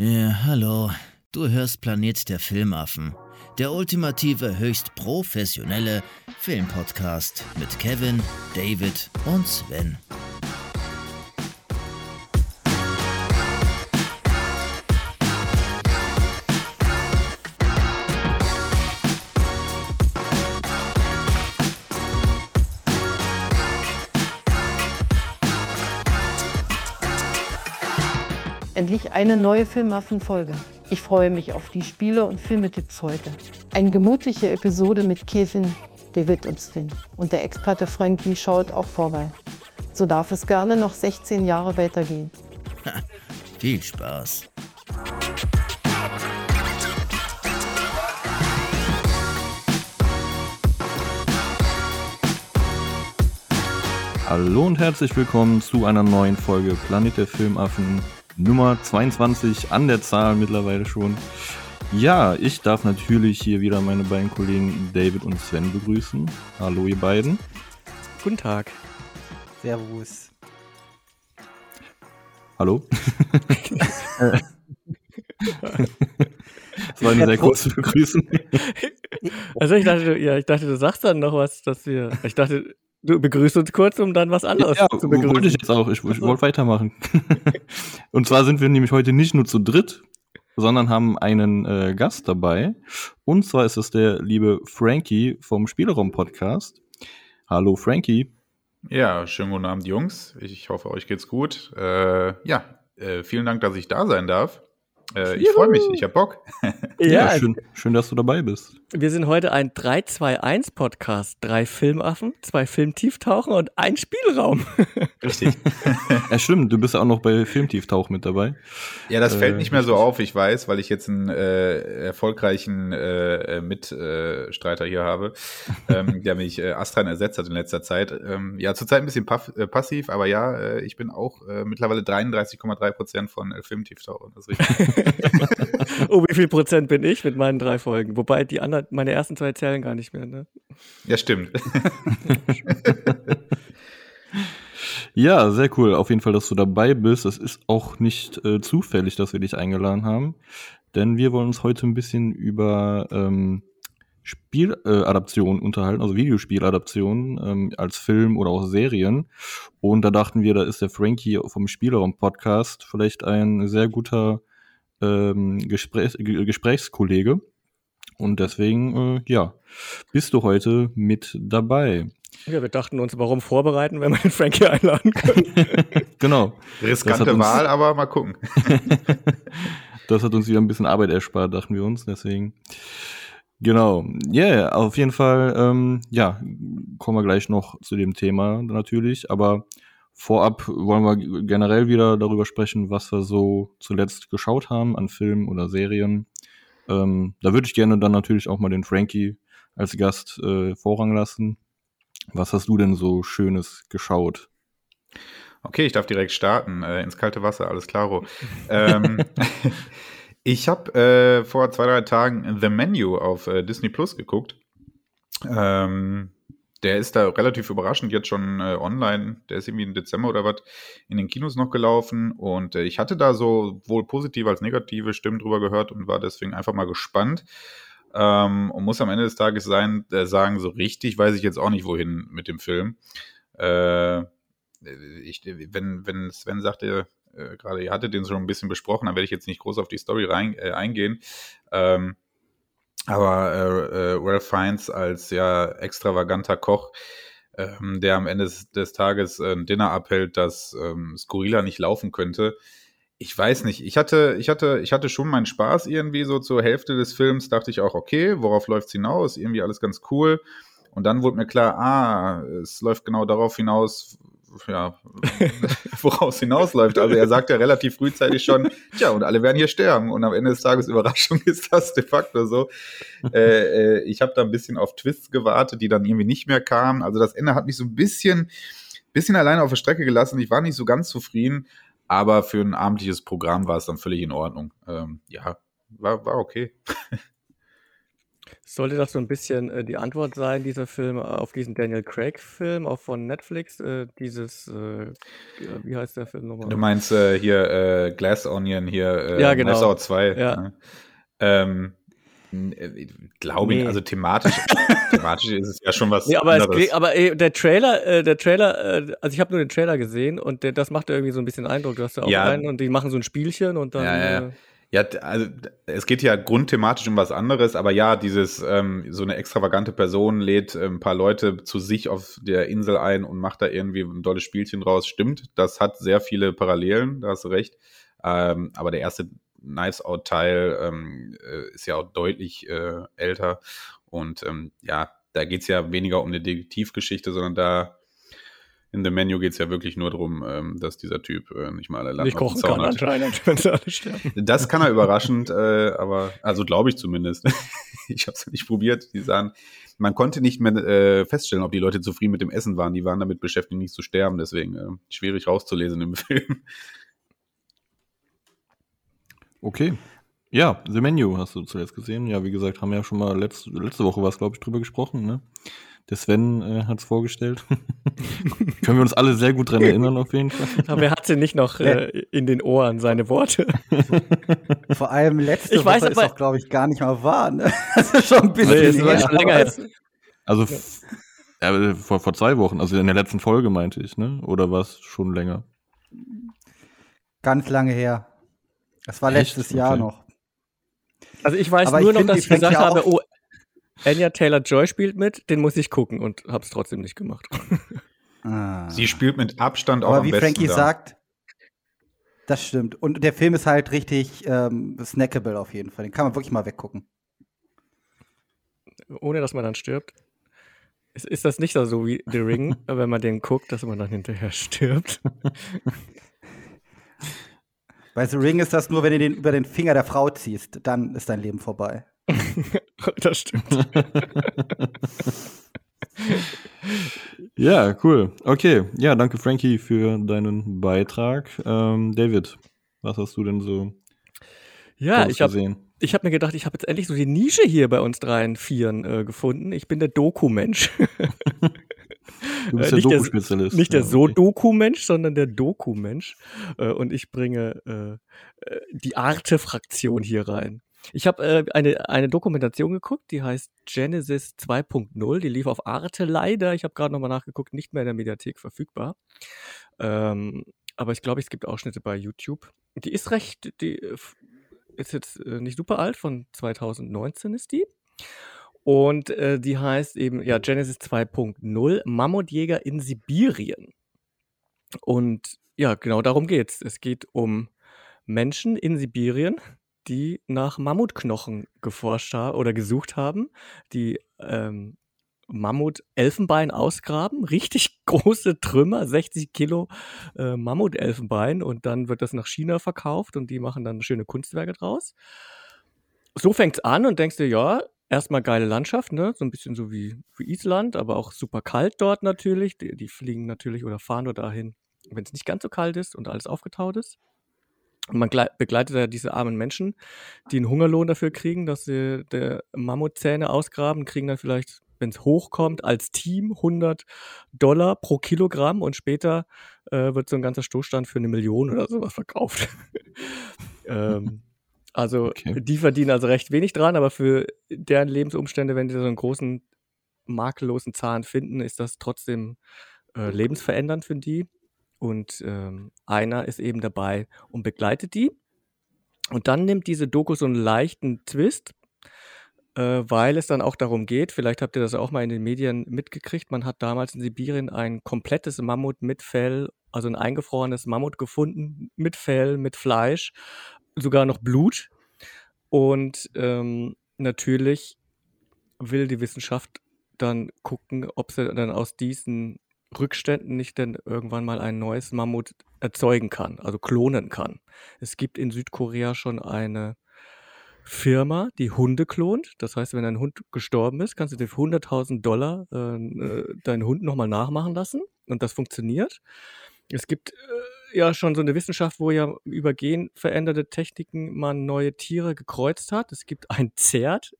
Ja, hallo. Du hörst Planet der Filmaffen. Der ultimative, höchst professionelle Filmpodcast mit Kevin, David und Sven. Endlich eine neue Filmaffen-Folge. Ich freue mich auf die Spiele und Filmetipps heute. Eine gemütliche Episode mit Kevin, David und Sven. Und der Experte Frankie schaut auch vorbei. So darf es gerne noch 16 Jahre weitergehen. Viel Spaß. Hallo und herzlich willkommen zu einer neuen Folge Planet der Filmaffen. Nummer 22 an der Zahl mittlerweile schon. Ja, ich darf natürlich hier wieder meine beiden Kollegen David und Sven begrüßen. Hallo ihr beiden. Guten Tag. Servus. Hallo. das war eine sehr kurze Begrüßung. Also ich dachte, ja, ich dachte, du sagst dann noch was, dass wir. Ich dachte, Du begrüßt uns kurz, um dann was anderes ja, zu begrüßen. wollte ich jetzt auch. Ich, ich wollte weitermachen. und zwar sind wir nämlich heute nicht nur zu dritt, sondern haben einen äh, Gast dabei. Und zwar ist es der liebe Frankie vom Spielraum-Podcast. Hallo Frankie. Ja, schönen guten Abend, Jungs. Ich hoffe, euch geht's gut. Äh, ja, äh, vielen Dank, dass ich da sein darf. Äh, ich freue mich, ich habe Bock. ja, ja schön, schön, dass du dabei bist. Wir sind heute ein 3-2-1-Podcast. Drei Filmaffen, zwei Filmtieftauchen und ein Spielraum. Richtig. ja, stimmt, du bist ja auch noch bei Filmtieftauch mit dabei. Ja, das äh, fällt nicht mehr so auf, ich weiß, weil ich jetzt einen äh, erfolgreichen äh, Mitstreiter hier habe, ähm, der mich äh, Astran ersetzt hat in letzter Zeit. Ähm, ja, zurzeit ein bisschen äh, passiv, aber ja, äh, ich bin auch äh, mittlerweile 33,3 Prozent von äh, Filmtieftauch. Das ist richtig. oh, wie viel Prozent bin ich mit meinen drei Folgen? Wobei die anderen, meine ersten zwei zählen gar nicht mehr, ne? Ja, stimmt. ja, sehr cool. Auf jeden Fall, dass du dabei bist. Es ist auch nicht äh, zufällig, dass wir dich eingeladen haben. Denn wir wollen uns heute ein bisschen über ähm, Spieladaptionen äh, unterhalten, also Videospieladaptionen ähm, als Film oder auch Serien. Und da dachten wir, da ist der Frankie vom Spielraum-Podcast vielleicht ein sehr guter ähm, Gespräch, Gesprächskollege. Und deswegen, äh, ja, bist du heute mit dabei. Ja, wir dachten uns, warum vorbereiten, wenn wir den Frankie einladen können. genau. Riskante Wahl, aber mal gucken. das hat uns wieder ein bisschen Arbeit erspart, dachten wir uns. Deswegen. Genau. Ja, yeah, auf jeden Fall, ähm, ja, kommen wir gleich noch zu dem Thema natürlich. Aber Vorab wollen wir generell wieder darüber sprechen, was wir so zuletzt geschaut haben an Filmen oder Serien. Ähm, da würde ich gerne dann natürlich auch mal den Frankie als Gast äh, Vorrang lassen. Was hast du denn so Schönes geschaut? Okay, ich darf direkt starten. Äh, ins kalte Wasser, alles klaro. ähm, ich habe äh, vor zwei, drei Tagen The Menu auf äh, Disney Plus geguckt. Ähm, der ist da relativ überraschend jetzt schon äh, online. Der ist irgendwie im Dezember oder was in den Kinos noch gelaufen. Und äh, ich hatte da so wohl positive als negative Stimmen drüber gehört und war deswegen einfach mal gespannt. Ähm, und muss am Ende des Tages sein, äh, sagen, so richtig weiß ich jetzt auch nicht, wohin mit dem Film. Äh, ich, wenn, wenn Sven sagte, äh, gerade ihr hattet den schon ein bisschen besprochen, dann werde ich jetzt nicht groß auf die Story rein, äh, eingehen. Ähm, aber äh, äh, Ralph Fiennes als ja extravaganter Koch, ähm, der am Ende des, des Tages ein Dinner abhält, das ähm, skurriler nicht laufen könnte. Ich weiß nicht. Ich hatte, ich hatte, ich hatte schon meinen Spaß irgendwie so zur Hälfte des Films. Dachte ich auch, okay, worauf läuft's hinaus? Irgendwie alles ganz cool. Und dann wurde mir klar, ah, es läuft genau darauf hinaus, ja, woraus hinausläuft. Also er sagt ja relativ frühzeitig schon, tja, und alle werden hier sterben. Und am Ende des Tages, Überraschung, ist das de facto so. Äh, äh, ich habe da ein bisschen auf Twists gewartet, die dann irgendwie nicht mehr kamen. Also das Ende hat mich so ein bisschen, bisschen alleine auf der Strecke gelassen. Ich war nicht so ganz zufrieden, aber für ein abendliches Programm war es dann völlig in Ordnung. Ähm, ja, war, war okay. Sollte das so ein bisschen äh, die Antwort sein, dieser Film, auf diesen Daniel Craig-Film, auch von Netflix, äh, dieses, äh, wie heißt der Film nochmal? Du meinst äh, hier äh, Glass Onion, hier äh, Ja, genau. Out 2. Ja. ne? Ähm, äh, glaube ich, Nee. also thematisch, thematisch ist es ja schon was Nee, aber, es, anderes. aber ey, der Trailer, äh, der Trailer, äh, also ich habe nur den Trailer gesehen und der, das macht irgendwie so ein bisschen Eindruck. Du hast da auch Ja. einen und die machen so ein Spielchen und dann. Ja, ja. Äh, Ja, also es geht ja grundthematisch um was anderes, aber ja, dieses ähm, so eine extravagante Person lädt ein paar Leute zu sich auf der Insel ein und macht da irgendwie ein tolles Spielchen draus. Stimmt, das hat sehr viele Parallelen, da hast du recht. Ähm, aber der erste Knives Out Teil ähm, äh, ist ja auch deutlich äh, älter und ähm, ja, da geht's ja weniger um eine Detektivgeschichte, sondern da in The Menu geht's ja wirklich nur darum, ähm, dass dieser Typ äh, nicht mal alle Latten nicht kochen kann hat. anscheinend, wenn sie alle sterben. Das kann er überraschend, äh, aber also glaube ich zumindest. ich habe es nicht probiert. Die sahen, man konnte nicht mehr äh, feststellen, ob die Leute zufrieden mit dem Essen waren. Die waren damit beschäftigt, nicht zu sterben. Deswegen äh, schwierig rauszulesen im Film. Okay. Ja, The Menu hast du zuletzt gesehen. Ja, wie gesagt, haben wir ja schon mal letzte, letzte Woche was, glaube ich, drüber gesprochen. Ne? Der Sven äh, hat es vorgestellt. Können wir uns alle sehr gut dran erinnern, auf jeden Fall. Aber er hat sie nicht noch äh, in den Ohren, seine Worte. Vor allem letzte Ich weiß Woche ist aber- doch, glaube ich, gar nicht mal wahr. Ne? Das ist schon ein bisschen Nee, schon länger her. Also ja, äh, vor, vor zwei Wochen, also in der letzten Folge meinte ich, ne? Oder war es schon länger? Ganz lange her. Das war Echt? letztes Jahr Okay. noch. Also ich weiß Aber nur ich noch, dass ich gesagt ja habe, auch- oh, Anya Taylor-Joy spielt mit, den muss ich gucken und habe es trotzdem nicht gemacht. Ah. Sie spielt mit Abstand auch Aber am wie besten Frankie da. sagt, das stimmt. Und der Film ist halt richtig ähm, snackable auf jeden Fall. Den kann man wirklich mal weggucken. Ohne dass man dann stirbt. Ist, ist das nicht so wie The Ring, wenn man den guckt, dass man dann hinterher stirbt? Bei The Ring ist das nur, wenn du den über den Finger der Frau ziehst, dann ist dein Leben vorbei. das stimmt. Ja, cool. Okay. Ja, danke Frankie für deinen Beitrag. Ähm, David, was hast du denn so Ja, ich habe gesehen? ich hab mir gedacht, ich habe jetzt endlich so die Nische hier bei uns dreien, vieren äh, gefunden. Ich bin der Doku-Mensch. Du bist Äh, der nicht der- Doku-Spezialist. Nicht der Ja, okay. So-Doku-Mensch, sondern der Doku-Mensch. Äh, und ich bringe äh, äh, die Arte-Fraktion hier rein. Ich habe äh, eine, eine Dokumentation geguckt, die heißt Genesis 2.0. Die lief auf Arte leider. Ich habe gerade nochmal nachgeguckt, nicht mehr in der Mediathek verfügbar. Ähm, aber ich glaube, es gibt Ausschnitte bei YouTube. Die ist recht, die äh, ist jetzt äh, nicht super alt, von 2019 ist die. Und äh, die heißt eben, ja, Genesis 2.0, Mammutjäger in Sibirien. Und ja, genau darum geht's. Es geht um Menschen in Sibirien, die nach Mammutknochen geforscht haben oder gesucht haben, die ähm, Mammut-Elfenbein ausgraben, richtig große Trümmer, 60 Kilo äh, Mammut-Elfenbein und dann wird das nach China verkauft und die machen dann schöne Kunstwerke draus. So fängt's an und denkst dir, ja, erstmal geile Landschaft, ne? So ein bisschen so wie, wie Island, aber auch super kalt dort natürlich. Die, die fliegen natürlich oder fahren nur dahin, wenn es nicht ganz so kalt ist und alles aufgetaut ist. Man glei- begleitet da diese armen Menschen, die einen Hungerlohn dafür kriegen, dass sie der Mammutzähne ausgraben, kriegen dann vielleicht, wenn es hochkommt, als Team 100 Dollar pro Kilogramm und später äh, wird so ein ganzer Stoßstand für eine Million oder sowas verkauft. ähm, also Okay. die verdienen also recht wenig dran, aber für deren Lebensumstände, wenn die so einen großen makellosen Zahn finden, ist das trotzdem äh, lebensverändernd für die. Und ähm, einer ist eben dabei und begleitet die. Und dann nimmt diese Doku so einen leichten Twist, äh, weil es dann auch darum geht, vielleicht habt ihr das auch mal in den Medien mitgekriegt, man hat damals in Sibirien ein komplettes Mammut mit Fell, also ein eingefrorenes Mammut gefunden, mit Fell, mit Fleisch, sogar noch Blut. Und ähm, natürlich will die Wissenschaft dann gucken, ob sie dann aus diesen Rückständen nicht denn irgendwann mal ein neues Mammut erzeugen kann, also klonen kann. Es gibt in Südkorea schon eine Firma, die Hunde klont. Das heißt, wenn ein Hund gestorben ist, kannst du dir für 100.000 Dollar äh, äh, deinen Hund nochmal nachmachen lassen. Und das funktioniert. Es gibt äh, ja schon so eine Wissenschaft, wo ja über genveränderte Techniken man neue Tiere gekreuzt hat. Es gibt ein Zert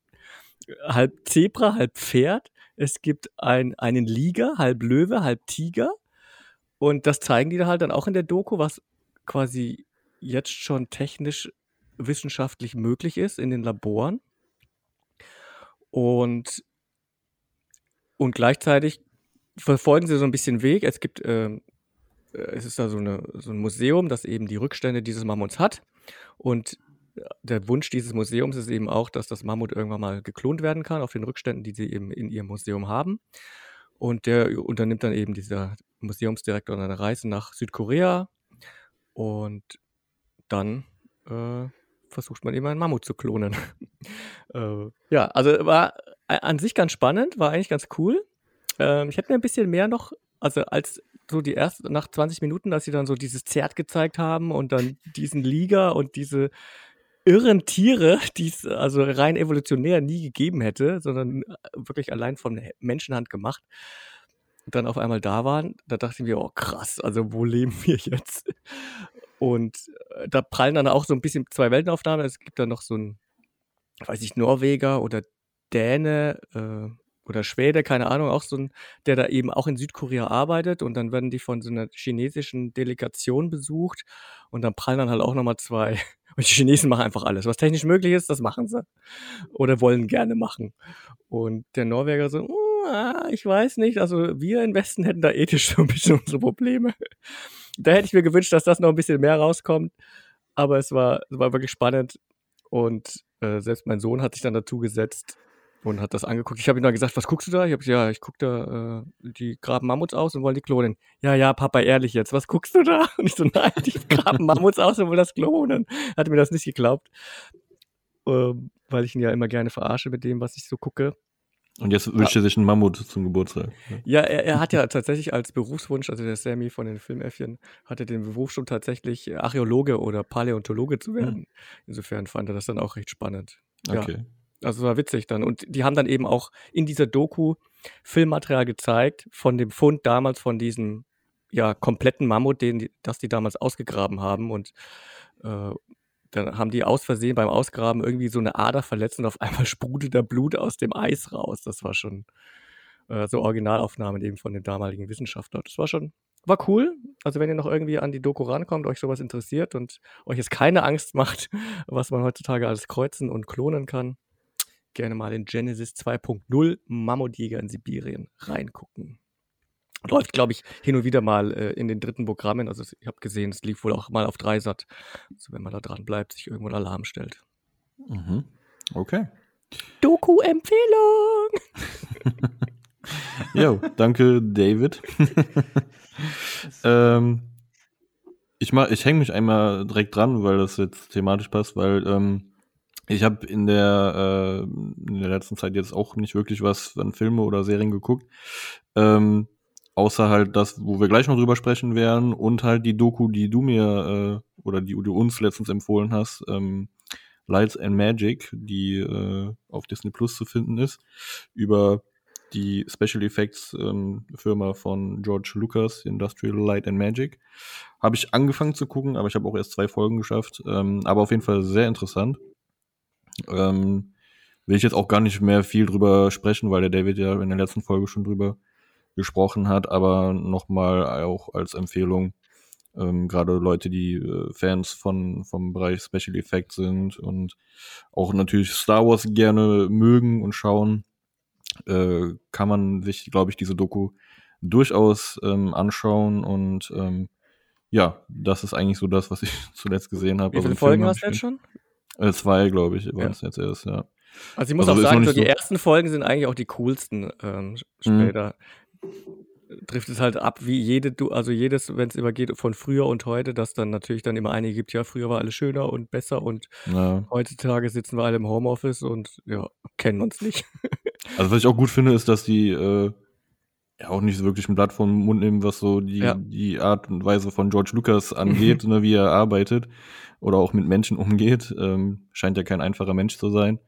halb Zebra, halb Pferd. Es gibt ein, einen Liger, halb Löwe, halb Tiger. Und das zeigen die da halt dann auch in der Doku, was quasi jetzt schon technisch wissenschaftlich möglich ist in den Laboren. Und, und gleichzeitig verfolgen sie so ein bisschen Weg. Es gibt, ähm, äh, es ist da so, eine, so ein Museum, das eben die Rückstände dieses Mammuts hat. Und der Wunsch dieses Museums ist eben auch, dass das Mammut irgendwann mal geklont werden kann auf den Rückständen, die sie eben in ihrem Museum haben. Und der unternimmt dann eben dieser Museumsdirektor eine Reise nach Südkorea und dann äh, versucht man eben einen Mammut zu klonen. äh, ja, also war an sich ganz spannend, war eigentlich ganz cool. Ähm, ich hätte mir ein bisschen mehr noch, also als so die ersten, nach 20 Minuten, als sie dann so dieses Zert gezeigt haben und dann diesen Liga und diese irren Tiere, die es also rein evolutionär nie gegeben hätte, sondern äh, wirklich allein von Menschenhand gemacht, dann auf einmal da waren, da dachte ich mir, oh krass, also wo leben wir jetzt? Und äh, da prallen dann auch so ein bisschen zwei Weltenaufnahmen. Es gibt da noch so ein, weiß ich, Norweger oder Däne äh, oder Schwede, keine Ahnung, auch so ein, der da eben auch in Südkorea arbeitet und dann werden die von so einer chinesischen Delegation besucht und dann prallen dann halt auch nochmal zwei. Und die Chinesen machen einfach alles. Was technisch möglich ist, das machen sie. Oder wollen gerne machen. Und der Norweger so, ich weiß nicht, also wir im Westen hätten da ethisch so ein bisschen unsere Probleme da hätte ich mir gewünscht, dass das noch ein bisschen mehr rauskommt. Aber es war, es war wirklich spannend. Und äh, selbst mein Sohn hat sich dann dazu gesetzt und hat das angeguckt. Ich habe ihm dann gesagt, was guckst du da? Ich habe gesagt, ja, ich gucke da, äh, die graben Mammuts aus und wollen die klonen. Ja, ja, Papa, ehrlich jetzt, was guckst du da? Und ich so, nein, die graben Mammuts aus und wollen das klonen. Hat mir das nicht geglaubt, ähm, weil ich ihn ja immer gerne verarsche mit dem, was ich so gucke. Und jetzt wünscht er sich einen Mammut zum Geburtstag. Ja, er, er, hat ja tatsächlich als Berufswunsch, also der Sammy von den Filmäffchen, hatte den Beruf schon tatsächlich Archäologe oder Paläontologe zu werden. Hm. Insofern fand er das dann auch recht spannend. Okay. Ja. Also es war witzig dann. Und die haben dann eben auch in dieser Doku Filmmaterial gezeigt von dem Fund damals von diesem ja kompletten Mammut, den das die damals ausgegraben haben und äh, dann haben die aus Versehen beim Ausgraben irgendwie so eine Ader verletzt und auf einmal sprudelt da Blut aus dem Eis raus. Das war schon äh, so Originalaufnahmen eben von dem damaligen Wissenschaftler. Das war schon, war cool. Also wenn ihr noch irgendwie an die Doku rankommt, euch sowas interessiert und euch jetzt keine Angst macht, was man heutzutage alles kreuzen und klonen kann, gerne mal in Genesis 2.0 Mammutjäger in Sibirien reingucken läuft, glaube ich, hin und wieder mal äh, in den dritten Programmen. Also ich habe gesehen, es lief wohl auch mal auf Dreisat. Also wenn man da dran bleibt, sich irgendwo ein Alarm stellt. Mhm. Okay. Doku-Empfehlung! jo, danke, David. ähm, ich ich hänge mich einmal direkt dran, weil das jetzt thematisch passt, weil ähm, ich habe in der äh, in der letzten Zeit jetzt auch nicht wirklich was an Filme oder Serien geguckt. Ähm, Außer halt das, wo wir gleich noch drüber sprechen werden und halt die Doku, die du mir äh, oder die du uns letztens empfohlen hast, ähm, Lights and Magic, die äh, auf Disney Plus zu finden ist, über die Special Effects ähm, Firma von George Lucas, Industrial Light and Magic. Habe ich angefangen zu gucken, aber ich habe auch erst zwei Folgen geschafft. Ähm, aber auf jeden Fall sehr interessant. Ähm, will ich jetzt auch gar nicht mehr viel drüber sprechen, weil der David ja in der letzten Folge schon drüber gesprochen hat, aber nochmal auch als Empfehlung, ähm, gerade Leute, die äh, Fans von, vom Bereich Special Effects sind und auch natürlich Star Wars gerne mögen und schauen, äh, kann man sich, glaube ich, diese Doku durchaus ähm, anschauen und ähm, ja, das ist eigentlich so das, was ich zuletzt gesehen habe. Wie viele also, Folgen hast du jetzt schon? Äh, zwei, glaube ich, waren es jetzt erst, ja. Also ich muss also auch sagen, so die so ersten Folgen sind eigentlich auch die coolsten ähm, später. Mhm trifft es halt ab, wie jede, du, also jedes, wenn es übergeht von früher und heute, dass dann natürlich dann immer einige gibt, ja, früher war alles schöner und besser und ja. heutzutage sitzen wir alle im Homeoffice und ja, kennen uns nicht. Also was ich auch gut finde, ist, dass die äh, ja auch nicht so wirklich ein Blatt vom Mund nehmen, was so die, ja. die Art und Weise von George Lucas angeht, ne, wie er arbeitet oder auch mit Menschen umgeht. Ähm, scheint ja kein einfacher Mensch zu sein,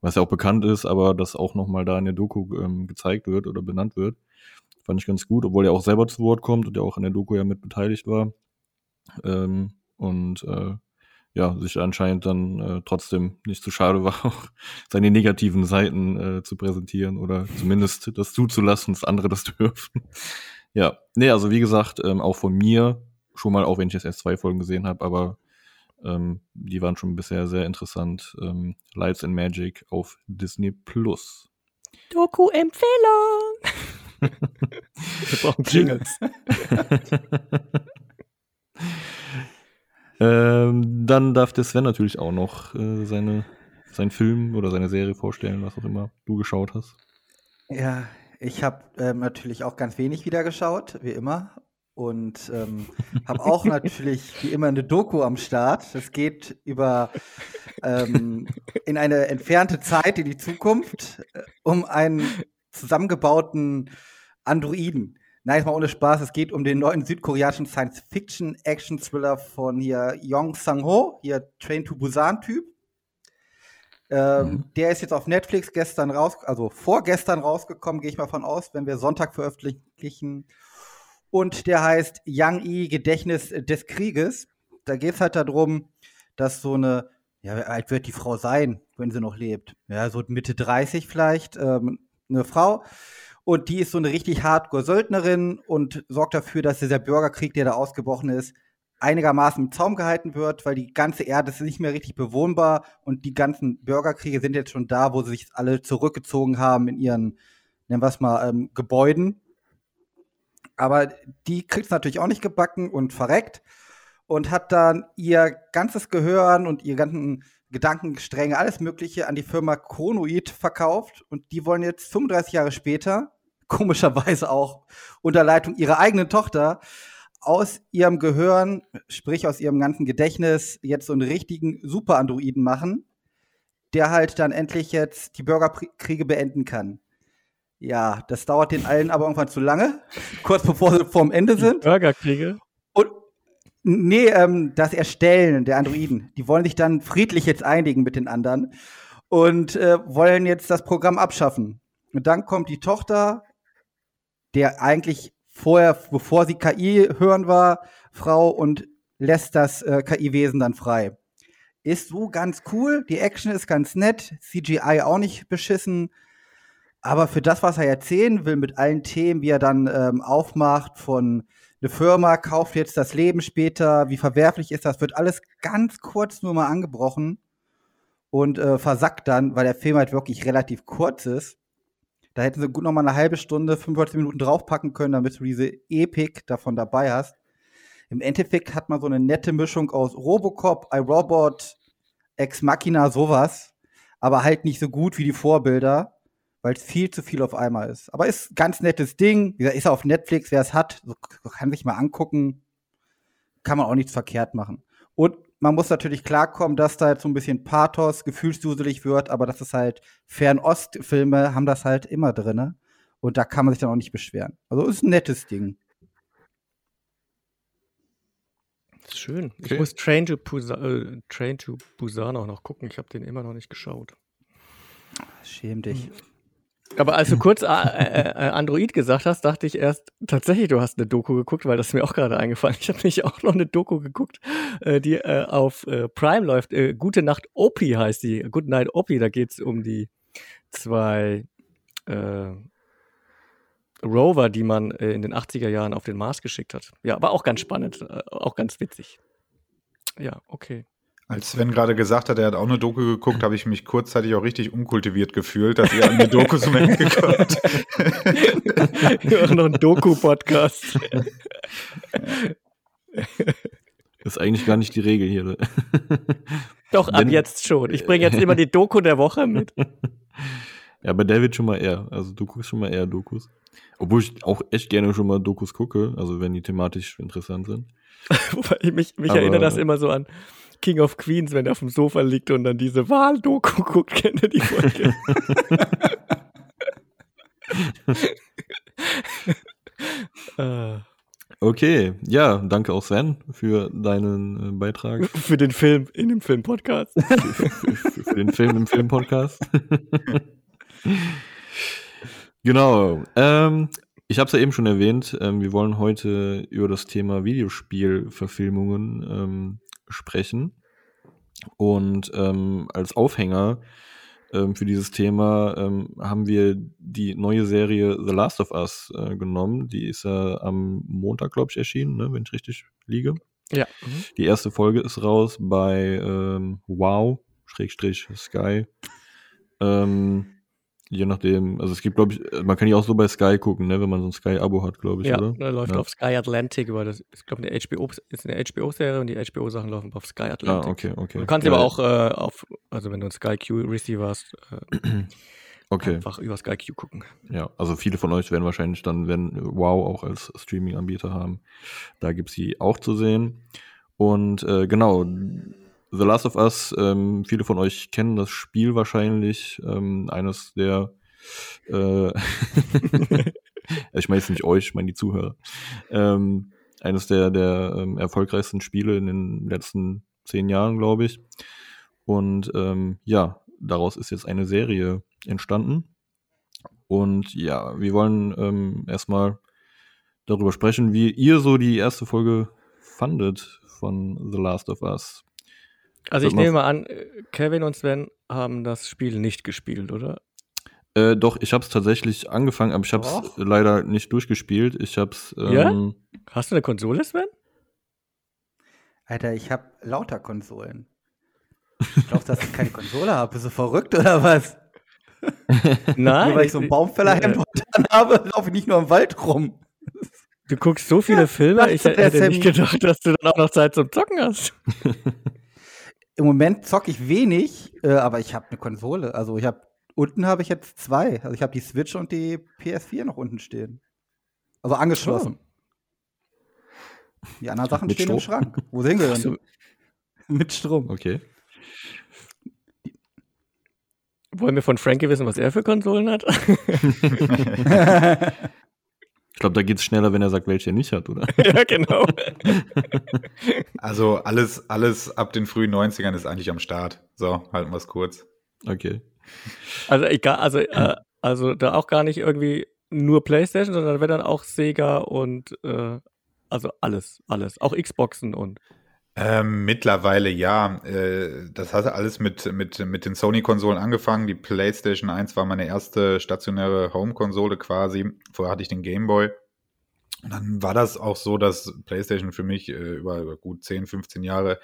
was ja auch bekannt ist, aber das auch nochmal da in der Doku ähm, gezeigt wird oder benannt wird. Fand ich ganz gut, obwohl er auch selber zu Wort kommt und der auch in der Doku ja mit beteiligt war. Ähm, und äh, ja, sich anscheinend dann äh, trotzdem nicht zu schade war, auch seine negativen Seiten äh, zu präsentieren oder zumindest das zuzulassen, dass andere das dürfen. ja, nee, also wie gesagt, ähm, auch von mir schon mal, auch wenn ich jetzt erst zwei Folgen gesehen habe, aber ähm, die waren schon bisher sehr interessant. Ähm, Lights and Magic auf Disney Plus. Doku-Empfehlung! Wir brauchen Jingles. Ähm, dann darf der Sven natürlich auch noch äh, seine, seinen Film oder seine Serie vorstellen, was auch immer du geschaut hast. Ja, ich habe ähm, natürlich auch ganz wenig wieder geschaut, wie immer. Und ähm, habe auch natürlich wie immer eine Doku am Start. Es geht über ähm, in eine entfernte Zeit, in die Zukunft, äh, um einen zusammengebauten Androiden. Nein, jetzt mal ohne Spaß. Es geht um den neuen südkoreanischen Science-Fiction-Action-Thriller von hier Yong Sang-ho, hier Train to Busan-Typ. Ähm, mhm. Der ist jetzt auf Netflix gestern raus, also vorgestern rausgekommen, gehe ich mal von aus, wenn wir Sonntag veröffentlichen. Und der heißt Yang Yi Gedächtnis des Krieges. Da geht es halt darum, dass so eine, ja, wie alt wird die Frau sein, wenn sie noch lebt? Ja, so Mitte 30 vielleicht, ähm, eine Frau. Und die ist so eine richtig Hardcore-Söldnerin und sorgt dafür, dass dieser Bürgerkrieg, der da ausgebrochen ist, einigermaßen im Zaum gehalten wird, weil die ganze Erde ist nicht mehr richtig bewohnbar und die ganzen Bürgerkriege sind jetzt schon da, wo sie sich alle zurückgezogen haben in ihren, nennen wir es mal, ähm, Gebäuden aber die kriegt es natürlich auch nicht gebacken und verreckt und hat dann ihr ganzes Gehirn und ihre ganzen Gedankenstränge, alles Mögliche an die Firma Chronoid verkauft. Und die wollen jetzt 35 Jahre später, komischerweise auch unter Leitung ihrer eigenen Tochter, aus ihrem Gehirn, sprich aus ihrem ganzen Gedächtnis, jetzt so einen richtigen Super-Androiden machen, der halt dann endlich jetzt die Bürgerkriege beenden kann. Ja, das dauert den allen aber irgendwann zu lange, kurz bevor sie vorm Ende sind. Bürgerkriege? Und nee, ähm, das Erstellen der Androiden. Die wollen sich dann friedlich jetzt einigen mit den anderen und äh, wollen jetzt das Programm abschaffen. Und dann kommt die Tochter, der eigentlich vorher, bevor sie KI hören war, Frau und lässt das äh, KI-Wesen dann frei. Ist so ganz cool, die Action ist ganz nett, CGI auch nicht beschissen. Aber für das, was er erzählen will, mit allen Themen, wie er dann ähm, aufmacht, von eine Firma kauft jetzt das Leben später, wie verwerflich ist das, wird alles ganz kurz nur mal angebrochen und äh, versackt dann, weil der Film halt wirklich relativ kurz ist. Da hätten sie gut noch mal eine halbe Stunde, 45 Minuten draufpacken können, damit du diese Epik davon dabei hast. Im Endeffekt hat man so eine nette Mischung aus Robocop, iRobot, Ex Machina, sowas, aber halt nicht so gut wie die Vorbilder weil es viel zu viel auf einmal ist. Aber ist ein ganz nettes Ding. Wie gesagt, ist auf Netflix, wer es hat, kann sich mal angucken. Kann man auch nichts verkehrt machen. Und man muss natürlich klarkommen, dass da jetzt so ein bisschen Pathos, gefühlsduselig wird, aber das ist halt Fernostfilme haben das halt immer drinne. Und da kann man sich dann auch nicht beschweren. Also ist ein nettes Ding. Schön. Okay. Ich muss Train to, Busan, äh, Train to Busan auch noch gucken. Ich habe den immer noch nicht geschaut. Schäm dich. Hm. Aber als du kurz äh, äh, äh, Android gesagt hast, dachte ich erst, tatsächlich, du hast eine Doku geguckt, weil das ist mir auch gerade eingefallen. Ich habe nämlich auch noch eine Doku geguckt, die auf Prime läuft. Gute Nacht Opie heißt die. Good Night Opie, da geht's um die zwei äh, Rover, die man in den 80er Jahren auf den Mars geschickt hat. Ja, war auch ganz spannend, auch ganz witzig. Ja, okay. Als Sven gerade gesagt hat, er hat auch eine Doku geguckt, habe ich mich kurzzeitig auch richtig unkultiviert gefühlt, dass ihr an die Dokus um kommt. Wir machen noch einen Doku-Podcast. Das ist eigentlich gar nicht die Regel hier. Ne? Doch, ab Wenn, jetzt schon. Ich bringe jetzt immer die Doku der Woche mit. Ja, bei David schon mal eher. Also du guckst schon mal eher Dokus. Obwohl ich auch echt gerne schon mal Dokus gucke, also wenn die thematisch interessant sind. Wobei ich mich, mich erinnert das immer so an King of Queens, wenn er auf dem Sofa liegt und dann diese Wahl-Doku guckt, kennt ihr die Folge? Okay, ja, danke auch Sven für deinen äh, Beitrag. Für den Film in dem Film-Podcast. für, für, für, für, den Film im Film-Podcast. genau. Ähm, ich habe es ja eben schon erwähnt, ähm, wir wollen heute über das Thema Videospielverfilmungen ähm, sprechen. Und ähm, als Aufhänger ähm, für dieses Thema ähm, haben wir die neue Serie The Last of Us äh, genommen. Die ist ja äh, am Montag, glaube ich, erschienen, ne, wenn ich richtig liege. Ja. Mhm. Die erste Folge ist raus bei ähm, Wow, Schrägstrich Sky. Ähm, je nachdem, also es gibt, glaube ich, man kann die auch so bei Sky gucken, ne, wenn man so ein Sky-Abo hat, glaube ich, ja, oder? Ja, läuft Ja. auf Sky Atlantic, weil das ist, glaube ich, eine HBO, ist eine HBO-Serie und die HBO-Sachen laufen auf Sky Atlantic. Ah, okay, okay. Du kannst Ja, aber auch äh, auf, also wenn du einen Sky Q Receiver hast, äh, Okay, einfach über Sky Q gucken. ja. Also viele von euch werden wahrscheinlich dann, wenn Wow auch als Streaming-Anbieter haben, da gibt's sie auch zu sehen. Und äh, genau, The Last of Us, ähm, viele von euch kennen das Spiel wahrscheinlich, ähm, eines der äh, ich meine jetzt nicht euch, ich meine die Zuhörer. Ähm, eines der, der ähm, erfolgreichsten Spiele in den letzten zehn Jahren, glaube ich. Und ähm, ja, daraus ist jetzt eine Serie entstanden. Und ja, wir wollen ähm, erstmal darüber sprechen, wie ihr so die erste Folge fandet von The Last of Us. Also ich nehme mal an, äh, Kevin und Sven haben das Spiel nicht gespielt, oder? Äh, doch, ich habe es tatsächlich angefangen, aber ich habe es leider nicht durchgespielt. Ich habe es. Ja? Ähm, Hast du eine Konsole, Sven? Alter, ich habe lauter Konsolen. Ich glaube, dass ich keine Konsole habe. Bist du verrückt oder was? Nein. nur weil ich so einen Baumfällerhemd äh, habe, laufe ich nicht nur im Wald rum. Du guckst so viele Ja, Filme, ich hätte nicht gedacht, dass du dann auch noch Zeit zum Zocken hast. Im Moment zocke ich wenig, äh, aber ich habe eine Konsole. Also ich habe unten habe ich jetzt zwei. Also ich habe die Switch und die PS4 noch unten stehen. Also angeschlossen. Die anderen Sachen Mit stehen im Strom? Schrank. Wo sind wir denn? Mit Strom. okay. Wollen wir von Frankie wissen, was er für Konsolen hat? Ich glaube, da geht's schneller, wenn er sagt, welche er nicht hat, oder? ja, genau. Also alles, alles ab den frühen 90ern ist eigentlich am Start. So, halten wir es kurz. Okay. Also egal, also, äh, also da auch gar nicht irgendwie nur Playstation, sondern da wäre dann auch Sega und äh, also alles, alles. Auch Xboxen und Ähm, mittlerweile ja. Äh, das hatte alles mit, mit, mit den Sony-Konsolen angefangen. Die PlayStation 1 war meine erste stationäre Home-Konsole quasi. Vorher hatte ich den Game Boy. Und dann war das auch so, dass PlayStation für mich äh, über, über gut 10, 15 Jahre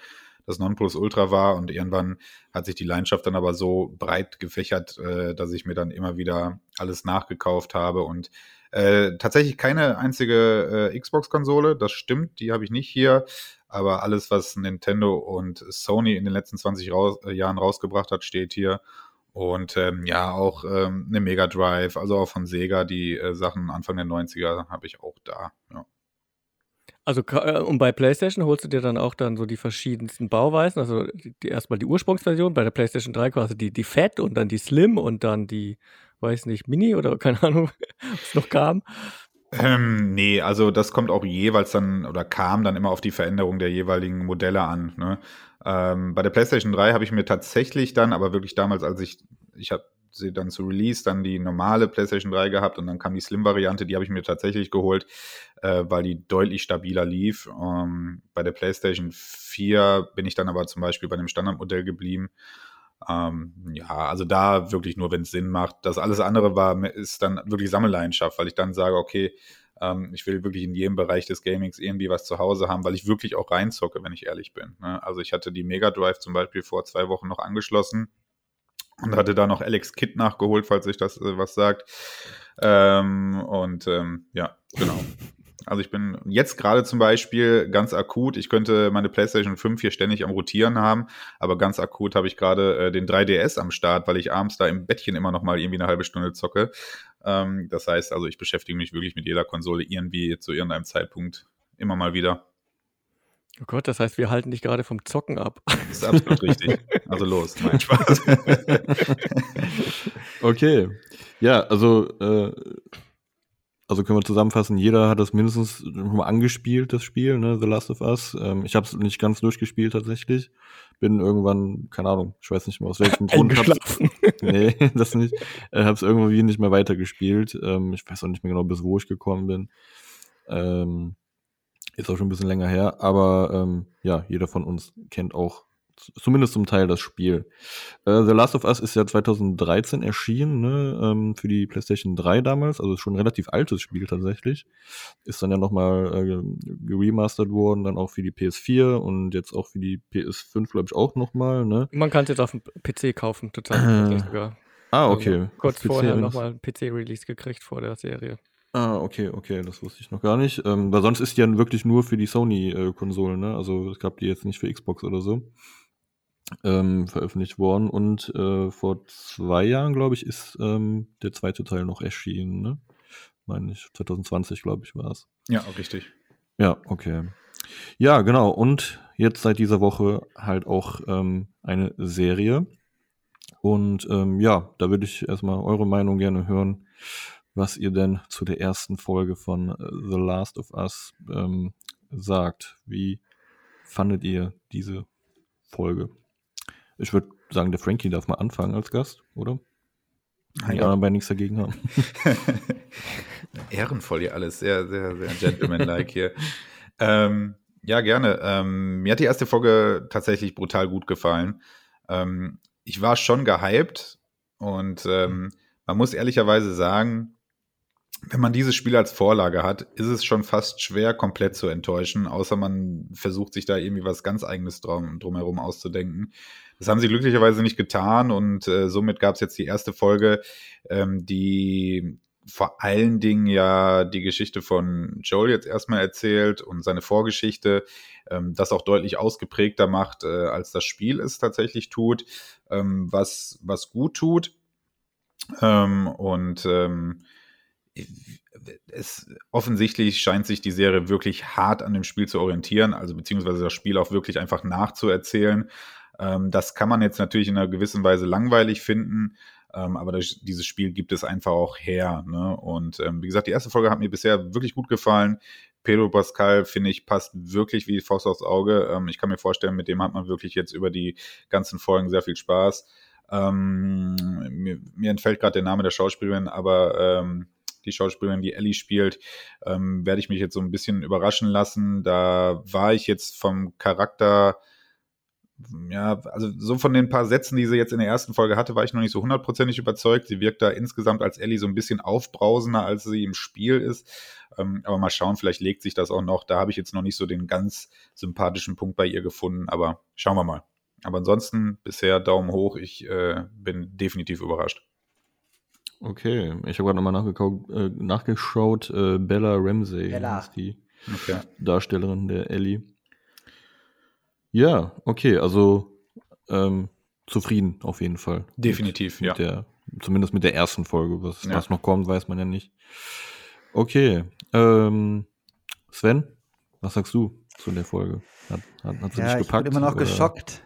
das Nonplusultra war und irgendwann hat sich die Leidenschaft dann aber so breit gefächert, äh, dass ich mir dann immer wieder alles nachgekauft habe und äh, tatsächlich keine einzige äh, Xbox-Konsole, das stimmt, die habe ich nicht hier, aber alles, was Nintendo und Sony in den letzten 20 raus, äh, Jahren rausgebracht hat, steht hier. Und ähm, ja, auch ähm, eine Mega Drive, also auch von Sega, die äh, Sachen Anfang der 90er habe ich auch da. Ja. Also äh, und bei PlayStation holst du dir dann auch dann so die verschiedensten Bauweisen, also die, die erstmal die Ursprungsversion, bei der PlayStation 3 quasi die, die Fat und dann die Slim und dann die, weiß nicht, Mini oder keine Ahnung, was noch kam. Ähm, nee, also das kommt auch jeweils dann oder kam dann immer auf die Veränderung der jeweiligen Modelle an. Ne? Ähm, bei der PlayStation 3 habe ich mir tatsächlich dann, aber wirklich damals, als ich, ich habe sie dann zu Release, dann die normale PlayStation 3 gehabt und dann kam die Slim-Variante, die habe ich mir tatsächlich geholt, äh, weil die deutlich stabiler lief. Ähm, bei der PlayStation 4 bin ich dann aber zum Beispiel bei dem Standardmodell geblieben. Ähm, ja, also da wirklich nur, wenn es Sinn macht. Das alles andere war, ist dann wirklich Sammelleidenschaft, weil ich dann sage, okay, ähm, ich will wirklich in jedem Bereich des Gamings irgendwie was zu Hause haben, weil ich wirklich auch reinzocke, wenn ich ehrlich bin. Ne? Also ich hatte die Mega Drive zum Beispiel vor zwei Wochen noch angeschlossen und hatte da noch Alex Kidd nachgeholt, falls sich das äh, was sagt. Ähm, und ähm, ja, genau. Also ich bin jetzt gerade zum Beispiel ganz akut, ich könnte meine PlayStation 5 hier ständig am Rotieren haben, aber ganz akut habe ich gerade äh, den 3DS am Start, weil ich abends da im Bettchen immer noch mal irgendwie eine halbe Stunde zocke. Ähm, das heißt also, ich beschäftige mich wirklich mit jeder Konsole irgendwie zu irgendeinem Zeitpunkt immer mal wieder. Oh Gott, das heißt, wir halten dich gerade vom Zocken ab. Das ist absolut richtig. Also los, mein Spaß. Okay. Ja, also, äh, also können wir zusammenfassen, jeder hat das mindestens schon mal angespielt, das Spiel, ne, The Last of Us. Ähm, ich habe es nicht ganz durchgespielt tatsächlich. Bin irgendwann, keine Ahnung, ich weiß nicht mehr aus welchem Grund. hab's- nee, das nicht. Äh, hab's irgendwie nicht mehr weitergespielt. Ähm, ich weiß auch nicht mehr genau, bis wo ich gekommen bin. Ähm, ist auch schon ein bisschen länger her, aber ähm, ja, jeder von uns kennt auch zumindest zum Teil das Spiel. Äh, The Last of Us ist ja 2013 erschienen, ne, ähm, für die PlayStation 3 damals, also schon ein relativ altes Spiel tatsächlich. Ist dann ja nochmal äh, geremastert worden, dann auch für die PS4 und jetzt auch für die PS5, glaube ich, auch nochmal, ne? Man kann es jetzt auf dem PC kaufen, total. Äh, sogar. Ah, Also okay. kurz Auf PC vorher nochmal ein PC-Release gekriegt vor der Serie. Ah, okay, okay, das wusste ich noch gar nicht. Ähm, weil sonst ist die ja wirklich nur für die Sony-Konsolen, ne? Also es gab die jetzt nicht für Xbox oder so ähm, veröffentlicht worden. Und äh, vor zwei Jahren, glaube ich, ist ähm, der zweite Teil noch erschienen, ne? Meine ich, 2020, glaube ich, war es. Ja, auch richtig. Ja, okay. Ja, genau. Und jetzt seit dieser Woche halt auch ähm, eine Serie. Und ähm, ja, da würde ich erstmal eure Meinung gerne hören, was ihr denn zu der ersten Folge von äh, The Last of Us ähm, sagt. Wie fandet ihr diese Folge? Ich würde sagen, der Frankie darf mal anfangen als Gast, oder? Die Ja. anderen beiden nichts dagegen haben. Ehrenvoll hier alles, sehr, sehr, sehr gentlemanlike hier. Ähm, ja, gerne. Ähm, mir hat die erste Folge tatsächlich brutal gut gefallen. Ähm, ich war schon gehypt und ähm, man muss ehrlicherweise sagen, wenn man dieses Spiel als Vorlage hat, ist es schon fast schwer, komplett zu enttäuschen, außer man versucht sich da irgendwie was ganz eigenes drum, drumherum auszudenken. Das haben sie glücklicherweise nicht getan und äh, somit gab es jetzt die erste Folge, ähm, die vor allen Dingen ja die Geschichte von Joel jetzt erstmal erzählt und seine Vorgeschichte, ähm, das auch deutlich ausgeprägter macht, äh, als das Spiel es tatsächlich tut, ähm, was, was gut tut. Ähm, und ähm, es offensichtlich scheint sich die Serie wirklich hart an dem Spiel zu orientieren, also beziehungsweise das Spiel auch wirklich einfach nachzuerzählen. Ähm, das kann man jetzt natürlich in einer gewissen Weise langweilig finden, ähm, aber das, dieses Spiel gibt es einfach auch her. Ne? Und ähm, wie gesagt, die erste Folge hat mir bisher wirklich gut gefallen. Pedro Pascal, finde ich, passt wirklich wie Faust aufs Auge. Ähm, ich kann mir vorstellen, mit dem hat man wirklich jetzt über die ganzen Folgen sehr viel Spaß. Ähm, mir, mir entfällt gerade der Name der Schauspielerin, aber ähm, die Schauspielerin, die Ellie spielt, ähm, werde ich mich jetzt so ein bisschen überraschen lassen. Da war ich jetzt vom Charakter, ja, also so von den paar Sätzen, die sie jetzt in der ersten Folge hatte, war ich noch nicht so hundertprozentig überzeugt. Sie wirkt da insgesamt als Ellie so ein bisschen aufbrausender, als sie im Spiel ist. Ähm, aber mal schauen, vielleicht legt sich das auch noch. Da habe ich jetzt noch nicht so den ganz sympathischen Punkt bei ihr gefunden, aber schauen wir mal. Aber ansonsten bisher Daumen hoch. Ich äh, bin definitiv überrascht. Okay, ich habe gerade nochmal nachgeschaut, äh, nachgeschaut äh, Bella Ramsey Bella. ist die Okay. Darstellerin der Ellie. Ja, okay, also ähm, zufrieden auf jeden Fall. Definitiv, mit, ja. Mit der, zumindest mit der ersten Folge. Was, Ja. was noch kommt, weiß man ja nicht. Okay, ähm, Sven, was sagst du zu der Folge? Hat, hat, hat sie Ja, dich ich gepackt? bin immer noch oder? geschockt.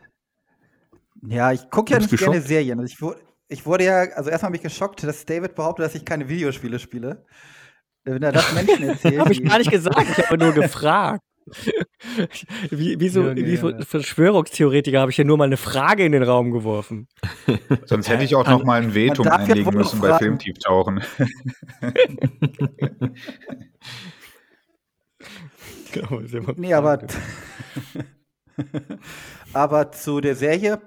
Ja, ich gucke ja nicht bist gerne geschockt? Serien. Also ich, wurde, ich wurde ja, also erstmal mich geschockt, dass David behauptet, dass ich keine Videospiele spiele. Wenn er das Menschen erzählt. Habe ich gar nicht gesagt, ich habe nur gefragt. Wie, wie so, wie so ja. Verschwörungstheoretiker habe ich ja nur mal eine Frage in den Raum geworfen. Sonst hätte ich auch noch mal ein ja einlegen müssen bei. Filmtieftauchen. Genau, Nee, aber, aber zu der Serie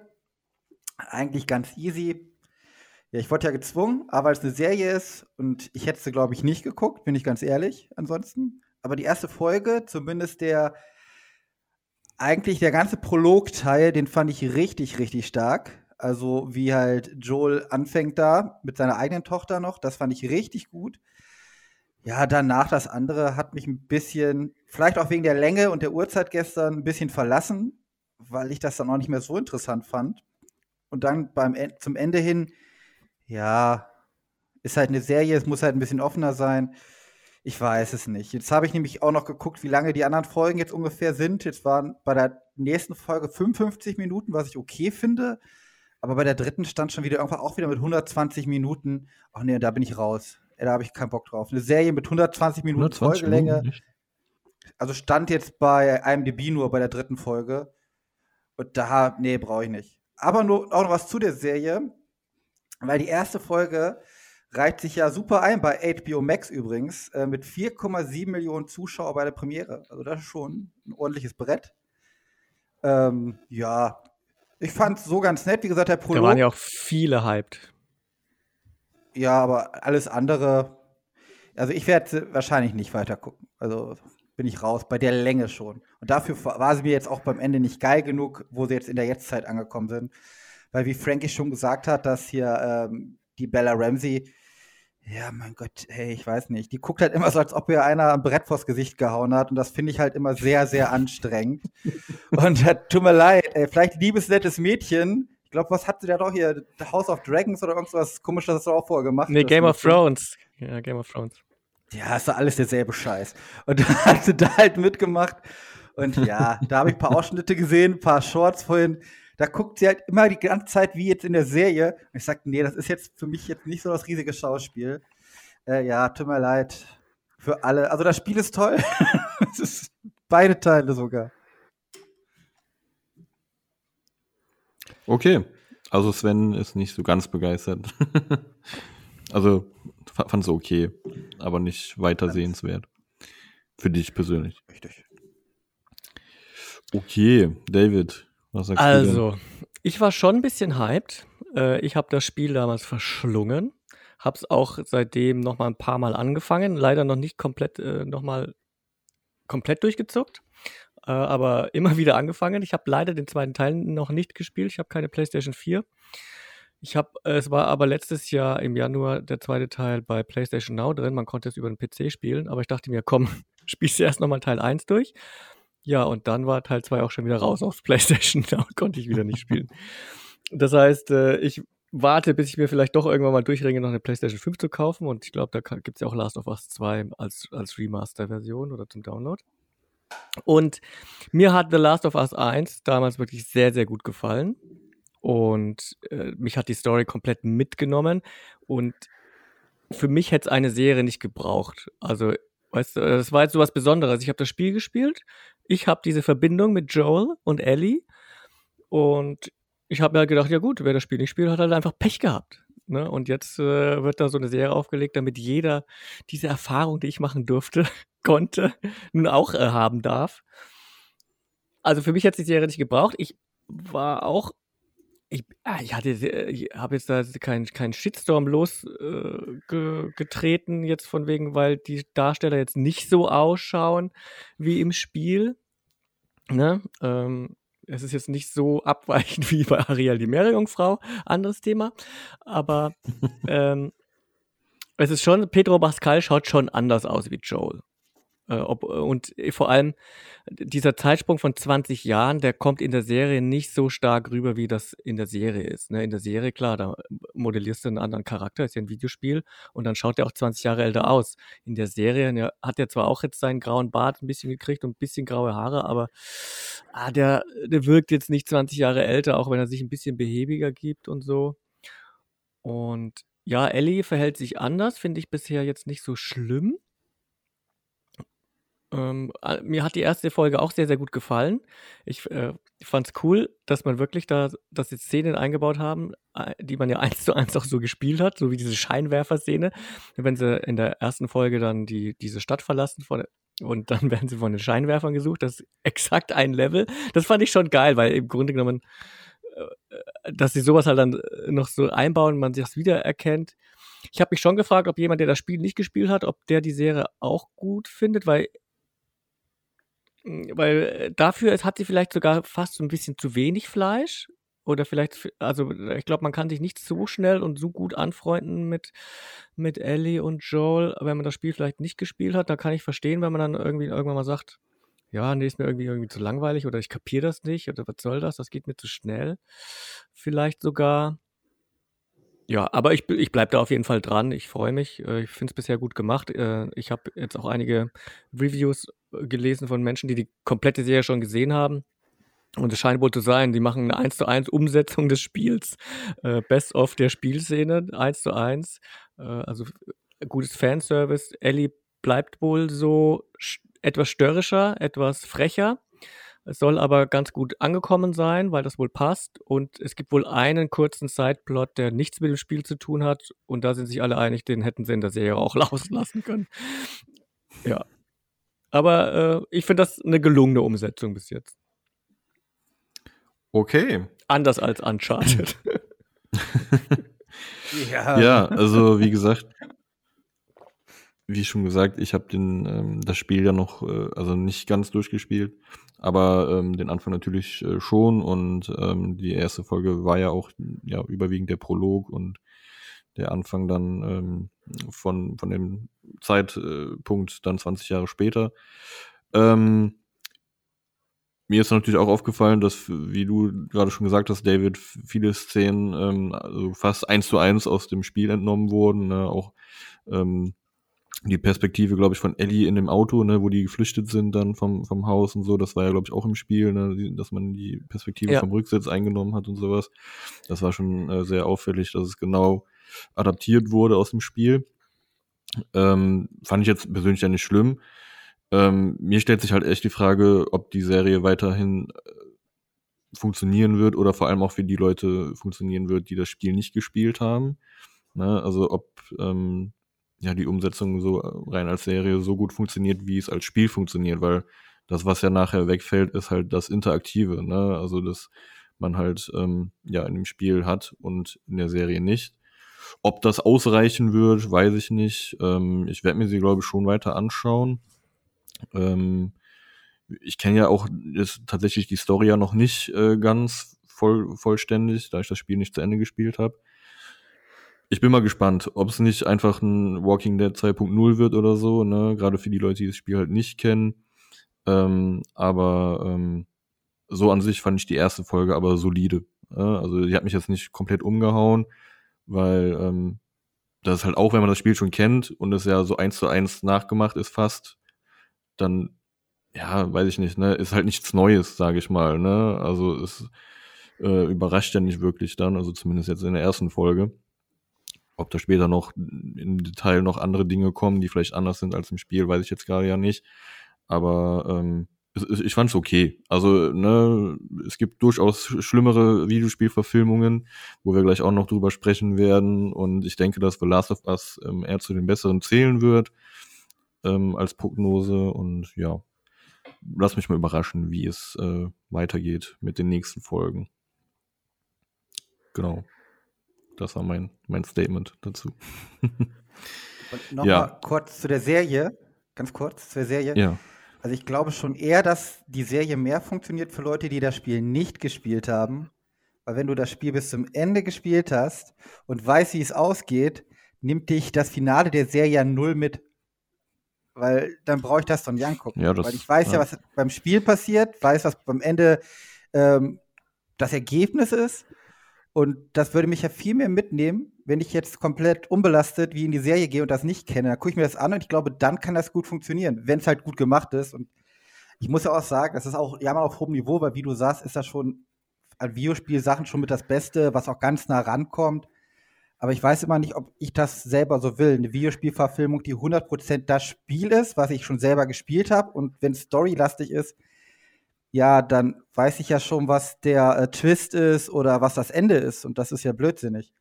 eigentlich ganz easy. Ja, ich wurde ja gezwungen, aber weil es eine Serie ist und ich hätte sie, glaube ich, nicht geguckt, bin ich ganz ehrlich, ansonsten. Aber die erste Folge, zumindest der, eigentlich der ganze Prologteil, den fand ich richtig, richtig stark. Also wie halt Joel anfängt da mit seiner eigenen Tochter noch, das fand ich richtig gut. Ja, danach das andere hat mich ein bisschen, vielleicht auch wegen der Länge und der Uhrzeit gestern, ein bisschen verlassen, weil ich das dann auch nicht mehr so interessant fand. Und dann beim En- zum Ende hin, ja, ist halt eine Serie, es muss halt ein bisschen offener sein. Ich weiß es nicht. Jetzt habe ich nämlich auch noch geguckt, wie lange die anderen Folgen jetzt ungefähr sind. Jetzt waren bei der nächsten Folge 55 Minuten, was ich okay finde. Aber bei der dritten stand schon wieder irgendwann auch wieder mit 120 Minuten. Ach nee, da bin ich raus. Ey, Da habe ich keinen Bock drauf. Eine Serie mit 120 Minuten 120 Folgelänge. Minuten? Also stand jetzt bei IMDb nur bei der dritten Folge. Und da, nee, brauche ich nicht. Aber nur auch noch was zu der Serie, weil die erste Folge reiht sich ja super ein bei HBO Max übrigens, äh, mit 4,7 Millionen Zuschauer bei der Premiere. Also das ist schon ein ordentliches Brett. Ähm, ja, Ich fand es so ganz nett. Wie gesagt, der Prolog. Da waren ja auch viele hyped. Ja, aber alles andere. Also ich werde wahrscheinlich nicht weiter gucken. Also bin ich raus, bei der Länge schon. Und dafür war sie mir jetzt auch beim Ende nicht geil genug, wo sie jetzt in der Jetztzeit angekommen sind. Weil wie Frankie schon gesagt hat, dass hier ähm, die Bella Ramsey, ja, mein Gott, hey, ich weiß nicht, die guckt halt immer so, als ob ihr einer ein Brett vors Gesicht gehauen hat. Und das finde ich halt immer sehr, sehr anstrengend. und äh, tut mir leid, ey, vielleicht liebesnettes Mädchen, ich glaube, was hatte der doch hier? House of Dragons oder irgendwas komisches, das du auch vorher gemacht Nee, Game of Thrones. Ja, Game of Thrones. Ja, ist doch alles derselbe Scheiß. Und da hat sie da halt mitgemacht. Und ja, da habe ich ein paar Ausschnitte gesehen, ein paar Shorts vorhin. Da guckt sie halt immer die ganze Zeit wie jetzt in der Serie. Und ich sagte, nee, das ist jetzt für mich jetzt nicht so das riesige Schauspiel. Äh, ja, tut mir leid. Für alle. Also das Spiel ist toll. es ist beide Teile sogar. Okay. Also Sven ist nicht so ganz begeistert. also fand es okay, aber nicht weiter sehenswert. Für dich persönlich. Richtig. Okay, David, also, ich war schon ein bisschen hyped. Äh, ich habe das Spiel damals verschlungen. Hab's auch seitdem noch mal ein paar Mal angefangen. Leider noch nicht komplett, äh, noch mal komplett durchgezuckt. Äh, aber immer wieder angefangen. Ich habe leider den zweiten Teil noch nicht gespielt. Ich habe keine PlayStation 4. Ich habe, es war aber letztes Jahr im Januar der zweite Teil bei PlayStation Now drin. Man konnte es über den PC spielen, aber ich dachte mir, komm, spielst du erst nochmal Teil 1 durch. Ja, und dann war Teil 2 auch schon wieder raus auf PlayStation Now, konnte ich wieder nicht spielen. Das heißt, äh, ich warte, bis ich mir vielleicht doch irgendwann mal durchringe, noch eine PlayStation 5 zu kaufen. Und ich glaube, da gibt es ja auch Last of Us 2 als, als Remaster-Version oder zum Download. Und mir hat The Last of Us 1 damals wirklich sehr, sehr gut gefallen. Und äh, mich hat die Story komplett mitgenommen. Und für mich hätte es eine Serie nicht gebraucht. Also, weißt du, das war jetzt so was Besonderes. Ich habe das Spiel gespielt. Ich habe diese Verbindung mit Joel und Ellie. Und ich habe mir halt gedacht, ja gut, wer das Spiel nicht spielt, hat halt einfach Pech gehabt. Ne? Und jetzt äh, wird da so eine Serie aufgelegt, damit jeder diese Erfahrung, die ich machen durfte, konnte, nun auch äh, haben darf. Also für mich hat die Serie nicht gebraucht. Ich war auch ich, ah, ich hatte, äh, ich habe jetzt da keinen kein Shitstorm losgetreten, äh, jetzt von wegen, weil die Darsteller jetzt nicht so ausschauen wie im Spiel. Ne? Ähm, es ist jetzt nicht so abweichend wie bei Ariel die Meerjungfrau, anderes Thema. Aber ähm, es ist schon, Pedro Pascal schaut schon anders aus wie Joel. Äh, ob, und vor allem dieser Zeitsprung von 20 Jahren, der kommt in der Serie nicht so stark rüber, wie das in der Serie ist. Ne? In der Serie, klar, da modellierst du einen anderen Charakter, ist ja ein Videospiel und dann schaut er auch 20 Jahre älter aus. In der Serie ne, hat er zwar auch jetzt seinen grauen Bart ein bisschen gekriegt und ein bisschen graue Haare, aber ah, der, der wirkt jetzt nicht 20 Jahre älter, auch wenn er sich ein bisschen behäbiger gibt und so. Und ja, Ellie verhält sich anders, finde ich bisher jetzt nicht so schlimm. Ähm, mir hat die erste Folge auch sehr, sehr gut gefallen. Ich äh, fand es cool, dass man wirklich da, dass sie Szenen eingebaut haben, äh, die man ja eins zu eins auch so gespielt hat, so wie diese Scheinwerfer-Szene. Wenn sie in der ersten Folge dann die, diese Stadt verlassen von, und dann werden sie von den Scheinwerfern gesucht, das ist exakt ein Level. Das fand ich schon geil, weil im Grunde genommen, äh, dass sie sowas halt dann äh, noch so einbauen, man sich das wiedererkennt. Ich habe mich schon gefragt, ob jemand, der das Spiel nicht gespielt hat, ob der die Serie auch gut findet, weil weil äh, dafür hat sie vielleicht sogar fast so ein bisschen zu wenig Fleisch. Oder vielleicht, also ich glaube, man kann sich nicht so schnell und so gut anfreunden mit, mit Ellie und Joel, wenn man das Spiel vielleicht nicht gespielt hat. Da kann ich verstehen, wenn man dann irgendwie irgendwann mal sagt, ja, nee, ist mir irgendwie, irgendwie zu langweilig oder ich kapiere das nicht oder was soll das, das geht mir zu schnell. Vielleicht sogar. Ja, aber ich, ich bleibe da auf jeden Fall dran. Ich freue mich. Äh, ich finde es bisher gut gemacht. Äh, ich habe jetzt auch einige Reviews äh, gelesen von Menschen, die die komplette Serie schon gesehen haben. Und es scheint wohl zu sein, die machen eine 1 zu 1 Umsetzung des Spiels. Best of der Spielszene, 1 zu 1. Also gutes Fanservice. Ellie bleibt wohl so etwas störrischer, etwas frecher. Es soll aber ganz gut angekommen sein, weil das wohl passt. Und es gibt wohl einen kurzen Sideplot, der nichts mit dem Spiel zu tun hat. Und da sind sich alle einig, den hätten sie in der Serie auch rauslassen können. Ja. Aber äh, ich finde das eine gelungene Umsetzung bis jetzt. Okay. Anders als Uncharted. Ja. Ja, also wie gesagt, wie schon gesagt, ich habe den ähm, das Spiel ja noch, äh, also nicht ganz durchgespielt, aber ähm, den Anfang natürlich äh, schon und ähm, die erste Folge war ja auch ja überwiegend der Prolog und der Anfang dann ähm, von von dem Zeitpunkt dann 20 Jahre später. Ähm, mir ist natürlich auch aufgefallen, dass, wie du gerade schon gesagt hast, David, viele Szenen ähm, also fast eins zu eins aus dem Spiel entnommen wurden. Ne? Auch ähm, die Perspektive, glaube ich, von Ellie in dem Auto, ne, wo die geflüchtet sind dann vom, vom Haus und so, das war ja, glaube ich, auch im Spiel, ne, dass man die Perspektive Ja. vom Rücksitz eingenommen hat und sowas. Das war schon äh, sehr auffällig, dass es genau adaptiert wurde aus dem Spiel. Ähm, fand ich jetzt persönlich ja nicht schlimm. Ähm, mir stellt sich halt echt die Frage, ob die Serie weiterhin äh, funktionieren wird oder vor allem auch für die Leute funktionieren wird, die das Spiel nicht gespielt haben. Ne? Also ob ähm, ja die Umsetzung so äh, rein als Serie so gut funktioniert, wie es als Spiel funktioniert, weil das, was ja nachher wegfällt, ist halt das Interaktive, ne? Also dass man halt ähm, ja in dem Spiel hat und in der Serie nicht. Ob das ausreichen wird, weiß ich nicht. Ähm, ich werde mir sie, glaube ich, schon weiter anschauen. Ähm, ich kenne ja auch jetzt tatsächlich die Story ja noch nicht äh, ganz voll, vollständig, da ich das Spiel nicht zu Ende gespielt habe. Ich bin mal gespannt, ob es nicht einfach ein Walking Dead 2.0 wird oder so, ne? Gerade für die Leute, die das Spiel halt nicht kennen. Ähm, aber ähm, so an sich fand ich die erste Folge aber solide. Äh? Also die hat mich jetzt nicht komplett umgehauen, weil ähm, das ist halt auch, wenn man das Spiel schon kennt und es ja so eins zu eins nachgemacht ist fast, dann ja, weiß ich nicht, ne, ist halt nichts Neues, sage ich mal, ne? Also es äh, überrascht ja nicht wirklich dann, also zumindest jetzt in der ersten Folge. Ob da später noch im Detail noch andere Dinge kommen, die vielleicht anders sind als im Spiel, weiß ich jetzt gerade ja nicht. Aber ähm, es, es, ich fand's okay. Also, ne, es gibt durchaus schlimmere Videospielverfilmungen, wo wir gleich auch noch drüber sprechen werden. Und ich denke, dass The Last of Us ähm, eher zu den besseren zählen wird ähm, als Prognose. Und ja, lass mich mal überraschen, wie es äh, weitergeht mit den nächsten Folgen. Genau. Das war mein, mein Statement dazu. Und nochmal Ja. kurz zu der Serie. Ganz kurz zur Serie. ja. Also ich glaube schon eher, dass die Serie mehr funktioniert für Leute, die das Spiel nicht gespielt haben. Weil wenn du das Spiel bis zum Ende gespielt hast und weißt, wie es ausgeht, nimmt dich das Finale der Serie ja null mit. Weil dann brauche ich das doch nicht angucken. Ja, das- Weil ich weiß ja. ja. was beim Spiel passiert, weiß, was beim Ende ähm, das Ergebnis ist. Und das würde mich ja viel mehr mitnehmen, wenn ich jetzt komplett unbelastet wie in die Serie gehe und das nicht kenne. Dann gucke ich mir das an und ich glaube, dann kann das gut funktionieren, wenn es halt gut gemacht ist. Und ich muss ja auch sagen, das ist auch ja mal auf hohem Niveau, weil wie du sagst, ist das schon an Videospielsachen schon mit das Beste, was auch ganz nah rankommt. Aber ich weiß immer nicht, ob ich das selber so will. Eine Videospielverfilmung, die 100% das Spiel ist, was ich schon selber gespielt habe. Und wenn es storylastig ist, ja, dann weiß ich ja schon, was der äh, Twist ist oder was das Ende ist. Und das ist ja blödsinnig.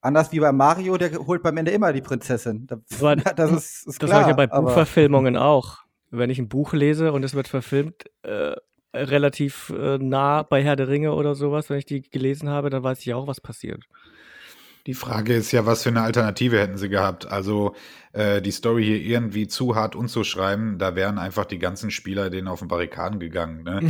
Anders wie bei Mario, der holt beim Ende immer die Prinzessin. Da, Aber das ist, ist Das war ja bei Buchverfilmungen auch. Wenn ich ein Buch lese und es wird verfilmt, äh, relativ äh, nah bei Herr der Ringe oder sowas, wenn ich die gelesen habe, dann weiß ich auch, was passiert. Die Frage ist ja, was für eine Alternative hätten sie gehabt? Also äh, die Story hier irgendwie zu hart umzuschreiben, da wären einfach die ganzen Spieler denen auf den Barrikaden gegangen. Ne?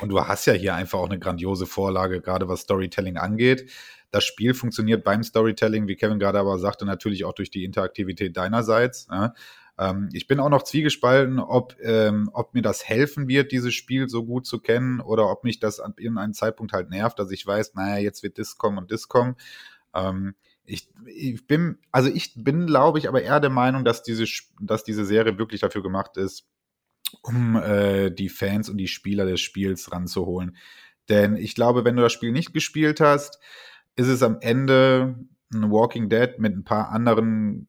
Und du hast ja hier einfach auch eine grandiose Vorlage, gerade was Storytelling angeht. Das Spiel funktioniert beim Storytelling, wie Kevin gerade aber sagte, natürlich auch durch die Interaktivität deinerseits. Ne? Ähm, ich bin auch noch zwiegespalten, ob, ähm, ob mir das helfen wird, dieses Spiel so gut zu kennen oder ob mich das an irgendeinem Zeitpunkt halt nervt, dass ich weiß, naja, jetzt wird das kommen und das kommen. Ähm, ich, ich bin, also ich bin, glaube ich, aber eher der Meinung, dass diese, dass diese Serie wirklich dafür gemacht ist, um äh, die Fans und die Spieler des Spiels ranzuholen. Denn ich glaube, wenn du das Spiel nicht gespielt hast, ist es am Ende ein Walking Dead mit ein paar anderen,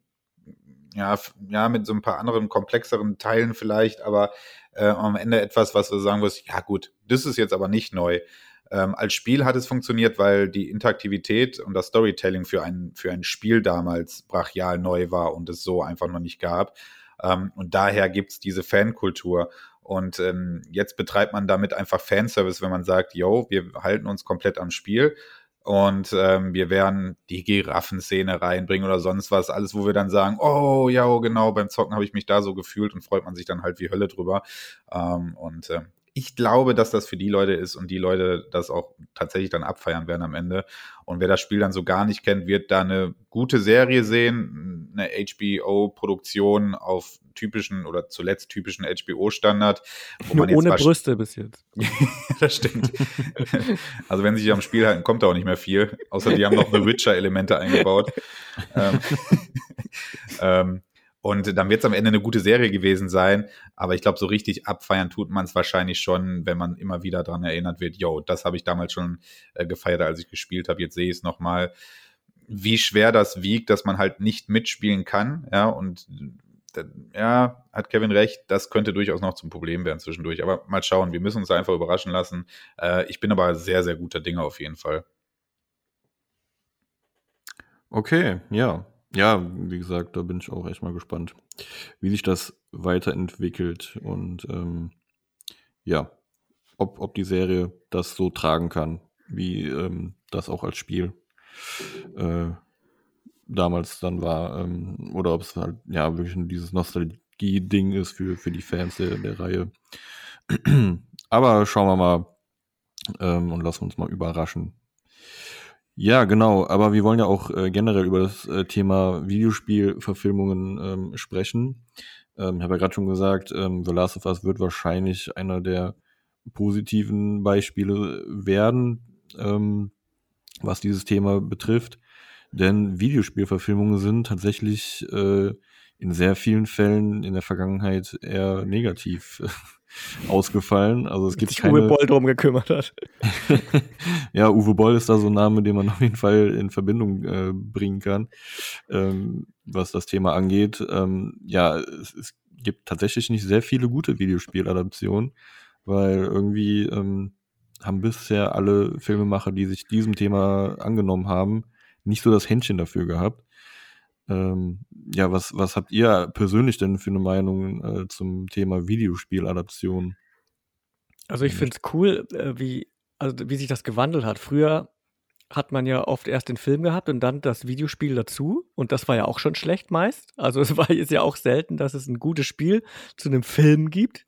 ja, ja, mit so ein paar anderen komplexeren Teilen vielleicht, aber äh, am Ende etwas, was du sagen wirst, ja gut, das ist jetzt aber nicht neu. Ähm, als Spiel hat es funktioniert, weil die Interaktivität und das Storytelling für ein, für ein Spiel damals brachial neu war und es so einfach noch nicht gab. Ähm, und daher gibt's diese Fankultur. Und ähm, jetzt betreibt man damit einfach Fanservice, wenn man sagt, yo, wir halten uns komplett am Spiel und ähm, wir werden die Giraffenszene reinbringen oder sonst was, alles, wo wir dann sagen, oh ja, oh, genau, beim Zocken habe ich mich da so gefühlt und freut man sich dann halt wie Hölle drüber. Ähm, und äh, ich glaube, dass das für die Leute ist und die Leute das auch tatsächlich dann abfeiern werden am Ende. Und wer das Spiel dann so gar nicht kennt, wird da eine gute Serie sehen, eine HBO-Produktion auf typischen oder zuletzt typischen HBO-Standard. Nur ohne Brüste bis jetzt. das stimmt. also wenn sie sich am Spiel halten, kommt da auch nicht mehr viel. Außer die haben noch The Witcher-Elemente eingebaut. ähm, ähm, und dann wird es am Ende eine gute Serie gewesen sein. Aber ich glaube, so richtig abfeiern tut man es wahrscheinlich schon, wenn man immer wieder daran erinnert wird, yo, das habe ich damals schon äh, gefeiert, als ich gespielt habe. Jetzt sehe ich es nochmal, wie schwer das wiegt, dass man halt nicht mitspielen kann. Ja, und äh, ja, hat Kevin recht, das könnte durchaus noch zum Problem werden zwischendurch. Aber mal schauen, wir müssen uns einfach überraschen lassen. Äh, ich bin aber sehr, sehr guter Dinge auf jeden Fall. Okay, ja. Ja, wie gesagt, da bin ich auch echt mal gespannt, wie sich das weiterentwickelt und ähm, ja, ob, ob die Serie das so tragen kann, wie ähm, das auch als Spiel äh, damals dann war, ähm, oder ob es halt ja wirklich dieses Nostalgie-Ding ist für, für die Fans der, der Reihe. Aber schauen wir mal ähm, und lassen uns mal überraschen, ja, genau, aber wir wollen ja auch äh, generell über das äh, Thema Videospielverfilmungen ähm, sprechen. Ähm, ich habe ja gerade schon gesagt, ähm, The Last of Us wird wahrscheinlich einer der positiven Beispiele werden, ähm, was dieses Thema betrifft. Denn Videospielverfilmungen sind tatsächlich äh, in sehr vielen Fällen in der Vergangenheit eher negativ ausgefallen. Also es gibt sich keine... Uwe Boll drum gekümmert hat. ja, Uwe Boll ist da so ein Name, den man auf jeden Fall in Verbindung äh, bringen kann, ähm, was das Thema angeht. Ähm, ja, es, es, gibt tatsächlich nicht sehr viele gute Videospieladaptionen, weil irgendwie ähm, haben bisher alle Filmemacher, die sich diesem Thema angenommen haben, nicht so das Händchen dafür gehabt. Ähm, ja, was, was habt ihr persönlich denn für eine Meinung äh, zum Thema Videospieladaption? Also ich finde es cool, äh, wie, also wie sich das gewandelt hat. Früher hat man ja oft erst den Film gehabt und dann das Videospiel dazu. Und das war ja auch schon schlecht meist. Also es war jetzt ja auch selten, dass es ein gutes Spiel zu einem Film gibt.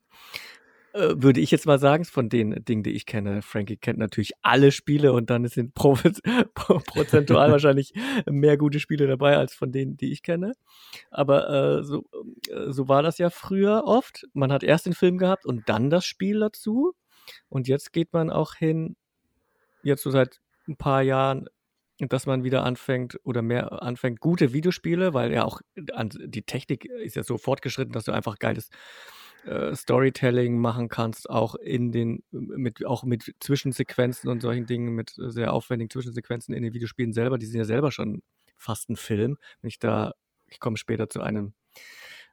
Äh, würde ich jetzt mal sagen, von den Dingen, die ich kenne. Frankie kennt natürlich alle Spiele und dann sind pro, prozentual wahrscheinlich mehr gute Spiele dabei als von denen, die ich kenne. Aber äh, so, äh, so war das ja früher oft. Man hat erst den Film gehabt und dann das Spiel dazu. Und jetzt geht man auch hin, jetzt so seit ein paar Jahren, dass man wieder anfängt oder mehr anfängt, gute Videospiele, weil ja auch die Technik ist ja so fortgeschritten, dass du einfach geiles äh, Storytelling machen kannst, auch in den, mit, auch mit Zwischensequenzen und solchen Dingen, mit sehr aufwendigen Zwischensequenzen in den Videospielen selber, die sind ja selber schon fast ein Film. Wenn ich da, ich komme später zu einem,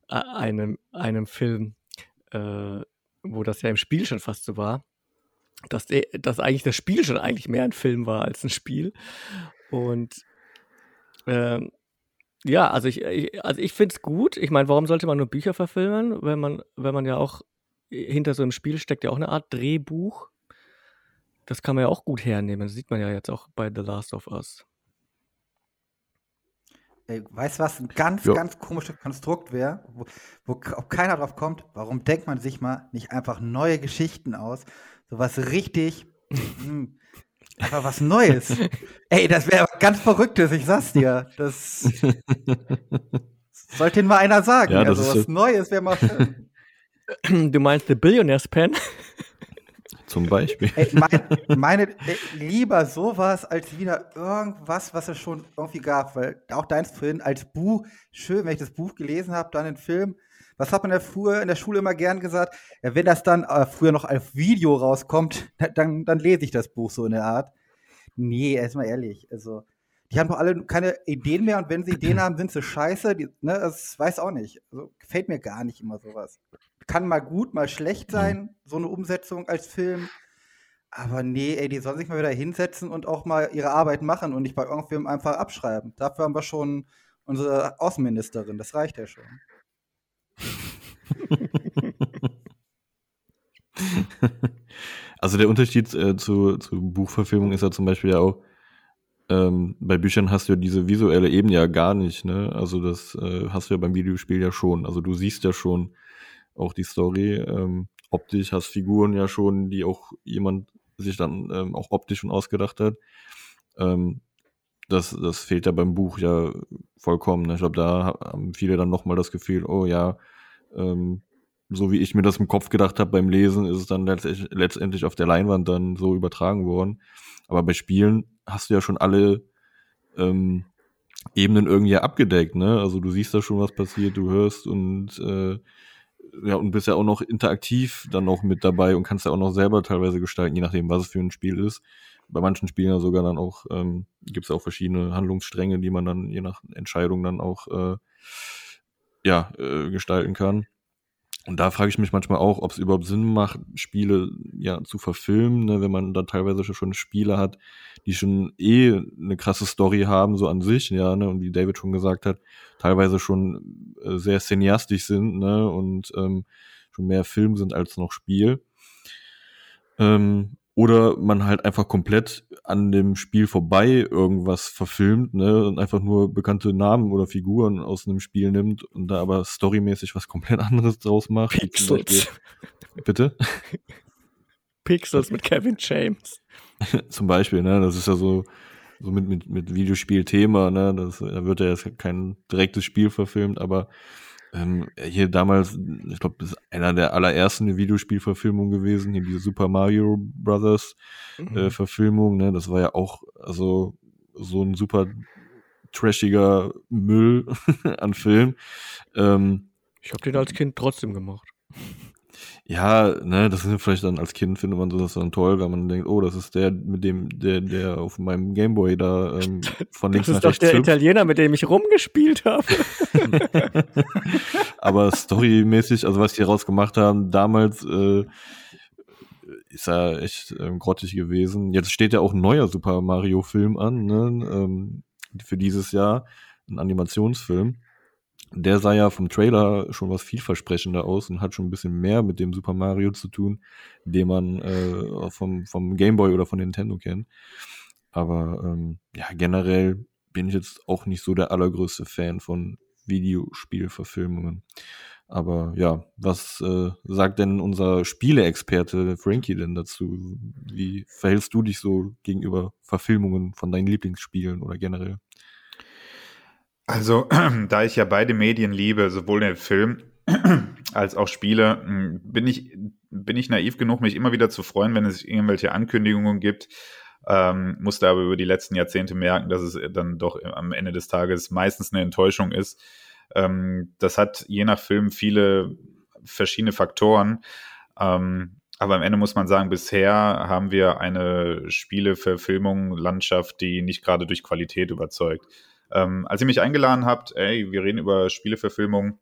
äh, einem, einem Film, äh, wo das ja im Spiel schon fast so war, dass, dass eigentlich das Spiel schon eigentlich mehr ein Film war als ein Spiel. Und ähm, ja, also ich, ich also ich finde es gut. Ich meine, warum sollte man nur Bücher verfilmen, wenn man, wenn man ja auch hinter so einem Spiel steckt ja auch eine Art Drehbuch. Das kann man ja auch gut hernehmen. Das sieht man ja jetzt auch bei The Last of Us. Ey, weißt du, was ein ganz, jo. ganz komisches Konstrukt wäre, wo, wo ob keiner drauf kommt? Warum denkt man sich mal nicht einfach neue Geschichten aus? So was richtig, hm, Einfach was Neues. Ey, das wäre ganz Verrücktes, ich sag's dir. Das sollte mal einer sagen. Ja, also was Neues wäre mal schön. Du meinst The Billionaire's Pen? Zum Beispiel. Ey, mein, meine, ey, lieber sowas als wieder irgendwas, was es schon irgendwie gab. Weil auch deins vorhin als Buch, schön, wenn ich das Buch gelesen habe, dann den Film. Was hat man ja früher in der Schule immer gern gesagt? Ja, wenn das dann äh, früher noch als Video rauskommt, dann, dann lese ich das Buch so in der Art. Nee, erstmal ehrlich. Also, die haben doch alle keine Ideen mehr und wenn sie Ideen haben, sind sie scheiße. Die, ne, das weiß auch nicht. Also, gefällt mir gar nicht immer sowas. Kann mal gut, mal schlecht mhm. sein, so eine Umsetzung als Film. Aber nee, ey, die sollen sich mal wieder hinsetzen und auch mal ihre Arbeit machen und nicht bei irgendwem einfach abschreiben. Dafür haben wir schon unsere Außenministerin, das reicht ja schon. also der Unterschied äh, zu, zu Buchverfilmung ist ja zum Beispiel ja auch, ähm, bei Büchern hast du ja diese visuelle Ebene ja gar nicht, ne? Also das äh, hast du ja beim Videospiel ja schon. Also du siehst ja schon auch die Story. Ähm, optisch hast Figuren ja schon, die auch jemand sich dann ähm, auch optisch schon ausgedacht hat. Ähm, das, das fehlt ja beim Buch ja vollkommen. Ne? Ich glaube, da haben viele dann nochmal das Gefühl, oh ja, ähm, so wie ich mir das im Kopf gedacht habe beim Lesen, ist es dann letztendlich, auf der Leinwand dann so übertragen worden. Aber bei Spielen hast du ja schon alle ähm, Ebenen irgendwie abgedeckt, ne? Also du siehst da schon, was passiert, du hörst und äh, ja, und bist ja auch noch interaktiv dann noch mit dabei und kannst ja auch noch selber teilweise gestalten, je nachdem, was es für ein Spiel ist. Bei manchen Spielen ja sogar dann auch, ähm, gibt es auch verschiedene Handlungsstränge, die man dann je nach Entscheidung dann auch äh, ja, äh, gestalten kann. Und da frage ich mich manchmal auch, ob es überhaupt Sinn macht, Spiele ja zu verfilmen, ne, wenn man da teilweise schon Spiele hat, die schon eh eine krasse Story haben, so an sich, ja, ne, und wie David schon gesagt hat, teilweise schon äh, sehr cineastisch sind, ne, und ähm, schon mehr Film sind als noch Spiel. Ähm, oder man halt einfach komplett an dem Spiel vorbei irgendwas verfilmt, ne, und einfach nur bekannte Namen oder Figuren aus einem Spiel nimmt und da aber storymäßig was komplett anderes draus macht. Pixels. Bitte? Pixels mit Kevin James. Zum Beispiel, ne, das ist ja so, so mit, mit, mit Videospiel-Thema, ne, das, da wird ja jetzt kein direktes Spiel verfilmt, aber ähm, hier damals, ich glaube, das ist einer der allerersten Videospielverfilmungen gewesen, hier diese Super Mario Brothers mhm. äh, Verfilmung, ne? Das war ja auch also so ein super trashiger Müll an Film. Ähm, ich habe den als Kind trotzdem gemacht ja, ne, das ist vielleicht dann als Kind findet man das dann toll, wenn man denkt, oh, das ist der, mit dem, der, der auf meinem Gameboy da ähm, von links nach rechts. Das ist doch der hüpft. Italiener, mit dem ich rumgespielt habe. Aber storymäßig, also was die rausgemacht haben, damals äh, ist ja echt ähm, grottig gewesen. Jetzt steht ja auch ein neuer Super Mario Film an, ne, ähm, für dieses Jahr, ein Animationsfilm der sah ja vom Trailer schon was vielversprechender aus und hat schon ein bisschen mehr mit dem Super Mario zu tun, den man äh, vom, vom Game Boy oder von Nintendo kennt. Aber ähm, ja, generell bin ich jetzt auch nicht so der allergrößte Fan von Videospielverfilmungen. Aber ja, was äh, sagt denn unser Spieleexperte Frankie denn dazu? Wie verhältst du dich so gegenüber Verfilmungen von deinen Lieblingsspielen oder generell? Also, da ich ja beide Medien liebe, sowohl den Film als auch Spiele, hm, bin ich, bin ich naiv genug, mich immer wieder zu freuen, wenn es irgendwelche Ankündigungen gibt. Ähm, musste aber über die letzten Jahrzehnte merken, dass es dann doch am Ende des Tages meistens eine Enttäuschung ist. Ähm, das hat je nach Film viele verschiedene Faktoren. Ähm, aber am Ende muss man sagen, bisher haben wir eine Spieleverfilmung, Landschaft, die nicht gerade durch Qualität überzeugt. Ähm, als ihr mich eingeladen habt, ey, wir reden über Spieleverfilmung,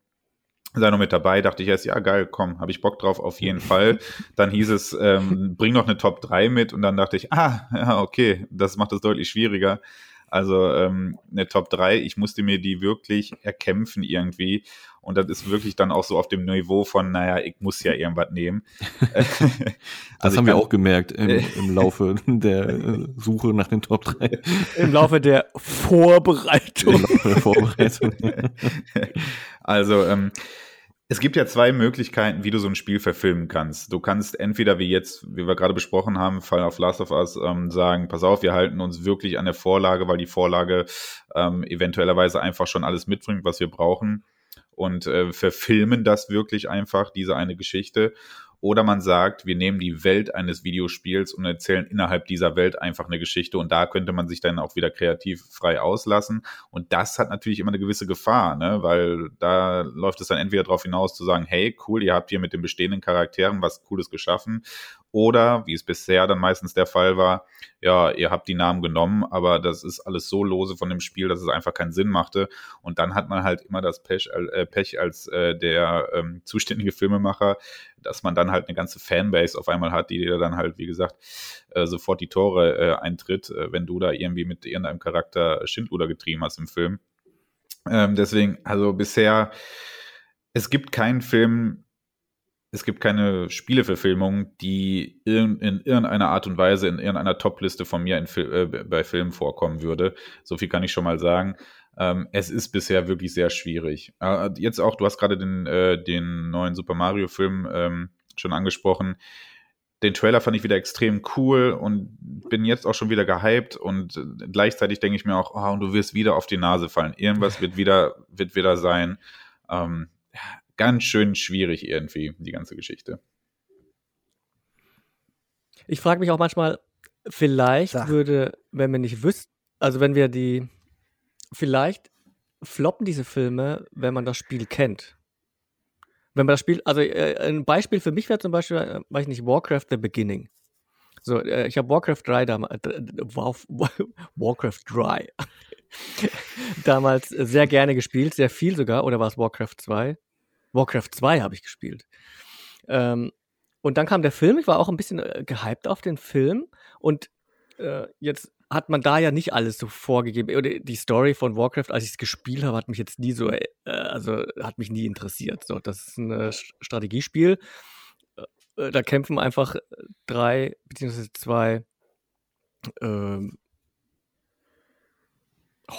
sei noch mit dabei, dachte ich erst, ja geil, komm, habe ich Bock drauf, auf jeden Fall. Dann hieß es, ähm, bring noch eine Top 3 mit und dann dachte ich, ah, ja, okay, das macht es deutlich schwieriger. Also ähm, eine Top 3, ich musste mir die wirklich erkämpfen irgendwie. Und das ist wirklich dann auch so auf dem Niveau von, naja, ich muss ja irgendwas nehmen. das also haben wir auch gemerkt im, im Laufe der äh, Suche nach den Top 3. Im Laufe der Vorbereitung. Im Laufe der Vorbereitung. also, ähm, es gibt ja zwei Möglichkeiten, wie du so ein Spiel verfilmen kannst. Du kannst entweder, wie jetzt, wie wir gerade besprochen haben, Fall auf Last of Us, ähm, sagen, pass auf, wir halten uns wirklich an der Vorlage, weil die Vorlage ähm, eventuellerweise einfach schon alles mitbringt, was wir brauchen und äh, verfilmen das wirklich einfach, diese eine Geschichte. Oder man sagt, wir nehmen die Welt eines Videospiels und erzählen innerhalb dieser Welt einfach eine Geschichte und da könnte man sich dann auch wieder kreativ frei auslassen. Und das hat natürlich immer eine gewisse Gefahr, ne? weil da läuft es dann entweder darauf hinaus zu sagen, hey, cool, ihr habt hier mit den bestehenden Charakteren was Cooles geschaffen oder, wie es bisher dann meistens der Fall war, ja, ihr habt die Namen genommen, aber das ist alles so lose von dem Spiel, dass es einfach keinen Sinn machte. Und dann hat man halt immer das Pech, äh, Pech als äh, der ähm, zuständige Filmemacher, dass man dann halt eine ganze Fanbase auf einmal hat, die dir dann halt, wie gesagt, äh, sofort die Tore äh, eintritt, äh, wenn du da irgendwie mit irgendeinem Charakter Schindluder getrieben hast im Film. Ähm, deswegen, also bisher, es gibt keinen Film, es gibt keine Spieleverfilmung, die in, in, irgendeiner Art und Weise in irgendeiner Top-Liste von mir in, äh, bei Filmen vorkommen würde. So viel kann ich schon mal sagen. Ähm, es ist bisher wirklich sehr schwierig. Äh, jetzt auch, du hast gerade den, äh, den neuen Super Mario-Film ähm, schon angesprochen. Den Trailer fand ich wieder extrem cool und bin jetzt auch schon wieder gehypt und gleichzeitig denke ich mir auch, oh, und du wirst wieder auf die Nase fallen. Irgendwas wird wieder, wird wieder sein. Ähm, ganz schön schwierig irgendwie, die ganze Geschichte. Ich frage mich auch manchmal, vielleicht Sag. würde, wenn wir nicht wüssten, also wenn wir die, vielleicht floppen diese Filme, wenn man das Spiel kennt. Wenn man das Spiel, also äh, ein Beispiel für mich wäre zum Beispiel, äh, weiß ich nicht, Warcraft The Beginning. So, äh, ich habe Warcraft 3 damals, äh, Warcraft 3 damals sehr gerne gespielt, sehr viel sogar, oder war es Warcraft 2? Warcraft 2 habe ich gespielt. Ähm, und dann kam der Film, ich war auch ein bisschen äh, gehypt auf den Film und äh, jetzt hat man da ja nicht alles so vorgegeben. Die Story von Warcraft, als ich es gespielt habe, hat mich jetzt nie so, äh, also hat mich nie interessiert. So, das ist ein äh, Strategiespiel. Äh, da kämpfen einfach drei beziehungsweise zwei ähm,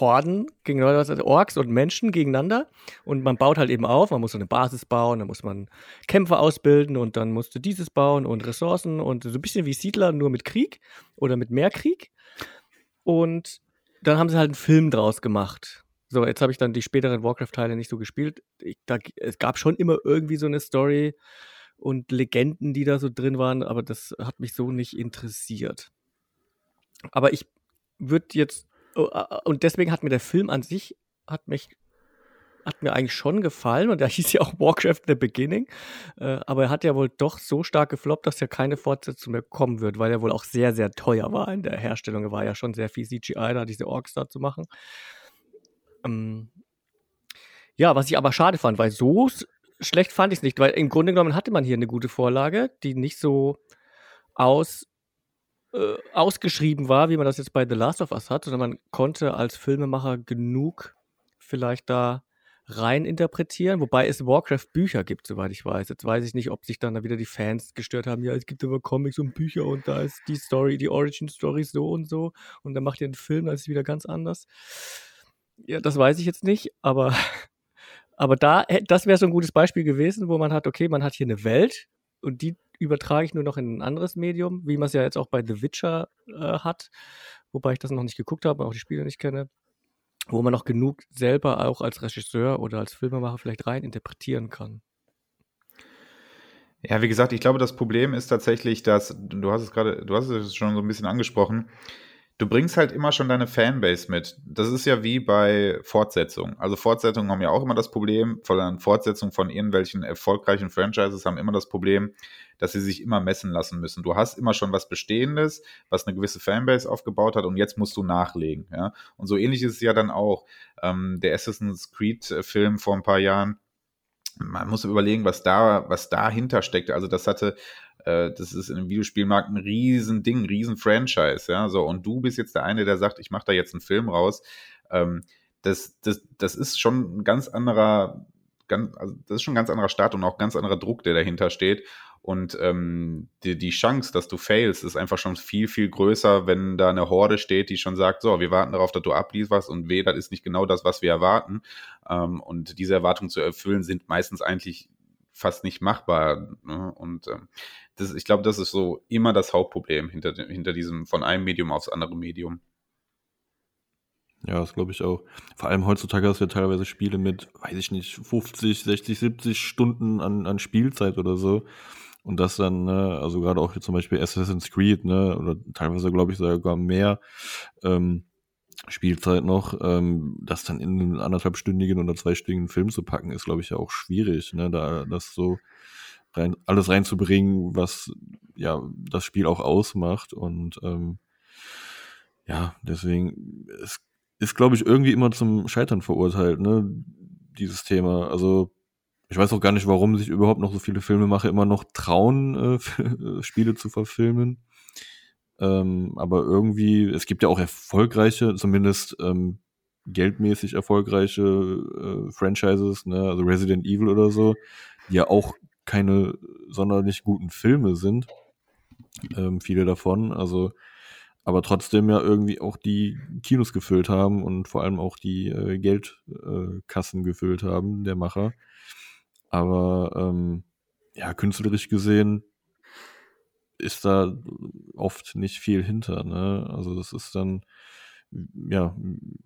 Horden gegen also Orks und Menschen gegeneinander und man baut halt eben auf, man muss so eine Basis bauen, dann muss man Kämpfer ausbilden und dann musst du dieses bauen und Ressourcen und so ein bisschen wie Siedler, nur mit Krieg oder mit mehr Krieg. Und dann haben sie halt einen Film draus gemacht. So, jetzt habe ich dann die späteren Warcraft-Teile nicht so gespielt. Ich, da, es gab schon immer irgendwie so eine Story und Legenden, die da so drin waren, aber das hat mich so nicht interessiert. Aber ich würde jetzt und deswegen hat mir der Film an sich, hat mich, hat mir eigentlich schon gefallen und da hieß ja auch Warcraft The Beginning, äh, aber er hat ja wohl doch so stark gefloppt, dass ja keine Fortsetzung mehr kommen wird, weil er wohl auch sehr, sehr teuer war in der Herstellung. Er war ja schon sehr viel CGI, da diese Orks da zu machen. Ähm, ja, was ich aber schade fand, weil so schlecht fand ich es nicht, weil im Grunde genommen hatte man hier eine gute Vorlage, die nicht so aus äh, ausgeschrieben war, wie man das jetzt bei The Last of Us hat, sondern man konnte als Filmemacher genug vielleicht da rein interpretieren, wobei es Warcraft-Bücher gibt, soweit ich weiß. Jetzt weiß ich nicht, ob sich dann da wieder die Fans gestört haben, ja, es gibt immer Comics und Bücher und da ist die Story, die Origin-Story so und so und dann macht ihr einen Film, da ist es wieder ganz anders. Ja, das weiß ich jetzt nicht, aber, aber da, das wäre so ein gutes Beispiel gewesen, wo man hat, okay, man hat hier eine Welt und die übertrage ich nur noch in ein anderes Medium, wie man es ja jetzt auch bei The Witcher äh, hat, wobei ich das noch nicht geguckt habe und auch die Spiele nicht kenne, wo man noch genug selber auch als Regisseur oder als Filmemacher vielleicht rein interpretieren kann. Ja, wie gesagt, ich glaube, das Problem ist tatsächlich, dass du hast es gerade, du hast es schon so ein bisschen angesprochen, du bringst halt immer schon deine Fanbase mit. Das ist ja wie bei Fortsetzungen. Also Fortsetzungen haben ja auch immer das Problem, von Fortsetzungen von irgendwelchen erfolgreichen Franchises haben immer das Problem, dass sie sich immer messen lassen müssen. Du hast immer schon was Bestehendes, was eine gewisse Fanbase aufgebaut hat und jetzt musst du nachlegen. Ja? Und so ähnlich ist es ja dann auch. Ähm, der Assassin's Creed-Film vor ein paar Jahren, man muss überlegen, was da, was dahinter steckt. Also das hatte das ist einem Videospielmarkt ein riesen Ding, ein riesen Franchise, ja, so, und du bist jetzt der eine, der sagt, ich mache da jetzt einen Film raus, ähm, das, das, das ist schon ein ganz anderer, ganz, also das ist schon ein ganz anderer Start und auch ganz anderer Druck, der dahinter steht. Und ähm, die, die Chance, dass du failst, ist einfach schon viel, viel größer, wenn da eine Horde steht, die schon sagt, so, wir warten darauf, dass du ablieferst und weh, das ist nicht genau das, was wir erwarten. Ähm, und diese Erwartungen zu erfüllen, sind meistens eigentlich fast nicht machbar. Ne? Und ähm, das, ich glaube, das ist so immer das Hauptproblem hinter, hinter diesem von einem Medium aufs andere Medium. Ja, das glaube ich auch. Vor allem heutzutage hast du ja teilweise Spiele mit, weiß ich nicht, 50, 60, 70 Stunden an, an Spielzeit oder so. Und das dann, ne, also gerade auch zum Beispiel Assassin's Creed, ne, oder teilweise glaube ich sogar mehr ähm, Spielzeit noch, ähm, das dann in einen anderthalbstündigen oder zweistündigen Film zu packen, ist, glaube ich, ja auch schwierig, ne, da das so rein, alles reinzubringen, was ja das Spiel auch ausmacht. Und ähm, ja, deswegen es ist, glaube ich, irgendwie immer zum Scheitern verurteilt, ne? Dieses Thema. Also ich weiß auch gar nicht, warum sich überhaupt noch so viele Filmemacher immer noch trauen, äh, Spiele zu verfilmen. Ähm, aber irgendwie, es gibt ja auch erfolgreiche, zumindest ähm, geldmäßig erfolgreiche äh, Franchises, ne? also Resident Evil oder so, die ja auch keine sonderlich guten Filme sind. Ähm, viele davon. Also, aber trotzdem ja irgendwie auch die Kinos gefüllt haben und vor allem auch die äh, Geldkassen äh, gefüllt haben, der Macher. Aber ähm, ja, künstlerisch gesehen ist da oft nicht viel hinter. Ne? Also das ist dann, ja,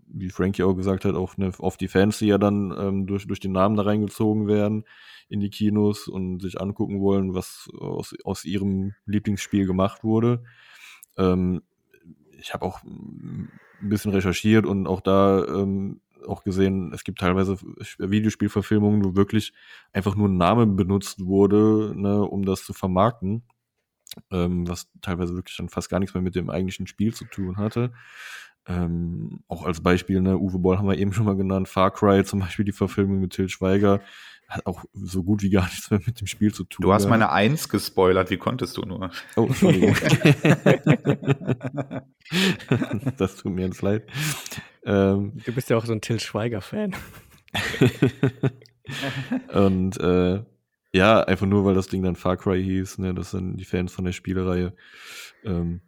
wie Frankie auch gesagt hat, auch eine, oft die Fans, die ja dann ähm, durch, durch den Namen da reingezogen werden in die Kinos und sich angucken wollen, was aus, aus ihrem Lieblingsspiel gemacht wurde. Ähm, ich habe auch ein bisschen recherchiert und auch da ähm, auch gesehen, es gibt teilweise Videospielverfilmungen, wo wirklich einfach nur ein Name benutzt wurde, ne, um das zu vermarkten ähm, was teilweise wirklich dann fast gar nichts mehr mit dem eigentlichen Spiel zu tun hatte. Ähm, auch als Beispiel, ne, Uwe Boll haben wir eben schon mal genannt, Far Cry zum Beispiel, die Verfilmung mit Till Schweiger, hat auch so gut wie gar nichts mehr mit dem Spiel zu tun. Du hast meine Eins gespoilert, wie konntest du nur? Oh, Entschuldigung. das tut mir jetzt leid. Ähm, du bist ja auch so ein Till Schweiger-Fan. und äh, ja, einfach nur, weil das Ding dann Far Cry hieß, ne, dass dann die Fans von der Spielereihe ähm,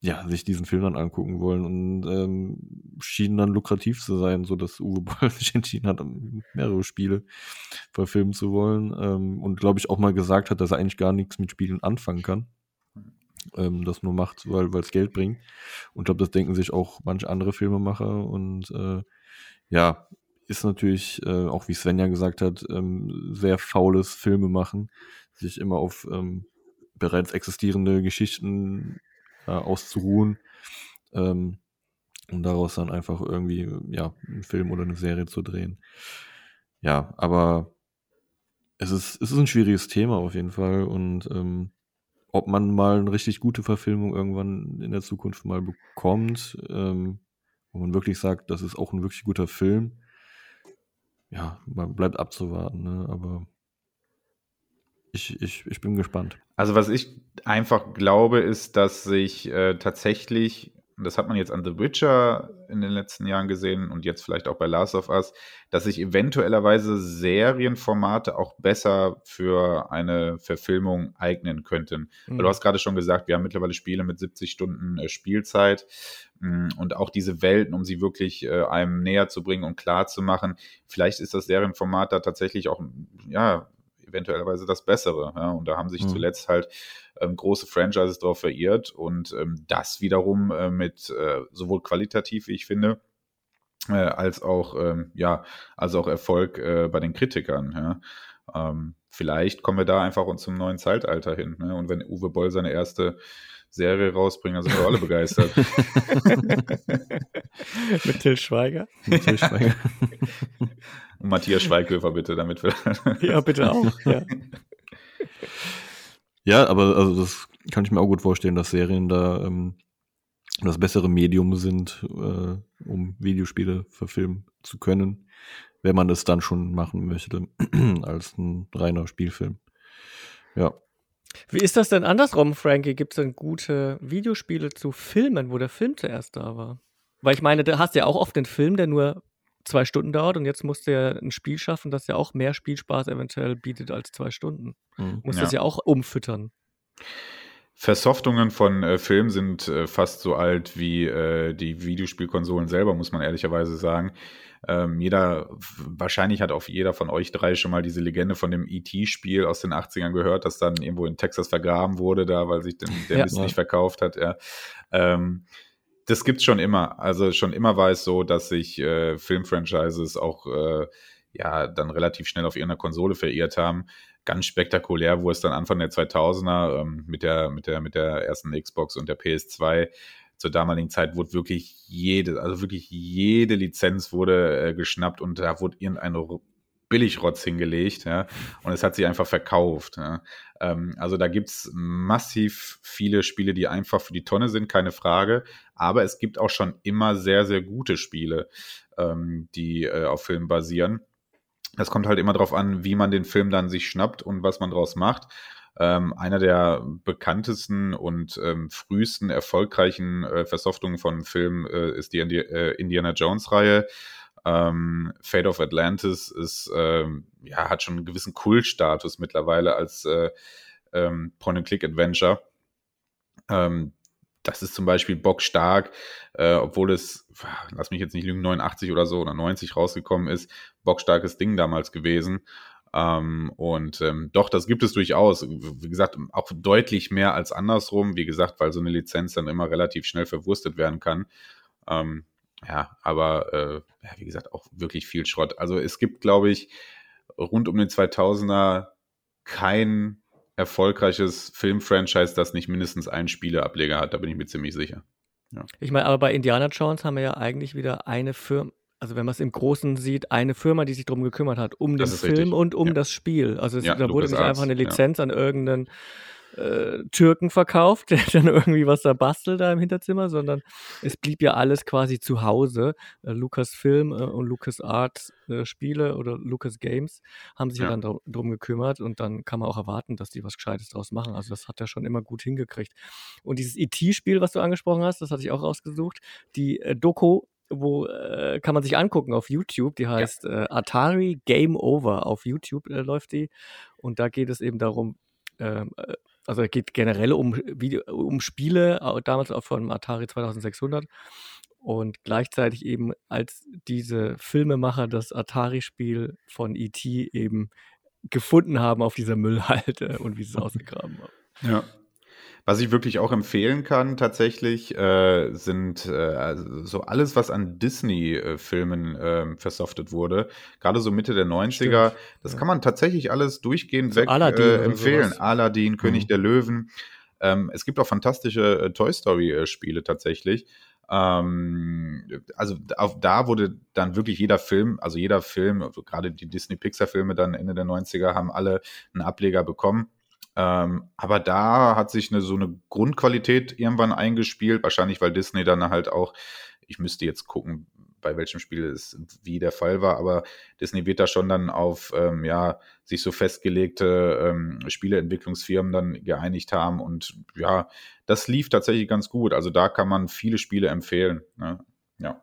ja, sich diesen Film dann angucken wollen und ähm, schien dann lukrativ zu sein, so dass Uwe Boll sich entschieden hat, mehrere Spiele verfilmen zu wollen ähm, und glaube ich auch mal gesagt hat, dass er eigentlich gar nichts mit Spielen anfangen kann. Ähm, das nur macht, weil es Geld bringt. Und glaube, das denken sich auch manche andere Filmemacher und äh, ja, ist natürlich, äh, auch wie Svenja gesagt hat, ähm, sehr faules Filme machen, sich immer auf ähm, bereits existierende Geschichten äh, auszuruhen ähm, und daraus dann einfach irgendwie ja einen Film oder eine Serie zu drehen. Ja, aber es ist es ist ein schwieriges Thema auf jeden Fall und ähm, ob man mal eine richtig gute Verfilmung irgendwann in der Zukunft mal bekommt, ähm, wo man wirklich sagt, das ist auch ein wirklich guter Film, ja, man bleibt abzuwarten, ne? aber ich, ich, ich bin gespannt. Also was ich einfach glaube, ist, dass sich äh, tatsächlich das hat man jetzt an The Witcher in den letzten Jahren gesehen und jetzt vielleicht auch bei Last of Us, dass sich eventuellerweise Serienformate auch besser für eine Verfilmung eignen könnten. Mhm. Du hast gerade schon gesagt, wir haben mittlerweile Spiele mit 70 Stunden äh, Spielzeit mm, und auch diese Welten, um sie wirklich äh, einem näher zu bringen und klar zu machen. Vielleicht ist das Serienformat da tatsächlich auch, ja, eventuellerweise das Bessere. Ja? Und da haben sich mhm. zuletzt halt ähm, große Franchises drauf verirrt und ähm, das wiederum äh, mit äh, sowohl qualitativ, wie ich finde, äh, als auch ähm, ja, also auch Erfolg äh, bei den Kritikern. Ja? Ähm, vielleicht kommen wir da einfach uns zum neuen Zeitalter hin. Ne? Und wenn Uwe Boll seine erste Serie rausbringen, dann sind wir alle begeistert. Mit Till Schweiger. Mit Till Schweiger. Und Matthias Schweighöfer bitte, damit wir. ja, bitte auch. Ja. ja, aber also das kann ich mir auch gut vorstellen, dass Serien da ähm, das bessere Medium sind, äh, um Videospiele verfilmen zu können, wenn man es dann schon machen möchte, als ein reiner Spielfilm. Ja. Wie ist das denn andersrum, Frankie? Gibt es denn gute Videospiele zu Filmen, wo der Film zuerst da war? Weil ich meine, du hast ja auch oft den Film, der nur zwei Stunden dauert und jetzt musst du ja ein Spiel schaffen, das ja auch mehr Spielspaß eventuell bietet als zwei Stunden. Mhm. Musst ja. das ja auch umfüttern. Versoftungen von äh, Filmen sind äh, fast so alt wie äh, die Videospielkonsolen selber, muss man ehrlicherweise sagen. Ähm, jeder, wahrscheinlich hat auch jeder von euch drei schon mal diese Legende von dem E.T.-Spiel aus den 80ern gehört, das dann irgendwo in Texas vergraben wurde, da, weil sich den, der ja, Mist nicht verkauft hat. Ja. Ähm, das gibt's schon immer. Also schon immer war es so, dass sich äh, Filmfranchises auch äh, ja dann relativ schnell auf ihrer Konsole verirrt haben. Ganz spektakulär, wo es dann Anfang der 2000er ähm, mit der mit der mit der ersten Xbox und der PS2 zur damaligen Zeit wurde wirklich jede, also wirklich jede Lizenz wurde äh, geschnappt und da wurde irgendein Billigrotz hingelegt, ja, und es hat sich einfach verkauft. Ja. Ähm, also da gibt es massiv viele Spiele, die einfach für die Tonne sind, keine Frage. Aber es gibt auch schon immer sehr, sehr gute Spiele, ähm, die äh, auf Filmen basieren. Es kommt halt immer darauf an, wie man den Film dann sich schnappt und was man draus macht. Ähm, einer der bekanntesten und ähm, frühesten erfolgreichen äh, Versoftungen von Filmen äh, ist die Indi äh, Indiana Jones-Reihe. Ähm, Fate of Atlantis ist, ähm, ja, hat schon einen gewissen Kultstatus mittlerweile als äh, ähm, Point-and-Click-Adventure. Ähm, das ist zum Beispiel bockstark, äh, obwohl es, lass mich jetzt nicht lügen, 89 oder so oder 90 rausgekommen ist, bockstarkes Ding damals gewesen. Ähm, und ähm, doch, das gibt es durchaus. Wie gesagt, auch deutlich mehr als andersrum. Wie gesagt, weil so eine Lizenz dann immer relativ schnell verwurstet werden kann. Ähm, ja, aber äh, ja, wie gesagt, auch wirklich viel Schrott. Also es gibt, glaube ich, rund um den 2000er kein erfolgreiches Filmfranchise, das nicht mindestens einen Spieleableger hat. Da bin ich mir ziemlich sicher. Ja. Ich meine, aber bei Indiana Jones haben wir ja eigentlich wieder eine Firma, also wenn man es im Großen sieht, eine Firma, die sich darum gekümmert hat, um den Film richtig. und um ja. das Spiel. Also es, ja, da wurde nicht einfach eine Lizenz an irgendeinen äh, Türken verkauft, der dann irgendwie was da bastelt da im Hinterzimmer, sondern es blieb ja alles quasi zu Hause. Äh, Lucas Film äh, und Lucas Art äh, Spiele oder Lucas Games haben sich ja, ja dann dr drum gekümmert und dann kann man auch erwarten, dass die was Gescheites draus machen. Also das hat er schon immer gut hingekriegt. Und dieses ET-Spiel, was du angesprochen hast, das hatte ich auch rausgesucht. Die äh, Doku wo äh, kann man sich angucken auf YouTube. Die heißt ja. äh, Atari Game Over. Auf YouTube äh, läuft die. Und da geht es eben darum, ähm, äh, also es geht generell um, Video, um Spiele, damals auch von Atari 2600 und gleichzeitig eben als diese Filmemacher das Atari-Spiel von E.T. eben gefunden haben auf dieser Müllhalde und wie sie es ausgegraben haben. Ja. Was ich wirklich auch empfehlen kann, tatsächlich, äh, sind äh, also so alles, was an Disney-Filmen äh, versoftet wurde. Gerade so Mitte der 90er. Stimmt. Das ja. kann man tatsächlich alles durchgehend so weg äh, empfehlen. Sowas. Aladdin, König mhm. der Löwen. Ähm, es gibt auch fantastische äh, Toy Story-Spiele tatsächlich. Ähm, also auf, da wurde dann wirklich jeder Film, also jeder Film, also gerade die Disney-Pixar-Filme dann Ende der 90er, haben alle einen Ableger bekommen. Ähm, aber da hat sich eine, so eine Grundqualität irgendwann eingespielt, wahrscheinlich weil Disney dann halt auch, ich müsste jetzt gucken, bei welchem Spiel es wie der Fall war, aber Disney wird da schon dann auf ähm, ja, sich so festgelegte ähm, Spieleentwicklungsfirmen dann geeinigt haben und ja, das lief tatsächlich ganz gut. Also da kann man viele Spiele empfehlen. Ne? Ja.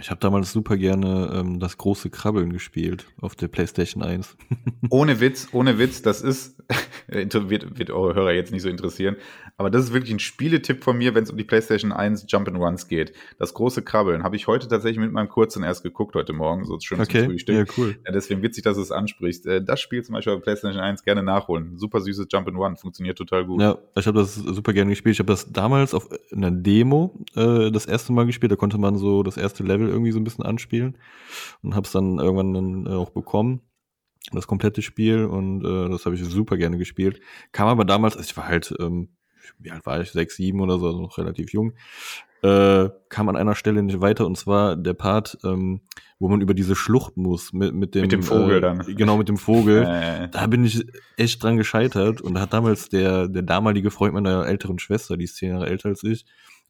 Ich habe damals super gerne ähm, das große Krabbeln gespielt auf der PlayStation 1. ohne Witz, ohne Witz, das ist, wird, wird eure Hörer jetzt nicht so interessieren, aber das ist wirklich ein Spieletipp von mir, wenn es um die PlayStation 1 Jump and Runs geht. Das große Krabbeln habe ich heute tatsächlich mit meinem Kurzen erst geguckt heute Morgen, so schön okay. zum Frühstück. Ja, cool. Ja, deswegen witzig, dass du es ansprichst. Äh, das Spiel zum Beispiel auf PlayStation 1 gerne nachholen. Super süßes Jump and Run, funktioniert total gut. Ja, ich habe das super gerne gespielt. Ich habe das damals auf einer Demo äh, das erste Mal gespielt. Da konnte man so das erste Level irgendwie so ein bisschen anspielen und habe es dann irgendwann dann äh, auch bekommen das komplette Spiel und äh, das habe ich super gerne gespielt. Kam aber damals, also ich war halt ähm, wie alt war ich, sechs, sieben oder so, also noch relativ jung, äh, kam an einer Stelle nicht weiter und zwar der Part, ähm, wo man über diese Schlucht muss mit, mit dem, mit dem Vogel äh, dann. Genau, mit dem Vogel. Äh. Da bin ich echt dran gescheitert und da hat damals der, der damalige Freund meiner älteren Schwester, die ist zehn Jahre älter als ich,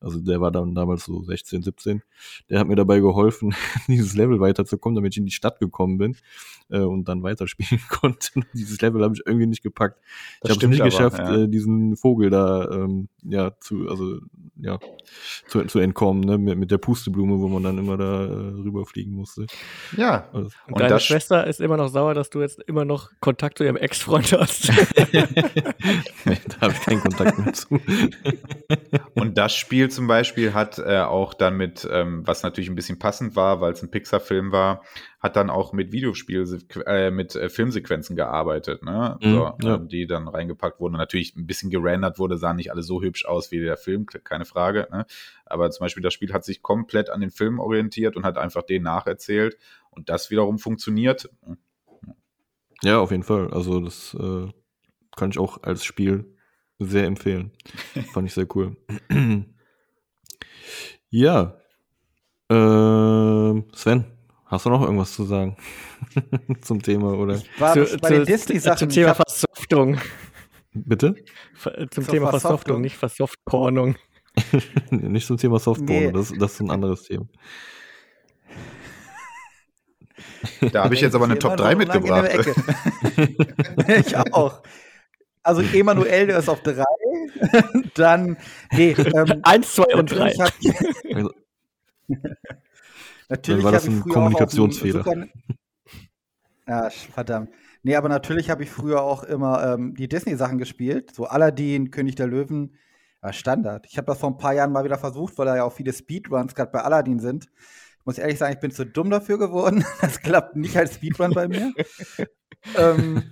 also der war dann damals so 16, 17. Der hat mir dabei geholfen, dieses Level weiterzukommen, damit ich in die Stadt gekommen bin äh, und dann weiterspielen konnte. dieses Level habe ich irgendwie nicht gepackt. Das ich habe es nicht aber, geschafft, ja. äh, diesen Vogel da ähm, ja zu, also ja, zu, zu entkommen, ne? mit, mit der Pusteblume, wo man dann immer da äh, rüberfliegen musste. Ja. Also, und, und deine Schwester ist immer noch sauer, dass du jetzt immer noch Kontakt zu ihrem Ex-Freund hast. da habe ich keinen Kontakt mehr zu. und das Spiel zum Beispiel hat äh, auch dann mit, ähm, was natürlich ein bisschen passend war, weil es ein Pixar-Film war, hat dann auch mit Videospiel, äh, mit äh, Filmsequenzen gearbeitet, ne? Mhm, so, ja. ähm, die dann reingepackt wurden und natürlich ein bisschen gerendert wurde, sahen nicht alle so hübsch aus wie der Film, keine Frage, ne? Aber zum Beispiel das Spiel hat sich komplett an den Film orientiert und hat einfach den nacherzählt und das wiederum funktioniert. Ja, auf jeden Fall. Also das äh, kann ich auch als Spiel sehr empfehlen. Fand ich sehr cool. Ja. Äh, Sven, hast du noch irgendwas zu sagen zum Thema oder? Ich war zu, bei den Disney-Sachen. Zum Thema Versoftung. Bitte? Zum Thema Versoftung, nicht Versoftpornung. nicht zum Thema Softporno, nee. das, das ist ein anderes Thema. Da habe ich jetzt aber eine Top 3 mitgebracht. ich auch. Also Emanuel, der ist auf 3. Dann, nee, ähm, eins, zwei und drei. Hat, Natürlich war das habe ich ein Kommunikationsfehler. Ja, sch- verdammt. Nee, aber natürlich habe ich früher auch immer ähm, die Disney-Sachen gespielt. So Aladdin, König der Löwen. Ja, Standard. Ich habe das vor ein paar Jahren mal wieder versucht, weil da ja auch viele Speedruns gerade bei Aladdin sind. Ich muss ehrlich sagen, ich bin zu dumm dafür geworden. Das klappt nicht als Speedrun bei mir. ähm,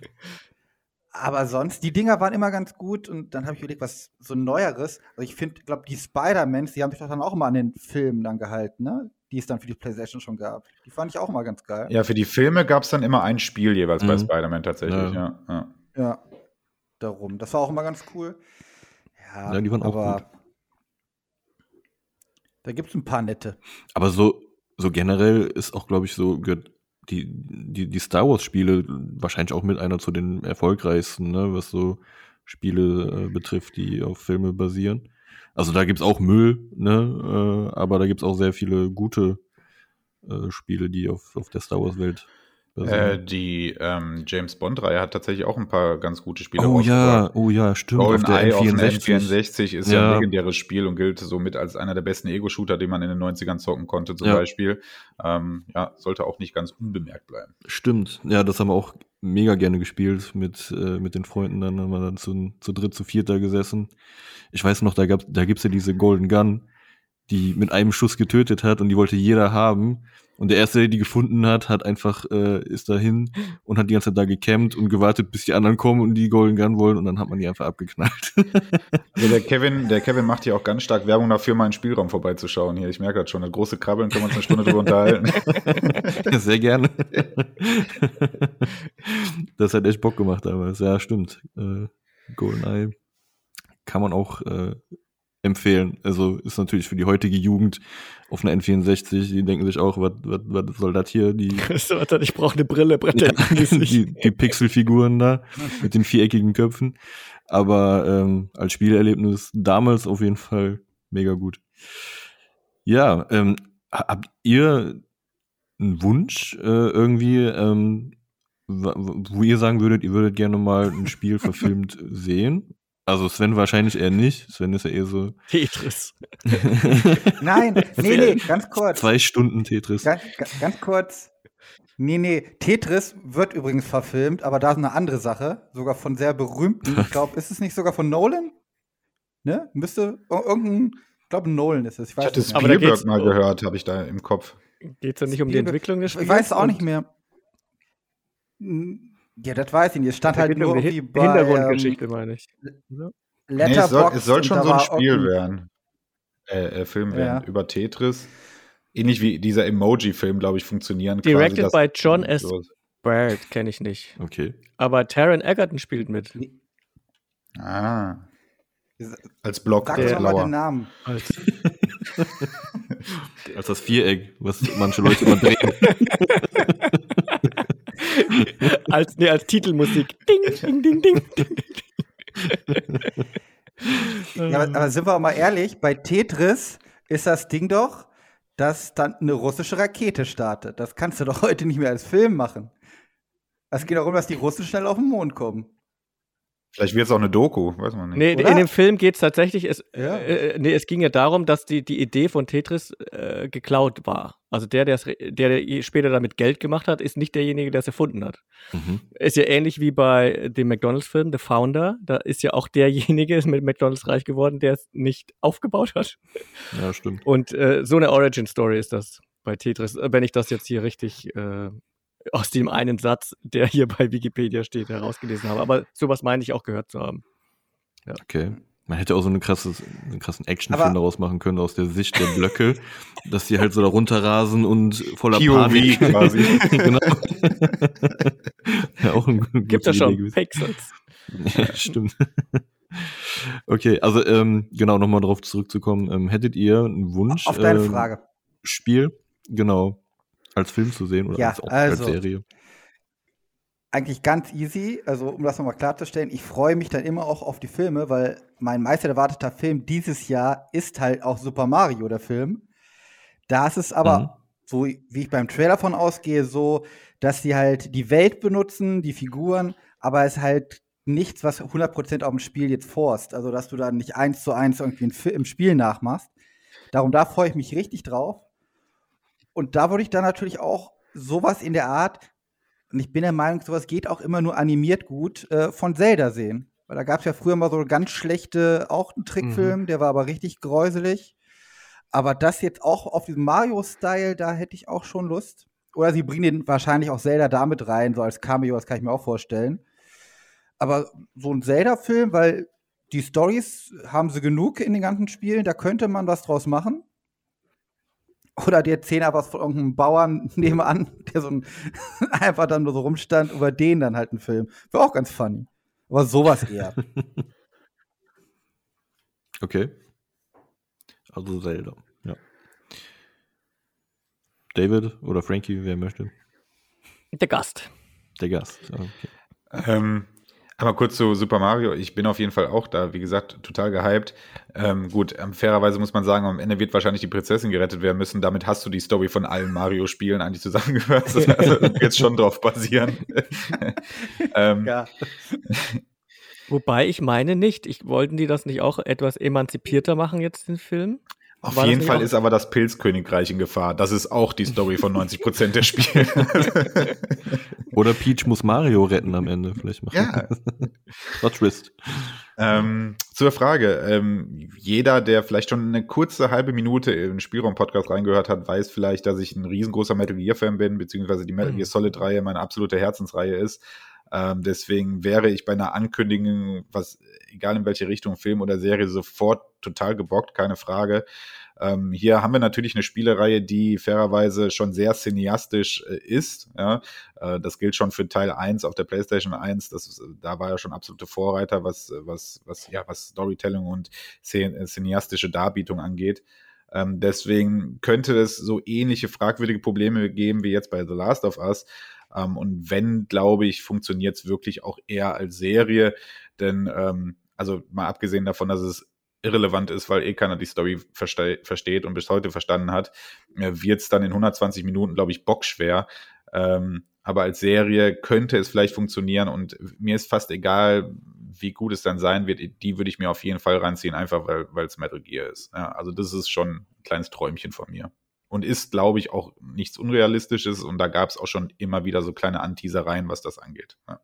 aber sonst, die Dinger waren immer ganz gut und dann habe ich überlegt, was so Neueres. Also ich finde, glaube die Spider-Mans, die haben sich doch dann auch immer an den Filmen dann gehalten, ne? Die es dann für die PlayStation schon gab. Die fand ich auch immer ganz geil. Ja, für die Filme gab es dann immer ein Spiel jeweils bei Mhm. Spider-Man tatsächlich. Ja. Ja. Ja. Ja, darum. Das war auch immer ganz cool. Ja, Ja, die waren auch aber gut. Da gibt es ein paar nette. Aber so, so generell ist auch, glaube ich, so gehört die, die, die Star Wars-Spiele wahrscheinlich auch mit einer zu den erfolgreichsten, ne, was so Spiele äh, betrifft, die auf Filme basieren. Also da gibt's auch Müll, ne, äh, aber da gibt's auch sehr viele gute äh, Spiele, die auf, auf der Star Wars-Welt Äh, die ähm, James Bond-Reihe hat tatsächlich auch ein paar ganz gute Spiele oh ja, oh ja, stimmt. auf der GoldenEye auf dem N64. N64 ist ja. Ein legendäres Spiel und gilt somit als einer der besten Ego-Shooter, den man in den 90ern zocken konnte, zum Ja. Beispiel. Ähm, ja, sollte auch nicht ganz unbemerkt bleiben. Stimmt, ja, das haben wir auch mega gerne gespielt mit, äh, mit den Freunden. Dann haben wir dann zu, zu dritt, zu viert da gesessen. Ich weiß noch, da, gab, da gibt's ja diese Golden Gun, die mit einem Schuss getötet hat und die wollte jeder haben. Und der Erste, der die gefunden hat, hat einfach, äh, ist dahin und hat die ganze Zeit da gecampt und gewartet, bis die anderen kommen und die Golden Gun wollen und dann hat man die einfach abgeknallt. Also der Kevin, der Kevin macht hier auch ganz stark Werbung dafür, mal in den Spielraum vorbeizuschauen. Hier, ich merke das schon. Das große Krabbeln können wir uns eine Stunde drüber unterhalten. Sehr gerne. das hat echt Bock gemacht damals. Ja, stimmt. Äh, GoldenEye kann man auch äh, empfehlen. Also ist natürlich für die heutige Jugend auf einer N64, die denken sich auch, was, was, was soll das hier? Die, ich brauche eine Brille, Brett die, die Pixelfiguren da mit den viereckigen Köpfen. Aber ähm, als Spielerlebnis damals auf jeden Fall mega gut. Ja, ähm, ha- habt ihr einen Wunsch äh, irgendwie, ähm, wo ihr sagen würdet, ihr würdet gerne mal ein Spiel verfilmt sehen? Also Sven wahrscheinlich eher nicht. Sven ist ja eher so Tetris. Nein, nee, nee, ganz kurz. zwei Stunden Tetris. Ganz, ganz- kurz. Nee, nee, Tetris wird übrigens verfilmt, aber da ist eine andere Sache. Sogar von sehr berühmten. Ich glaube, ist es nicht sogar von Nolan? Ne? Müsste ir- irgendein, ich glaube, Nolan ist es. Ich Ich weiß hatte es nicht. Spielberg mal gehört, habe ich da im Kopf. Geht es ja nicht um die Spielberg- Entwicklung des Spiels? Ich weiß es auch nicht mehr. Ja, das weiß ich nicht. Es stand halt nur die irgendwie Hin- bei Hintergrundgeschichte, meine ich. ähm, Nee, es soll, es soll schon so ein Spiel werden. Äh, äh, Film werden Ja. über Tetris. Ähnlich wie dieser Emoji-Film, glaube ich, funktionieren. Directed dass- by John S. Bird kenne ich nicht. Okay. Aber Taron Egerton spielt mit. Ah. Als Block, Sag als doch mal den. Namen. Als Als das Viereck, was manche Leute immer drehen. als, nee, als Titelmusik. Ding, ding, ding, ding. Ja, aber, aber sind wir auch mal ehrlich, bei Tetris ist das Ding doch, dass dann eine russische Rakete startet. Das kannst du doch heute nicht mehr als Film machen. Es geht darum, dass die Russen schnell auf den Mond kommen. Vielleicht wird es auch eine Doku, weiß man nicht. Nee, Oder? in dem Film geht es tatsächlich, es, Ja. äh, nee, es ging ja darum, dass die, die Idee von Tetris äh, geklaut war. Also der, der, der später damit Geld gemacht hat, ist nicht derjenige, der es erfunden hat. Mhm. Ist ja ähnlich wie bei dem McDonalds-Film, The Founder. Da ist ja auch derjenige ist mit McDonalds reich geworden, der es nicht aufgebaut hat. Ja, stimmt. Und äh, so eine Origin-Story ist das bei Tetris, äh, wenn ich das jetzt hier richtig äh, aus dem einen Satz, der hier bei Wikipedia steht, herausgelesen habe. Aber sowas meine ich auch gehört zu haben. Okay. Man hätte auch so eine krasse, einen krassen Actionfilm daraus machen können aus der Sicht der Blöcke, dass die halt so da runterrasen und voller POV Panik. quasi. genau. ja, auch ein Gibt ja schon Pixels. Ja, stimmt. Okay, also ähm, genau, nochmal drauf zurückzukommen. Ähm, hättet ihr einen Wunsch, Auf deine ähm, Frage. Spiel, genau, als Film zu sehen oder Ja, als, also- als Serie? Eigentlich ganz easy, also um das nochmal klarzustellen, ich freue mich dann immer auch auf die Filme, weil mein meist erwarteter Film dieses Jahr ist halt auch Super Mario, der Film. Da ist es aber, Mhm. so wie ich beim Trailer von ausgehe, so, dass sie halt die Welt benutzen, die Figuren, aber es halt nichts, was 100% auf dem Spiel jetzt forst. Also, dass du dann nicht eins zu eins irgendwie im Spiel nachmachst. Darum, da freue ich mich richtig drauf. Und da würde ich dann natürlich auch sowas in der Art, und ich bin der Meinung, sowas geht auch immer nur animiert gut, äh, von Zelda sehen. Weil da gab es ja früher mal so ganz schlechte, auch einen Trickfilm, mhm. der war aber richtig gräuselig. Aber das jetzt auch auf diesem Mario-Style, da hätte ich auch schon Lust. Oder sie bringen den wahrscheinlich auch Zelda damit rein, so als Cameo, das kann ich mir auch vorstellen. Aber so ein Zelda-Film, weil die Stories haben sie genug in den ganzen Spielen, da könnte man was draus machen. Oder die erzählen was von irgendeinem Bauern nebenan, der so ein, einfach dann nur so rumstand, über den dann halt einen Film. Wäre auch ganz funny. Aber sowas eher. Okay. Also Zelda, ja. David oder Frankie, wer möchte? Der Gast. Der Gast, okay. Ähm, aber kurz zu Super Mario. Ich bin auf jeden Fall auch da, wie gesagt, total gehypt. Ähm, gut, ähm, fairerweise muss man sagen, am Ende wird wahrscheinlich die Prinzessin gerettet werden müssen. Damit hast du die Story von allen Mario-Spielen eigentlich zusammengehört. Also wird schon drauf basieren. ähm, ja. Wobei ich meine nicht. Ich wollten die das nicht auch etwas emanzipierter machen jetzt den Film? Auf War jeden Fall ist aber das Pilzkönigreich in Gefahr. Das ist auch die Story von 90 Prozent der Spiele. Oder Peach muss Mario retten am Ende. Vielleicht machen. Ja. Not twist. Ähm, zur Frage. Ähm, jeder, der vielleicht schon eine kurze halbe Minute in den Spielraum-Podcast reingehört hat, weiß vielleicht, dass ich ein riesengroßer Metal Gear-Fan bin, beziehungsweise die Metal Gear mhm. Solid-Reihe meine absolute Herzensreihe ist. Ähm, deswegen wäre ich bei einer Ankündigung, was egal in welche Richtung, Film oder Serie, sofort total gebockt, keine Frage. Ähm, hier haben wir natürlich eine Spielereihe, die fairerweise schon sehr cineastisch äh, ist. Ja? Äh, das gilt schon für Teil 1 auf der PlayStation 1. Das, da war ja schon absolute Vorreiter, was, was, was, ja, was Storytelling und äh, cineastische Darbietung angeht. Ähm, deswegen könnte es so ähnliche fragwürdige Probleme geben wie jetzt bei The Last of Us. Ähm, und wenn, glaube ich, funktioniert es wirklich auch eher als Serie. Denn, ähm, also mal abgesehen davon, dass es irrelevant ist, weil eh keiner die Story verste versteht und bis heute verstanden hat, äh, wird es dann in 120 Minuten, glaube ich, bockschwer. Ähm, aber als Serie könnte es vielleicht funktionieren und mir ist fast egal, wie gut es dann sein wird. Die würde ich mir auf jeden Fall reinziehen, einfach weil es Metal Gear ist. Ja, also das ist schon ein kleines Träumchen von mir und ist, glaube ich, auch nichts Unrealistisches. Und da gab es auch schon immer wieder so kleine Anteasereien, was das angeht. Ja.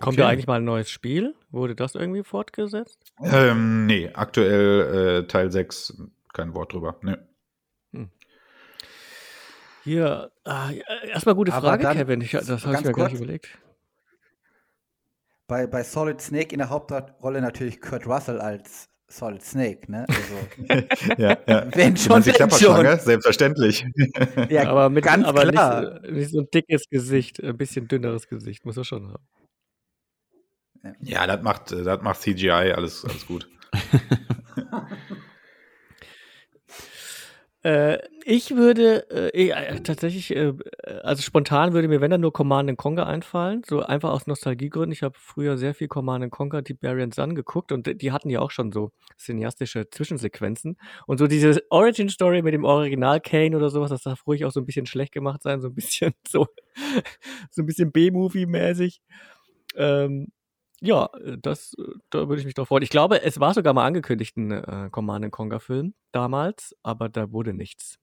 Kommt okay. da eigentlich mal ein neues Spiel? Wurde das irgendwie fortgesetzt? Ähm, nee, aktuell äh, Teil 6, kein Wort drüber. Nee. Hm. Hier, ah, erstmal gute Aber Frage, dann, Kevin. Ich, das habe ich mir gar nicht überlegt. Bei, bei Solid Snake in der Hauptrolle natürlich Kurt Russell als Solid Snake, ne? Also, ja, ja. Wenn schon, wenn schon. Selbstverständlich. ja, aber mit ganz aber klar. Nicht, nicht, so ein dickes Gesicht, ein bisschen dünneres Gesicht, muss er schon haben. Ja, das macht, das macht CGI alles, alles gut. Äh, ich würde äh, äh, tatsächlich, also spontan würde mir, wenn dann nur Command Conquer einfallen, so einfach aus Nostalgiegründen. Ich habe früher sehr viel Command Conquer Tiberian Sun geguckt und die hatten ja auch schon so cineastische Zwischensequenzen. Und so diese Origin Story mit dem Original Kane oder sowas, das darf ruhig auch so ein bisschen schlecht gemacht sein, so ein bisschen so, so ein bisschen B-Movie-mäßig. Ähm, ja, äh, das, äh, da würde ich mich drauf freuen. Ich glaube, es war sogar mal angekündigt, ein äh, Command Conquer-Film damals, aber da wurde nichts.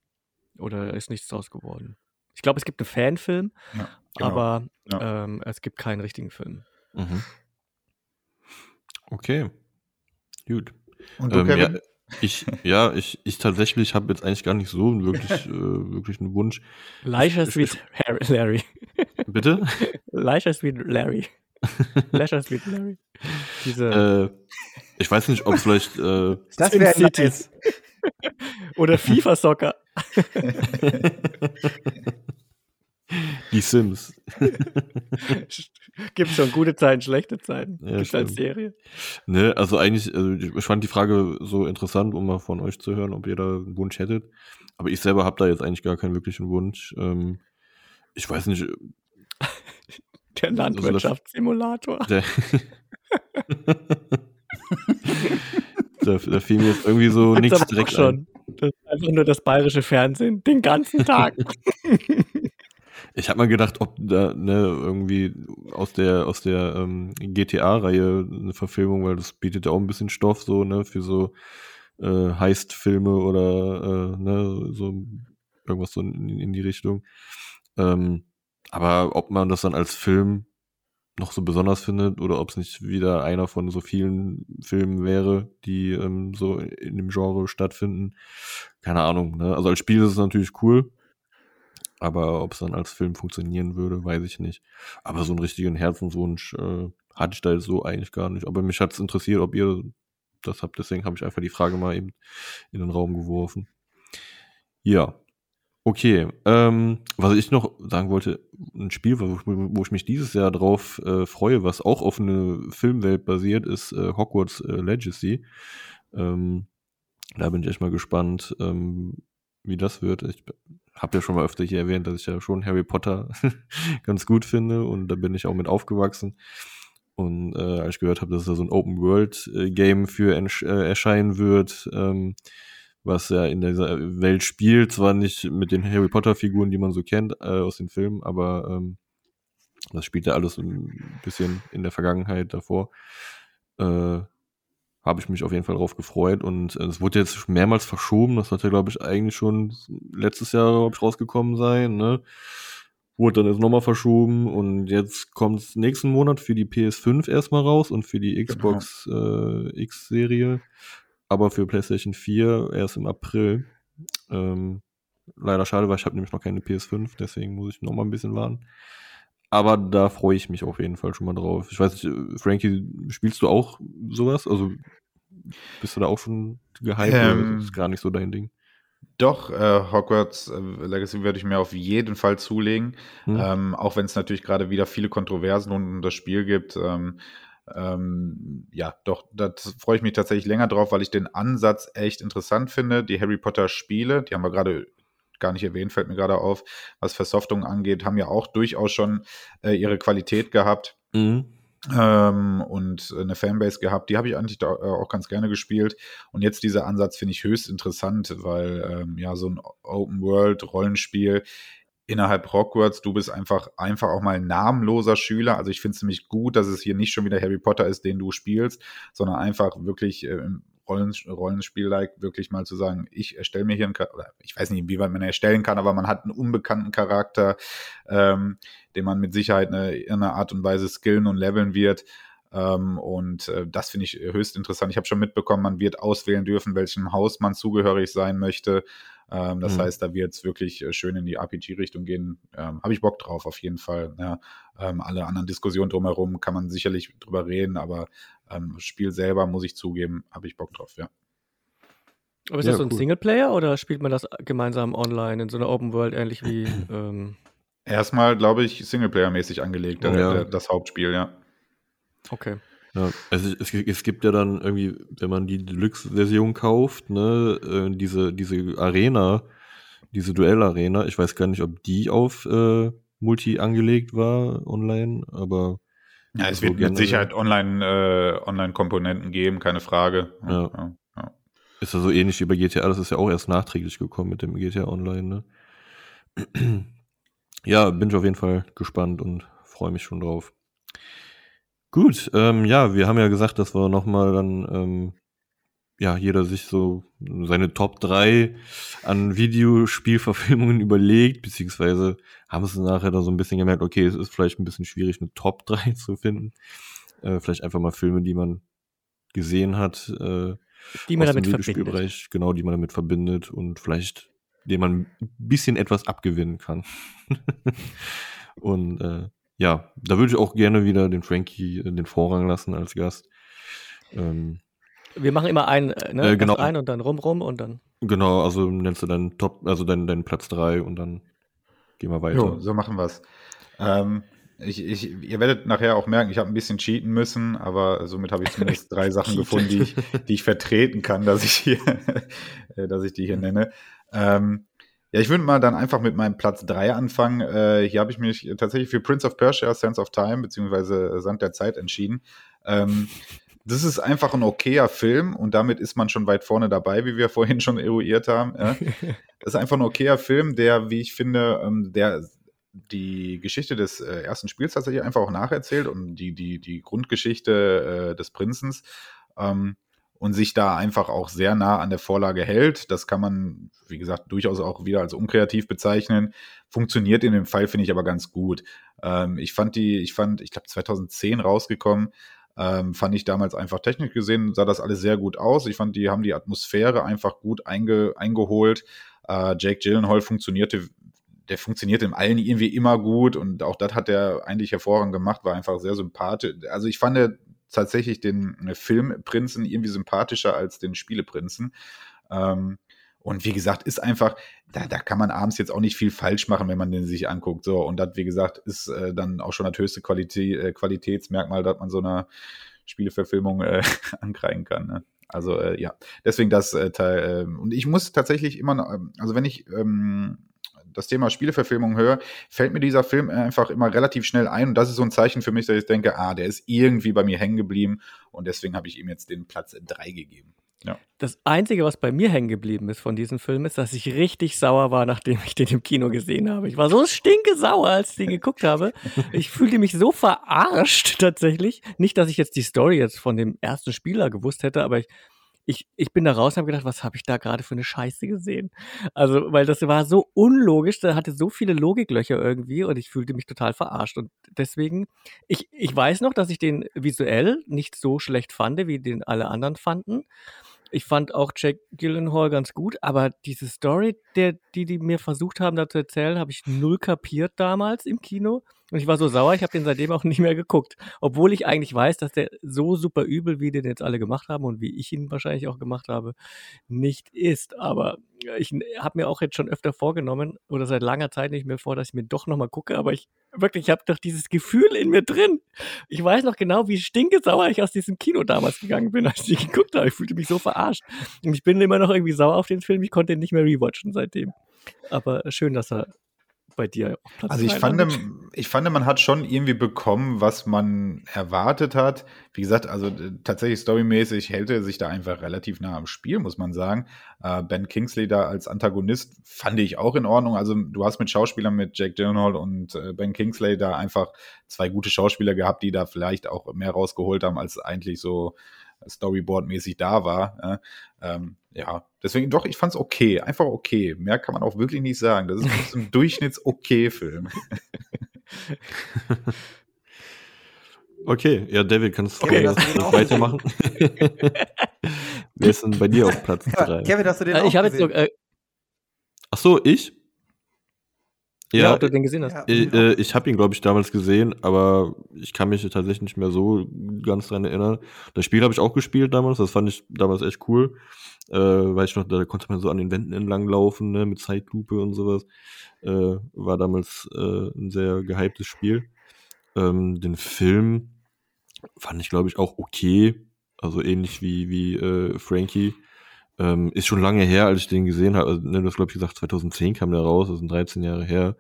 Oder ist nichts draus geworden. Ich glaube, es gibt einen Fanfilm, ja, genau. aber ja. Ähm, es gibt keinen richtigen Film. Mhm. Okay. Gut. Und du, ähm, Kevin? Ja, ich, ja, ich, ich tatsächlich habe jetzt eigentlich gar nicht so wirklich, äh, wirklich einen Wunsch. Leichter Sweet Larry. Bitte? Leichter Sweet Larry. Leisure Suite Larry. Diese. Äh, ich weiß nicht, ob vielleicht. Äh, das wäre nice. Oder FIFA Soccer. Die Sims. Gibt schon gute Zeiten, schlechte Zeiten. Ja, Gibt als Serie. Ne, also eigentlich, also ich fand die Frage so interessant, um mal von euch zu hören, ob ihr da einen Wunsch hättet. Aber ich selber habe da jetzt eigentlich gar keinen wirklichen Wunsch. Ähm, ich weiß nicht, der Landwirtschaftssimulator. Der, da, da fiel mir jetzt irgendwie so nichts direkt schon. Ein. Das ist einfach nur das bayerische Fernsehen, den ganzen Tag. Ich habe mal gedacht, ob da ne, irgendwie aus der aus der ähm, GTA-Reihe eine Verfilmung, weil das bietet ja auch ein bisschen Stoff so ne für so äh, Heist-Filme oder äh, ne so irgendwas so in, in die Richtung. Ähm, aber ob man das dann als Film noch so besonders findet oder ob es nicht wieder einer von so vielen Filmen wäre, die ähm, so in dem Genre stattfinden. Keine Ahnung. Ne? Also als Spiel ist es natürlich cool, aber ob es dann als Film funktionieren würde, weiß ich nicht. Aber so einen richtigen Herzenswunsch äh, hatte ich da jetzt so eigentlich gar nicht. Aber mich hat es interessiert, ob ihr das habt. Deswegen habe ich einfach die Frage mal eben in den Raum geworfen. Ja, Okay, ähm, was ich noch sagen wollte, ein Spiel, wo, wo ich mich dieses Jahr drauf äh, freue, was auch auf eine Filmwelt basiert, ist äh, Hogwarts äh, Legacy. Ähm, da bin ich echt mal gespannt, ähm, wie das wird. Ich habe ja schon mal öfter hier erwähnt, dass ich ja schon Harry Potter ganz gut finde und da bin ich auch mit aufgewachsen. Und äh, als ich gehört habe, dass da so ein Open-World-Game für äh, erscheinen wird, ähm, was ja in dieser Welt spielt, zwar nicht mit den Harry Potter-Figuren, die man so kennt äh, aus den Filmen, aber ähm, das spielt ja alles ein bisschen in der Vergangenheit davor. Äh, habe ich mich auf jeden Fall drauf gefreut und es wurde jetzt mehrmals verschoben. Das sollte, glaube ich, eigentlich schon letztes Jahr ich, rausgekommen sein. Ne? Wurde dann jetzt nochmal verschoben und jetzt kommt es nächsten Monat für die PS5 erstmal raus und für die genau. Xbox genau. äh, X-Serie aber für PlayStation 4 erst im April. Ähm, leider schade, weil ich habe nämlich noch keine PS5, deswegen muss ich noch mal ein bisschen warten. Aber da freue ich mich auf jeden Fall schon mal drauf. Ich weiß nicht, äh, Frankie, spielst du auch sowas? Also bist du da auch schon gehypt ähm, ist gar nicht so dein Ding? Doch, äh, Hogwarts äh, Legacy würde ich mir auf jeden Fall zulegen. Hm. Ähm, auch wenn es natürlich gerade wieder viele Kontroversen um das Spiel gibt. Ähm, ähm, ja, doch, da freue ich mich tatsächlich länger drauf, weil ich den Ansatz echt interessant finde. Die Harry Potter Spiele, die haben wir gerade gar nicht erwähnt, fällt mir gerade auf, was Versoftung angeht, haben ja auch durchaus schon äh, ihre Qualität gehabt. Mhm. Ähm, und eine Fanbase gehabt, die habe ich eigentlich äh, auch ganz gerne gespielt. Und jetzt dieser Ansatz finde ich höchst interessant, weil ähm, ja so ein Open World Rollenspiel innerhalb Hogwarts, du bist einfach, einfach auch mal ein namenloser Schüler. Also ich finde es nämlich gut, dass es hier nicht schon wieder Harry Potter ist, den du spielst, sondern einfach wirklich äh, im Rollen, Rollenspiel-like wirklich mal zu sagen, ich erstelle mir hier einen, oder ich weiß nicht, wie weit man erstellen kann, aber man hat einen unbekannten Charakter, ähm, den man mit Sicherheit eine, in einer Art und Weise skillen und leveln wird. Ähm, und äh, das finde ich höchst interessant. Ich habe schon mitbekommen, man wird auswählen dürfen, welchem Haus man zugehörig sein möchte. Ähm, das mhm. heißt, da wird es wirklich äh, schön in die RPG-Richtung gehen. Ähm, Habe ich Bock drauf, auf jeden Fall. Ja, ähm, alle anderen Diskussionen drumherum kann man sicherlich drüber reden, aber ähm, Spiel selber, muss ich zugeben, habe ich Bock drauf, ja. Aber ist ja, das so ein cool. Singleplayer oder spielt man das gemeinsam online in so einer Open World, ähnlich wie. Ähm Erstmal, glaube ich, Singleplayer-mäßig angelegt, oh, ja. das Hauptspiel, ja. Okay. Ja, also es, es, gibt ja dann irgendwie, wenn man die Deluxe-Version kauft, ne, äh, diese, diese Arena, diese Duell-Arena, ich weiß gar nicht, ob die auf äh, Multi angelegt war online, aber. Ja, es so wird mit Sicherheit online, äh, Online-Komponenten geben, keine Frage. Ja. ja, ja. Ist ja so ähnlich wie bei GTA, das ist ja auch erst nachträglich gekommen mit dem GTA Online, ne? ja, bin ich auf jeden Fall gespannt und freue mich schon drauf. Gut, ähm, ja, wir haben ja gesagt, dass wir nochmal dann, ähm, ja, jeder sich so seine Top 3 an Videospielverfilmungen überlegt, beziehungsweise haben es nachher da so ein bisschen gemerkt, okay, es ist vielleicht ein bisschen schwierig, eine Top 3 zu finden. Äh, vielleicht einfach mal Filme, die man gesehen hat. Äh, die man damit verbindet. Genau, die man damit verbindet und vielleicht dem man ein bisschen etwas abgewinnen kann. und äh, ja, da würde ich auch gerne wieder den Frankie äh, den Vorrang lassen als Gast. Ähm, wir machen immer einen, äh, ne? Äh, genau. ein und dann rum, rum und dann. Genau, also nennst du deinen Top, also deinen, deinen Platz 3 und dann gehen wir weiter. Jo, so machen wir es. Ähm, ich, ich, ihr werdet nachher auch merken, ich habe ein bisschen cheaten müssen, aber somit habe ich zumindest drei Sachen gefunden, die ich, die ich vertreten kann, dass ich hier, äh, dass ich die hier nenne. Ähm, ja, ich würde mal dann einfach mit meinem Platz 3 anfangen. Äh, hier habe ich mich tatsächlich für Prince of Persia, Sense of Time, beziehungsweise Sand der Zeit entschieden. Ähm, das ist einfach ein okayer Film und damit ist man schon weit vorne dabei, wie wir vorhin schon eruiert haben. Ja. Das ist einfach ein okayer Film, der, wie ich finde, ähm, der die Geschichte des äh, ersten Spiels tatsächlich einfach auch nacherzählt und die, die, die Grundgeschichte äh, des Prinzens. Ähm, und sich da einfach auch sehr nah an der Vorlage hält. Das kann man, wie gesagt, durchaus auch wieder als unkreativ bezeichnen. Funktioniert in dem Fall, finde ich aber ganz gut. Ähm, ich fand die, ich fand, ich glaube 2010 rausgekommen, ähm, fand ich damals einfach technisch gesehen, sah das alles sehr gut aus. Ich fand, die haben die Atmosphäre einfach gut einge, eingeholt. Äh, Jake Gyllenhaal funktionierte, der funktioniert in allen irgendwie immer gut und auch das hat er eigentlich hervorragend gemacht, war einfach sehr sympathisch. Also ich fand tatsächlich den Filmprinzen irgendwie sympathischer als den Spieleprinzen. Ähm, und wie gesagt, ist einfach, da, da kann man abends jetzt auch nicht viel falsch machen, wenn man den sich anguckt. So, und das, wie gesagt, ist äh, dann auch schon das höchste Qualität, äh, Qualitätsmerkmal, dass man so einer Spieleverfilmung äh, ankreien kann. Ne? Also äh, ja, deswegen das äh, Teil. Äh, und ich muss tatsächlich immer, noch, ähm, also wenn ich ähm, das Thema Spieleverfilmung höre, fällt mir dieser Film einfach immer relativ schnell ein. Und das ist so ein Zeichen für mich, dass ich denke, ah, der ist irgendwie bei mir hängen geblieben. Und deswegen habe ich ihm jetzt den Platz 3 gegeben. Ja. Das Einzige, was bei mir hängen geblieben ist von diesem Film, ist, dass ich richtig sauer war, nachdem ich den im Kino gesehen habe. Ich war so stinke sauer, als ich den geguckt habe. Ich fühlte mich so verarscht tatsächlich. Nicht, dass ich jetzt die Story jetzt von dem ersten Spieler gewusst hätte, aber ich, ich, ich bin da raus und habe gedacht, was habe ich da gerade für eine Scheiße gesehen? Also, weil das war so unlogisch, da hatte so viele Logiklöcher irgendwie und ich fühlte mich total verarscht. Und deswegen, ich, ich weiß noch, dass ich den visuell nicht so schlecht fand, wie den alle anderen fanden. Ich fand auch Jack Gyllenhaal ganz gut, aber diese Story, der, die die mir versucht haben, da zu erzählen, habe ich null kapiert damals im Kino. Und ich war so sauer, ich habe den seitdem auch nicht mehr geguckt. Obwohl ich eigentlich weiß, dass der so super übel, wie den jetzt alle gemacht haben und wie ich ihn wahrscheinlich auch gemacht habe, nicht ist. Aber ich habe mir auch jetzt schon öfter vorgenommen oder seit langer Zeit nicht mehr vor, dass ich mir doch nochmal gucke. Aber ich wirklich, ich habe doch dieses Gefühl in mir drin. Ich weiß noch genau, wie stinkesauer ich aus diesem Kino damals gegangen bin, als ich geguckt habe. Ich fühlte mich so verarscht. Und ich bin immer noch irgendwie sauer auf den Film. Ich konnte ihn nicht mehr rewatchen seitdem. Aber schön, dass er bei dir auf Platz Also ich fand, ich fand, man hat schon irgendwie bekommen, was man erwartet hat. Wie gesagt, also tatsächlich storymäßig hält er sich da einfach relativ nah am Spiel, muss man sagen. Äh, ben Kingsley da als Antagonist fand ich auch in Ordnung. Also du hast mit Schauspielern mit Jack Gyllenhaal und äh, Ben Kingsley da einfach zwei gute Schauspieler gehabt, die da vielleicht auch mehr rausgeholt haben, als eigentlich so Storyboard-mäßig da war. Äh, ähm, ja, deswegen doch, ich fand es okay, einfach okay. Mehr kann man auch wirklich nicht sagen. Das ist ein Durchschnitts-okay-Film. okay, ja, David, kannst du okay, weitermachen? Wer ist denn bei dir auf Platz 3? Kevin, hast du den äh, auch ich gesehen? Jetzt, äh, Ach so, ich? Ja, ja, ob du den gesehen hast. Ja, ich, äh, ich habe ihn, glaube ich, damals gesehen, aber ich kann mich tatsächlich nicht mehr so ganz dran erinnern. Das Spiel habe ich auch gespielt damals, das fand ich damals echt cool. Äh, weiß ich noch, da konnte man so an den Wänden entlang laufen, ne, mit Zeitlupe und sowas. Äh, war damals äh, ein sehr gehyptes Spiel. Ähm, den Film fand ich, glaube ich, auch okay. Also ähnlich wie, wie äh, Frankie. Ähm, ist schon lange her, als ich den gesehen habe. Also, ne, du hast, glaube ich, gesagt, 2010 kam der raus, das sind 13 Jahre her.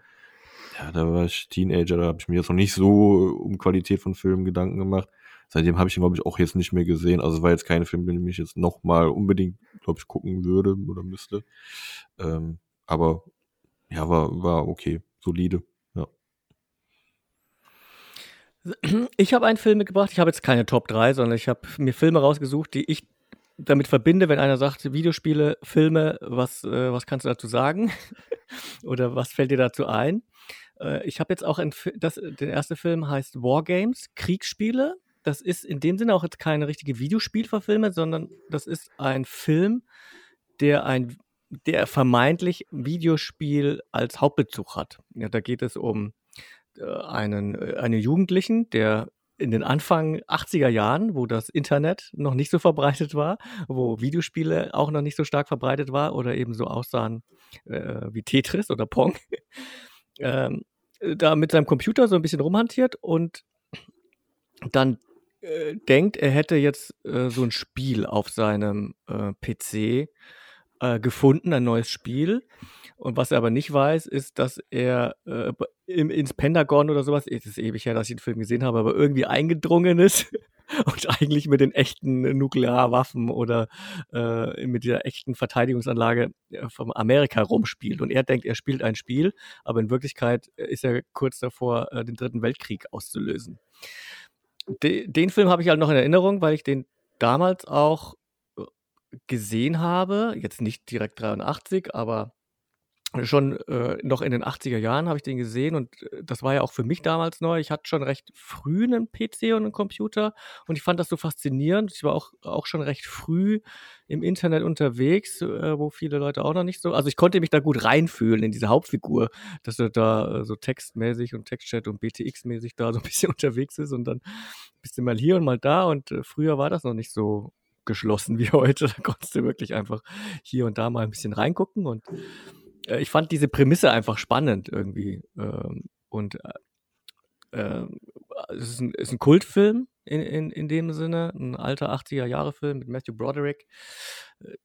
Ja, da war ich Teenager, da habe ich mir jetzt noch nicht so um Qualität von Filmen Gedanken gemacht. Seitdem habe ich ihn, glaube ich, auch jetzt nicht mehr gesehen. Also war jetzt kein Film, den ich jetzt nochmal unbedingt, glaube ich, gucken würde oder müsste. Ähm, aber ja, war, war okay, solide. Ja. Ich habe einen Film mitgebracht. Ich habe jetzt keine Top 3, sondern ich habe mir Filme rausgesucht, die ich damit verbinde, wenn einer sagt, Videospiele, Filme, was, äh, was kannst du dazu sagen? Oder was fällt dir dazu ein? Äh, ich habe jetzt auch das, der erste Film heißt Wargames, Kriegsspiele. Das ist in dem Sinne auch jetzt keine richtige Videospielverfilme, sondern das ist ein Film, der ein der vermeintlich Videospiel als Hauptbezug hat. Ja, da geht es um äh, einen, äh, einen Jugendlichen, der in den Anfang 80er Jahren, wo das Internet noch nicht so verbreitet war, wo Videospiele auch noch nicht so stark verbreitet war oder eben so aussahen äh, wie Tetris oder Pong, ähm, da mit seinem Computer so ein bisschen rumhantiert und dann äh, denkt, er hätte jetzt äh, so ein Spiel auf seinem äh, PC äh, gefunden, ein neues Spiel. Und was er aber nicht weiß, ist, dass er äh, im, ins Pentagon oder sowas, es ist ewig her, dass ich den Film gesehen habe, aber irgendwie eingedrungen ist und eigentlich mit den echten Nuklearwaffen oder äh, mit dieser echten Verteidigungsanlage äh, von Amerika rumspielt. Und er denkt, er spielt ein Spiel, aber in Wirklichkeit ist er kurz davor, äh, den Dritten Weltkrieg auszulösen. De den Film habe ich halt noch in Erinnerung, weil ich den damals auch gesehen habe, jetzt nicht direkt 83, aber schon äh, noch in den 80er Jahren habe ich den gesehen und äh, das war ja auch für mich damals neu. Ich hatte schon recht früh einen PC und einen Computer und ich fand das so faszinierend. Ich war auch, auch schon recht früh im Internet unterwegs, äh, wo viele Leute auch noch nicht so. Also ich konnte mich da gut reinfühlen in diese Hauptfigur, dass er da äh, so textmäßig und Textchat und BTX-mäßig da so ein bisschen unterwegs ist und dann ein bisschen mal hier und mal da. Und äh, früher war das noch nicht so geschlossen wie heute. Da konntest du wirklich einfach hier und da mal ein bisschen reingucken und äh, ich fand diese Prämisse einfach spannend irgendwie. Ähm, und äh, äh, es ist ein, ist ein Kultfilm in, in, in dem Sinne, ein alter 80er-Jahre-Film mit Matthew Broderick. Äh,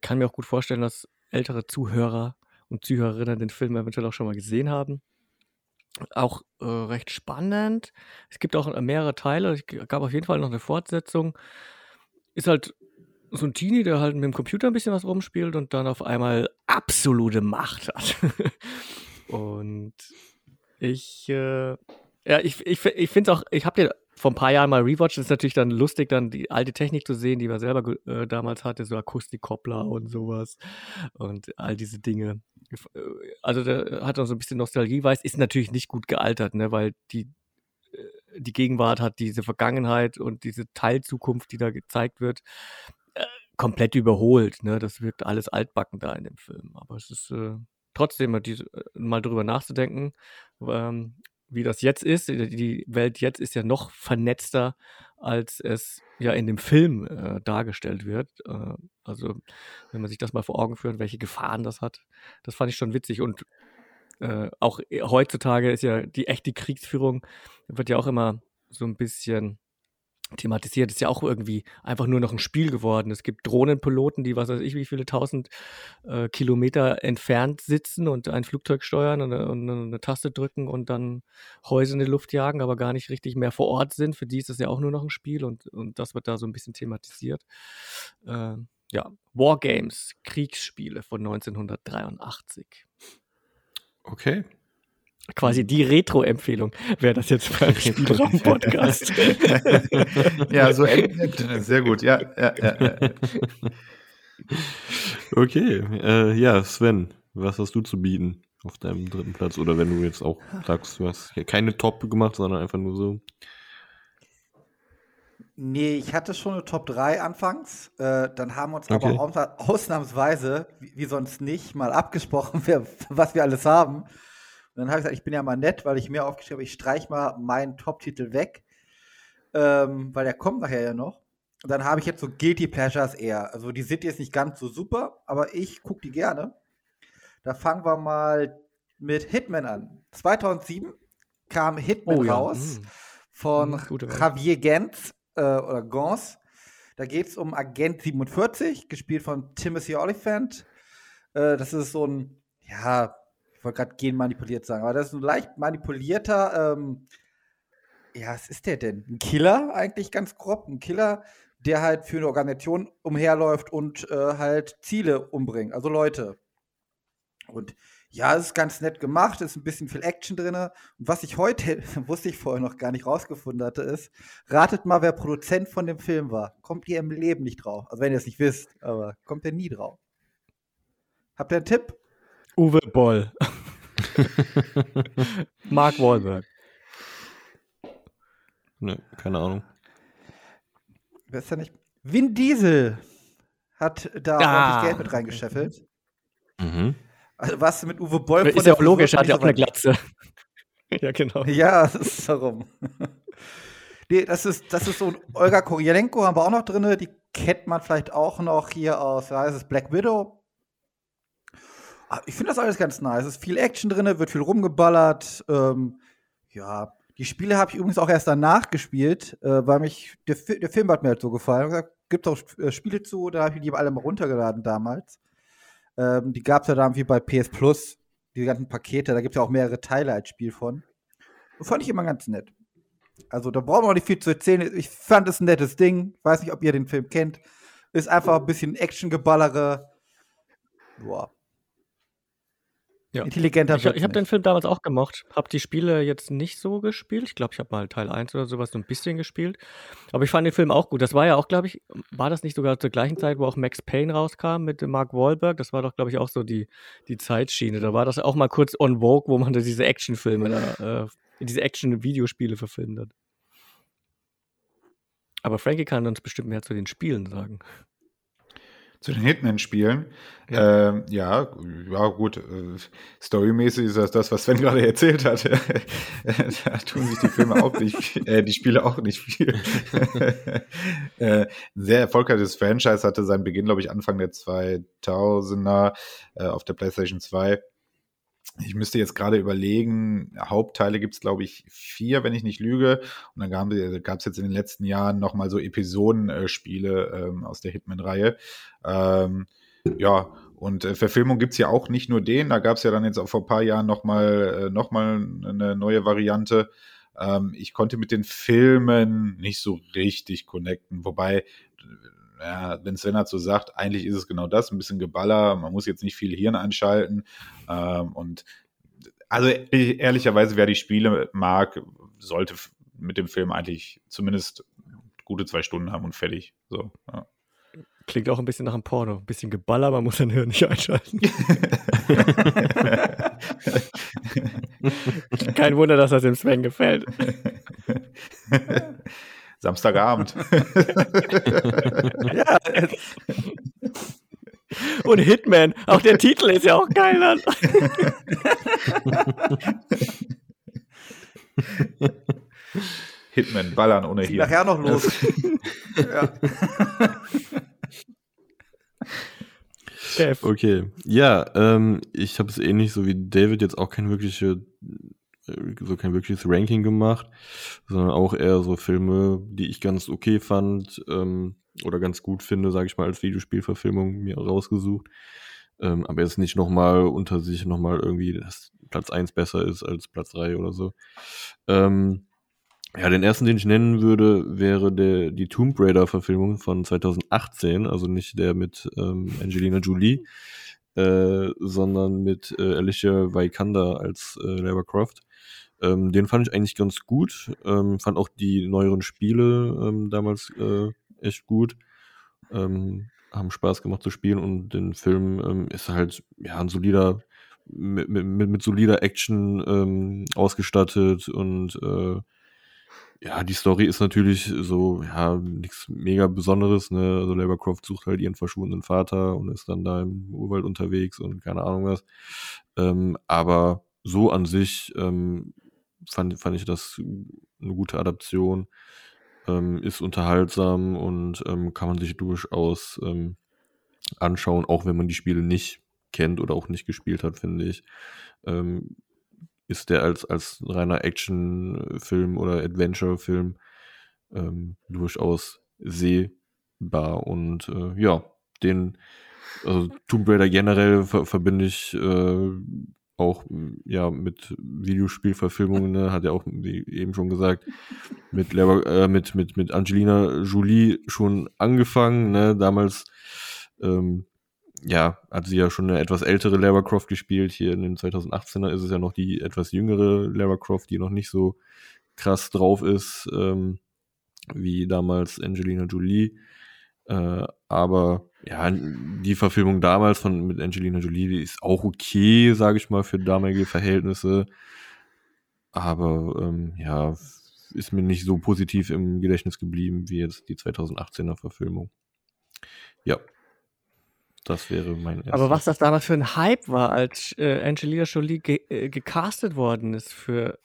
kann mir auch gut vorstellen, dass ältere Zuhörer und Zuhörerinnen den Film eventuell auch schon mal gesehen haben. Auch äh, recht spannend. Es gibt auch mehrere Teile. Es gab auf jeden Fall noch eine Fortsetzung. Ist halt so ein Teenie, der halt mit dem Computer ein bisschen was rumspielt und dann auf einmal absolute Macht hat. und ich, äh, ja, ich, ich, ich finde es auch, ich habe den vor ein paar Jahren mal rewatcht. Ist natürlich dann lustig, dann die alte Technik zu sehen, die man selber äh, damals hatte, so Akustikkoppler und sowas und all diese Dinge. Äh, also der hat auch so ein bisschen Nostalgie, weiß, ist natürlich nicht gut gealtert, ne, weil die die Gegenwart hat diese Vergangenheit und diese Teilzukunft, die da gezeigt wird, komplett überholt. Ne? Das wirkt alles altbacken da in dem Film. Aber es ist äh, trotzdem mal, diese, äh, mal drüber nachzudenken, ähm, wie das jetzt ist. Die Welt jetzt ist ja noch vernetzter, als es ja in dem Film äh, dargestellt wird. Äh, also, wenn man sich das mal vor Augen führt, welche Gefahren das hat, das fand ich schon witzig. Und äh, auch äh, heutzutage ist ja die echte Kriegsführung, wird ja auch immer so ein bisschen thematisiert, ist ja auch irgendwie einfach nur noch ein Spiel geworden. Es gibt Drohnenpiloten, die, was weiß ich, wie viele tausend äh, Kilometer entfernt sitzen und ein Flugzeug steuern und, und, eine Taste drücken und dann Häuser in die Luft jagen, aber gar nicht richtig mehr vor Ort sind. Für die ist das ja auch nur noch ein Spiel und, und das wird da so ein bisschen thematisiert. Äh, ja, Wargames, Kriegsspiele von 1983. Okay, Quasi die Retro-Empfehlung wäre das jetzt für einen Spielraum-Podcast. ja, so sehr gut. Ja, ja, ja. Okay, äh, ja, Sven, was hast du zu bieten auf deinem dritten Platz? Oder wenn du jetzt auch sagst, du hast ja keine Top gemacht, sondern einfach nur so. Nee, ich hatte schon eine Top 3 anfangs. Äh, dann haben wir uns okay. aber ausnahmsweise, wie, wie sonst nicht, mal abgesprochen, wer, was wir alles haben. Und dann habe ich gesagt, ich bin ja mal nett, weil ich mir aufgeschrieben habe, ich streiche mal meinen Top-Titel weg, ähm, weil der kommt nachher ja noch. Und dann habe ich jetzt so Guilty Pleasures eher. Also die sind jetzt nicht ganz so super, aber ich gucke die gerne. Da fangen wir mal mit Hitman an. 2007 kam Hitman oh, ja. raus mhm. von mhm, Javier Gens äh, oder Gans. Da geht es um Agent 47, gespielt von Timothy Oliphant. Äh, das ist so ein, ja, ich wollte gerade genmanipuliert sagen, aber das ist ein leicht manipulierter, ähm, ja, was ist der denn? Ein Killer eigentlich ganz grob, ein Killer, der halt für eine Organisation umherläuft und äh, halt Ziele umbringt, also Leute. Und ja, es ist ganz nett gemacht, ist ein bisschen viel Action drin. Und was ich heute, wusste ich vorher noch gar nicht rausgefunden hatte, ist, ratet mal, wer Produzent von dem Film war. Kommt ihr im Leben nicht drauf. Also wenn ihr es nicht wisst, aber kommt ihr nie drauf. Habt ihr einen Tipp? Uwe Boll. Mark Wahlberg. Ne, keine Ahnung. Wer ist ja nicht? Vin Diesel hat da ah, ordentlich Geld mit reingescheffelt. Mhm. Also was mit Uwe Boll Ist ja auch logisch, hat ja auch eine Glatze. ja, genau. Ja, das ist darum. nee, das ist, das ist so Olga Korielenko haben wir auch noch drin. Die kennt man vielleicht auch noch hier aus, ja, es Black Widow. Ah, ich finde das alles ganz nice. Es ist viel Action drin, wird viel rumgeballert. Ähm, ja, die Spiele habe ich übrigens auch erst danach gespielt, äh, weil mich der, der, Film hat mir halt so gefallen. Ich gesagt, gibt auch äh, Spiele zu, da habe ich die alle mal runtergeladen damals. Ähm, die gab es ja dann wie bei PS Plus, die ganzen Pakete, da gibt es ja auch mehrere Teile als Spiel von. Das fand ich immer ganz nett. Also da brauchen wir auch nicht viel zu erzählen. Ich fand es ein nettes Ding. Weiß nicht, ob ihr den Film kennt. Ist einfach ein bisschen Action-Geballere. Boah. Ja. Intelligenter Ich, ich habe den. Film damals auch gemocht. Habe die Spiele jetzt nicht so gespielt. Ich glaube, ich habe mal Teil 1 oder sowas so ein bisschen gespielt. Aber ich fand den Film auch gut. Das war ja auch, glaube ich, war das nicht sogar zur gleichen Zeit, wo auch Max Payne rauskam mit Mark Wahlberg? Das war doch, glaube ich, auch so die, die Zeitschiene. Da war das auch mal kurz on Vogue, wo man da diese Actionfilme, äh, diese Action-Videospiele verfilmt hat. Aber Frankie kann uns bestimmt mehr zu den Spielen sagen. Zu den Hitman-Spielen. Ja. Ähm, ja, ja, gut. Äh, storymäßig ist das das, was Sven gerade erzählt hat. da tun sich die Filme auch nicht, äh, die Spiele auch nicht viel. äh, ein sehr erfolgreiches Franchise hatte seinen Beginn, glaube ich, Anfang der 2000er äh, auf der PlayStation 2. Ich müsste jetzt gerade überlegen, Hauptteile gibt es, glaube ich, vier, wenn ich nicht lüge. Und dann gab es jetzt in den letzten Jahren nochmal so Episodenspiele ähm, aus der Hitman-Reihe. Ähm, ja, und äh, Verfilmung gibt es ja auch nicht nur den. Da gab es ja dann jetzt auch vor ein paar Jahren nochmal äh, noch eine neue Variante. Ähm, ich konnte mit den Filmen nicht so richtig connecten. Wobei, ja, wenn Sven dazu sagt, eigentlich ist es genau das, ein bisschen Geballer, man muss jetzt nicht viel Hirn einschalten. Ähm, und also e- ehrlicherweise, wer die Spiele mag, sollte mit dem Film eigentlich zumindest gute zwei Stunden haben und fertig. So, ja. Klingt auch ein bisschen nach einem Porno. Ein bisschen Geballer, man muss sein Hirn nicht einschalten. Kein Wunder, dass das dem Sven gefällt. Samstagabend. Ja, Und Hitman, auch der Titel ist ja auch geil. Dann. Hitman, Ballern ohne hier. nachher noch los. ja. Okay, ja, ähm, ich habe es ähnlich so wie David jetzt auch kein wirkliche, so kein wirkliches Ranking gemacht, sondern auch eher so Filme, die ich ganz okay fand ähm, oder ganz gut finde, sage ich mal, als Videospielverfilmung mir rausgesucht. Ähm, aber jetzt nicht nochmal unter sich nochmal irgendwie, dass Platz 1 besser ist als Platz 3 oder so. Ähm, ja, den ersten, den ich nennen würde, wäre der, die Tomb Raider-Verfilmung von 2018, also nicht der mit ähm, Angelina Jolie, äh, sondern mit äh, Alicia Vikander als äh, Lara Croft. Ähm, den fand ich eigentlich ganz gut. Ähm, fand auch die neueren Spiele ähm, damals äh, echt gut. Ähm, haben Spaß gemacht zu spielen und den Film ähm, ist halt ja ein solider mit, mit, mit solider Action ausgestattet und äh, ja, die Story ist natürlich so, ja, nichts mega Besonderes, ne? Also Lara Croft sucht halt ihren verschwundenen Vater und ist dann da im Urwald unterwegs und keine Ahnung was. Ähm, aber so an sich ähm, fand, fand ich das eine gute Adaption. Ähm, ist unterhaltsam und ähm, kann man sich durchaus ähm, anschauen, auch wenn man die Spiele nicht kennt oder auch nicht gespielt hat, finde ich. Ähm, ist der als, als reiner Action-Film oder Adventure-Film ähm, durchaus sehbar. Und äh, ja, den also Tomb Raider generell ver verbinde ich äh, auch ja mit Videospielverfilmungen, ne, hat er auch, wie eben schon gesagt, mit, äh, mit, mit, mit Angelina Jolie schon angefangen, ne, damals ähm, ja, hat sie ja schon eine etwas ältere Lara Croft gespielt. Hier in den 2018er ist es ja noch die etwas jüngere Lara Croft, die noch nicht so krass drauf ist, ähm, wie damals Angelina Jolie. Äh, aber ja, die Verfilmung damals von mit Angelina Jolie, die ist auch okay, sage ich mal, für damalige Verhältnisse. Aber ähm, ja, ist mir nicht so positiv im Gedächtnis geblieben wie jetzt die 2018er Verfilmung. Ja, das wäre mein erstes. Aber was das damals für ein Hype war, als äh, Angelina Jolie ge äh, gecastet worden ist für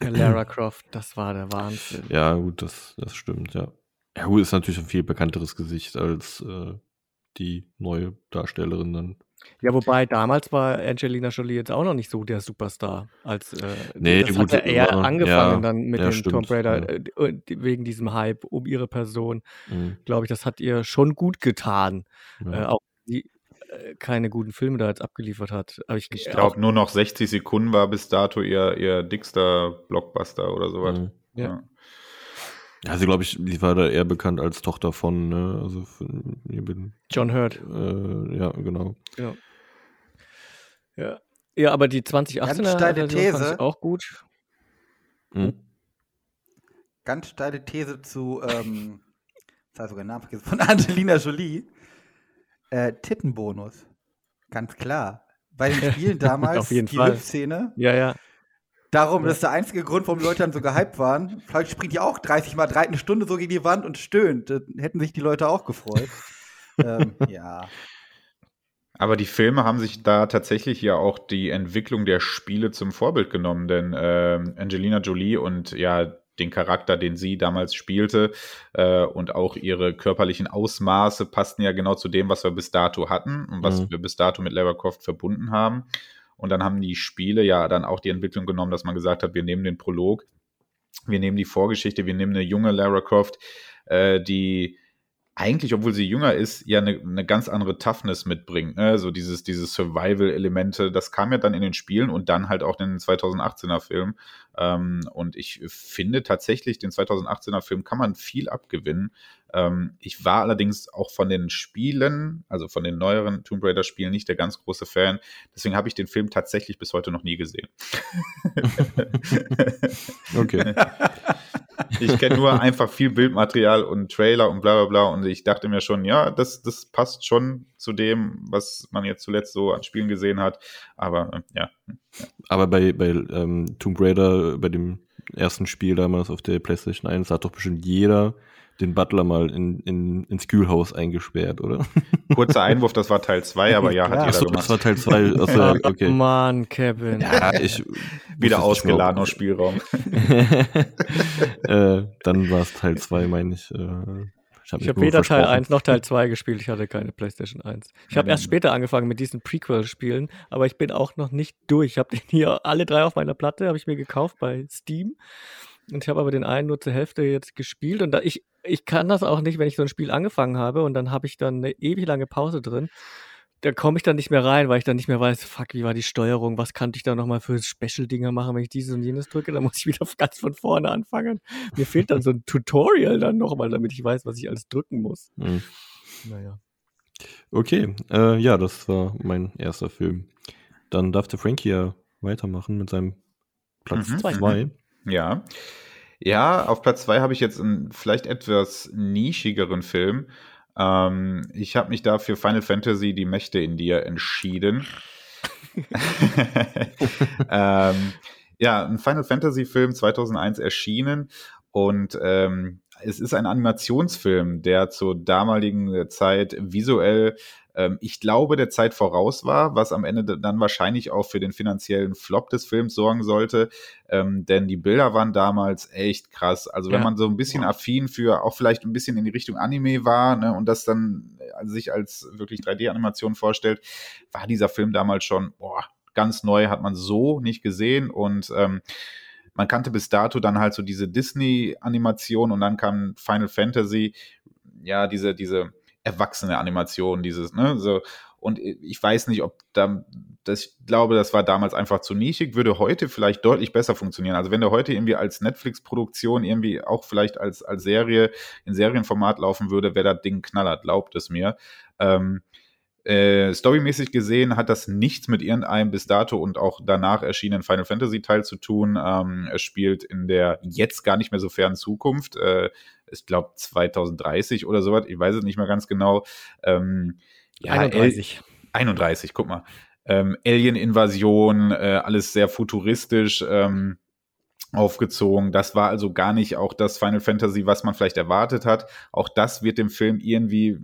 Lara Croft, das war der Wahnsinn. Ja, gut, das, das stimmt, ja. Ja, gut, ist natürlich ein viel bekannteres Gesicht als äh, die neue Darstellerin dann. Ja, wobei damals war Angelina Jolie jetzt auch noch nicht so der Superstar. Als, äh, Nee, das gut, hat ja eher war- angefangen ja, dann mit ja, dem stimmt, Tomb Raider ja. äh, wegen diesem Hype um ihre Person. Mhm, Glaube ich, das hat ihr schon gut getan. Äh, auch die äh, keine guten Filme da jetzt abgeliefert hat. Aber ich, Ich glaube, nur noch 60 Sekunden war bis dato ihr, ihr dickster Blockbuster oder sowas. Mhm. Ja. Ja, sie, glaube ich, die war da eher bekannt als Tochter von, ne? Also von, bin, John Hurt. äh, ja, genau. Ja. Ja, aber die 2018er Ganz steile Version fand These. ich auch gut. Hm? Ganz steile These zu, ähm, jetzt habe ich sogar den Namen vergessen, von Angelina Jolie. Äh, Tittenbonus. Ganz klar. Bei den Spielen damals, Auf jeden die Fall. Lip-Szene. Ja, ja. Darum, Ja. das ist der einzige Grund, warum die Leute dann so gehypt waren. Vielleicht springt die auch 30 Mal, dreht eine Stunde so gegen die Wand und stöhnt. Dann hätten sich die Leute auch gefreut. ähm, ja. Aber die Filme haben sich da tatsächlich ja auch die Entwicklung der Spiele zum Vorbild genommen, denn ähm, Angelina Jolie und ja den Charakter, den sie damals spielte äh, und auch ihre körperlichen Ausmaße passten ja genau zu dem, was wir bis dato hatten und was Mhm. wir bis dato mit Lara Croft verbunden haben. Und dann haben die Spiele ja dann auch die Entwicklung genommen, dass man gesagt hat, wir nehmen den Prolog, wir nehmen die Vorgeschichte, wir nehmen eine junge Lara Croft, äh, die eigentlich, obwohl sie jünger ist, ja eine, eine ganz andere Toughness mitbringt. Ne? So dieses, dieses Survival-Elemente, das kam ja dann in den Spielen und dann halt auch in den 2018er Film. Ähm, und ich finde tatsächlich, den 2018er Film kann man viel abgewinnen. Ähm, ich war allerdings auch von den Spielen, also von den neueren Tomb Raider-Spielen, nicht der ganz große Fan. Deswegen habe ich den Film tatsächlich bis heute noch nie gesehen. Okay. Ich kenne nur einfach viel Bildmaterial und Trailer und bla bla bla und ich dachte mir schon, ja, das, das passt schon zu dem, was man jetzt zuletzt so an Spielen gesehen hat. Aber äh, ja, Aber bei, bei ähm, Tomb Raider, bei dem ersten Spiel damals auf der PlayStation 1, hat doch bestimmt jeder den Butler mal in, in, ins Kühlhaus eingesperrt, oder? kurzer Einwurf, das war Teil 2, aber ja, hat Ja. jeder Achso, gemacht. das war Teil 2. Achso, ja, okay. Mann, Kevin. Ja, ich. Wieder nicht ausgeladen aus Spielraum. äh, dann war es Teil 2, meine ich. Äh, ich habe habe weder Teil 1 noch Teil 2 gespielt. Ich hatte keine PlayStation 1. Ich habe erst später angefangen mit diesen Prequel-Spielen, aber ich bin auch noch nicht durch. Ich habe den hier alle drei auf meiner Platte, habe ich mir gekauft bei Steam. Und ich habe aber den einen nur zur Hälfte jetzt gespielt. Und da ich, ich kann das auch nicht, wenn ich so ein Spiel angefangen habe und dann habe ich dann eine ewig lange Pause drin. Da komme ich dann nicht mehr rein, weil ich dann nicht mehr weiß, fuck, wie war die Steuerung, was kannte ich da nochmal für Special-Dinger machen, wenn ich dieses und jenes drücke, dann muss ich wieder ganz von vorne anfangen. Mir fehlt dann so ein Tutorial dann nochmal, damit ich weiß, was ich alles drücken muss. Mhm. Naja. Okay, äh, ja, das war mein erster Film. Dann darf der Frankie ja weitermachen mit seinem Platz Mhm, 2. Ja. Ja, auf Platz 2 habe ich jetzt einen vielleicht etwas nischigeren Film. Ähm, ich habe mich da für Final Fantasy Die Mächte in dir entschieden. ähm, ja, ein Final Fantasy Film 2001 erschienen und ähm, es ist ein Animationsfilm, der zur damaligen Zeit visuell, ähm, ich glaube, der Zeit voraus war, was am Ende dann wahrscheinlich auch für den finanziellen Flop des Films sorgen sollte, ähm, denn die Bilder waren damals echt krass. Also wenn Ja. man so ein bisschen affin für auch vielleicht ein bisschen in die Richtung Anime war ne, und das dann äh, sich als wirklich 3D-Animation vorstellt, war dieser Film damals schon boah, ganz neu, hat man so nicht gesehen und ähm, man kannte bis dato dann halt so diese Disney-Animation und dann kam Final Fantasy, ja, diese, diese erwachsene Animation, dieses, ne, so. Und ich weiß nicht, ob da, das, ich glaube, das war damals einfach zu nischig, würde heute vielleicht deutlich besser funktionieren. Also wenn der heute irgendwie als Netflix-Produktion irgendwie auch vielleicht als, als Serie in Serienformat laufen würde, wäre das Ding Knaller, glaubt es mir. Ähm, äh, storymäßig gesehen hat das nichts mit irgendeinem bis dato und auch danach erschienenen Final Fantasy Teil zu tun. Ähm, es spielt in der jetzt gar nicht mehr so fernen Zukunft. Äh, ich glaube 2030 oder sowas. Ich weiß es nicht mehr ganz genau. Ähm, ja, 31. 31, guck mal. Ähm, Alien-Invasion, äh, alles sehr futuristisch ähm, aufgezogen. Das war also gar nicht auch das Final Fantasy, was man vielleicht erwartet hat. Auch das wird dem Film irgendwie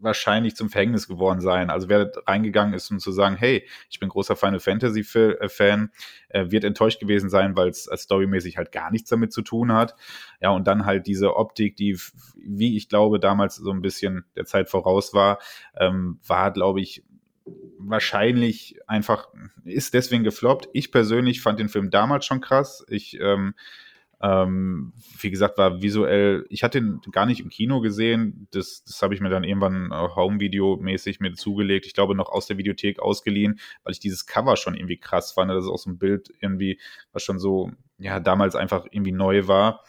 wahrscheinlich zum Verhängnis geworden sein. Also wer reingegangen ist, um zu sagen, hey, ich bin großer Final Fantasy äh, Fan, äh, wird enttäuscht gewesen sein, weil es storymäßig halt gar nichts damit zu tun hat. Ja, und dann halt diese Optik, die, wie ich glaube, damals so ein bisschen der Zeit voraus war, ähm, war, glaube ich, wahrscheinlich einfach, ist deswegen gefloppt. Ich persönlich fand den Film damals schon krass. Ich, ähm, ähm, wie gesagt, war visuell, ich hatte ihn gar nicht im Kino gesehen. Das, das habe ich mir dann irgendwann äh, Home-Video-mäßig mir zugelegt. Ich glaube, noch aus der Videothek ausgeliehen, weil ich dieses Cover schon irgendwie krass fand. Das ist auch so ein Bild irgendwie, was schon so, ja, damals einfach irgendwie neu war.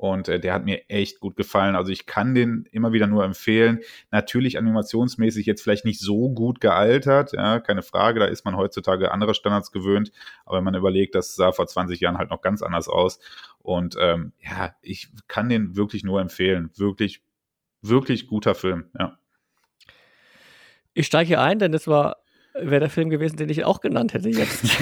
Und äh, der hat mir echt gut gefallen. Also ich kann den immer wieder nur empfehlen. Natürlich animationsmäßig jetzt vielleicht nicht so gut gealtert, ja, keine Frage. Da ist man heutzutage andere Standards gewöhnt. Aber wenn man überlegt, das sah vor 20 Jahren halt noch ganz anders aus. Und ähm, ja, ich kann den wirklich nur empfehlen. Wirklich, wirklich guter Film, ja. Ich steige hier ein, denn es war wäre der Film gewesen, den ich auch genannt hätte jetzt.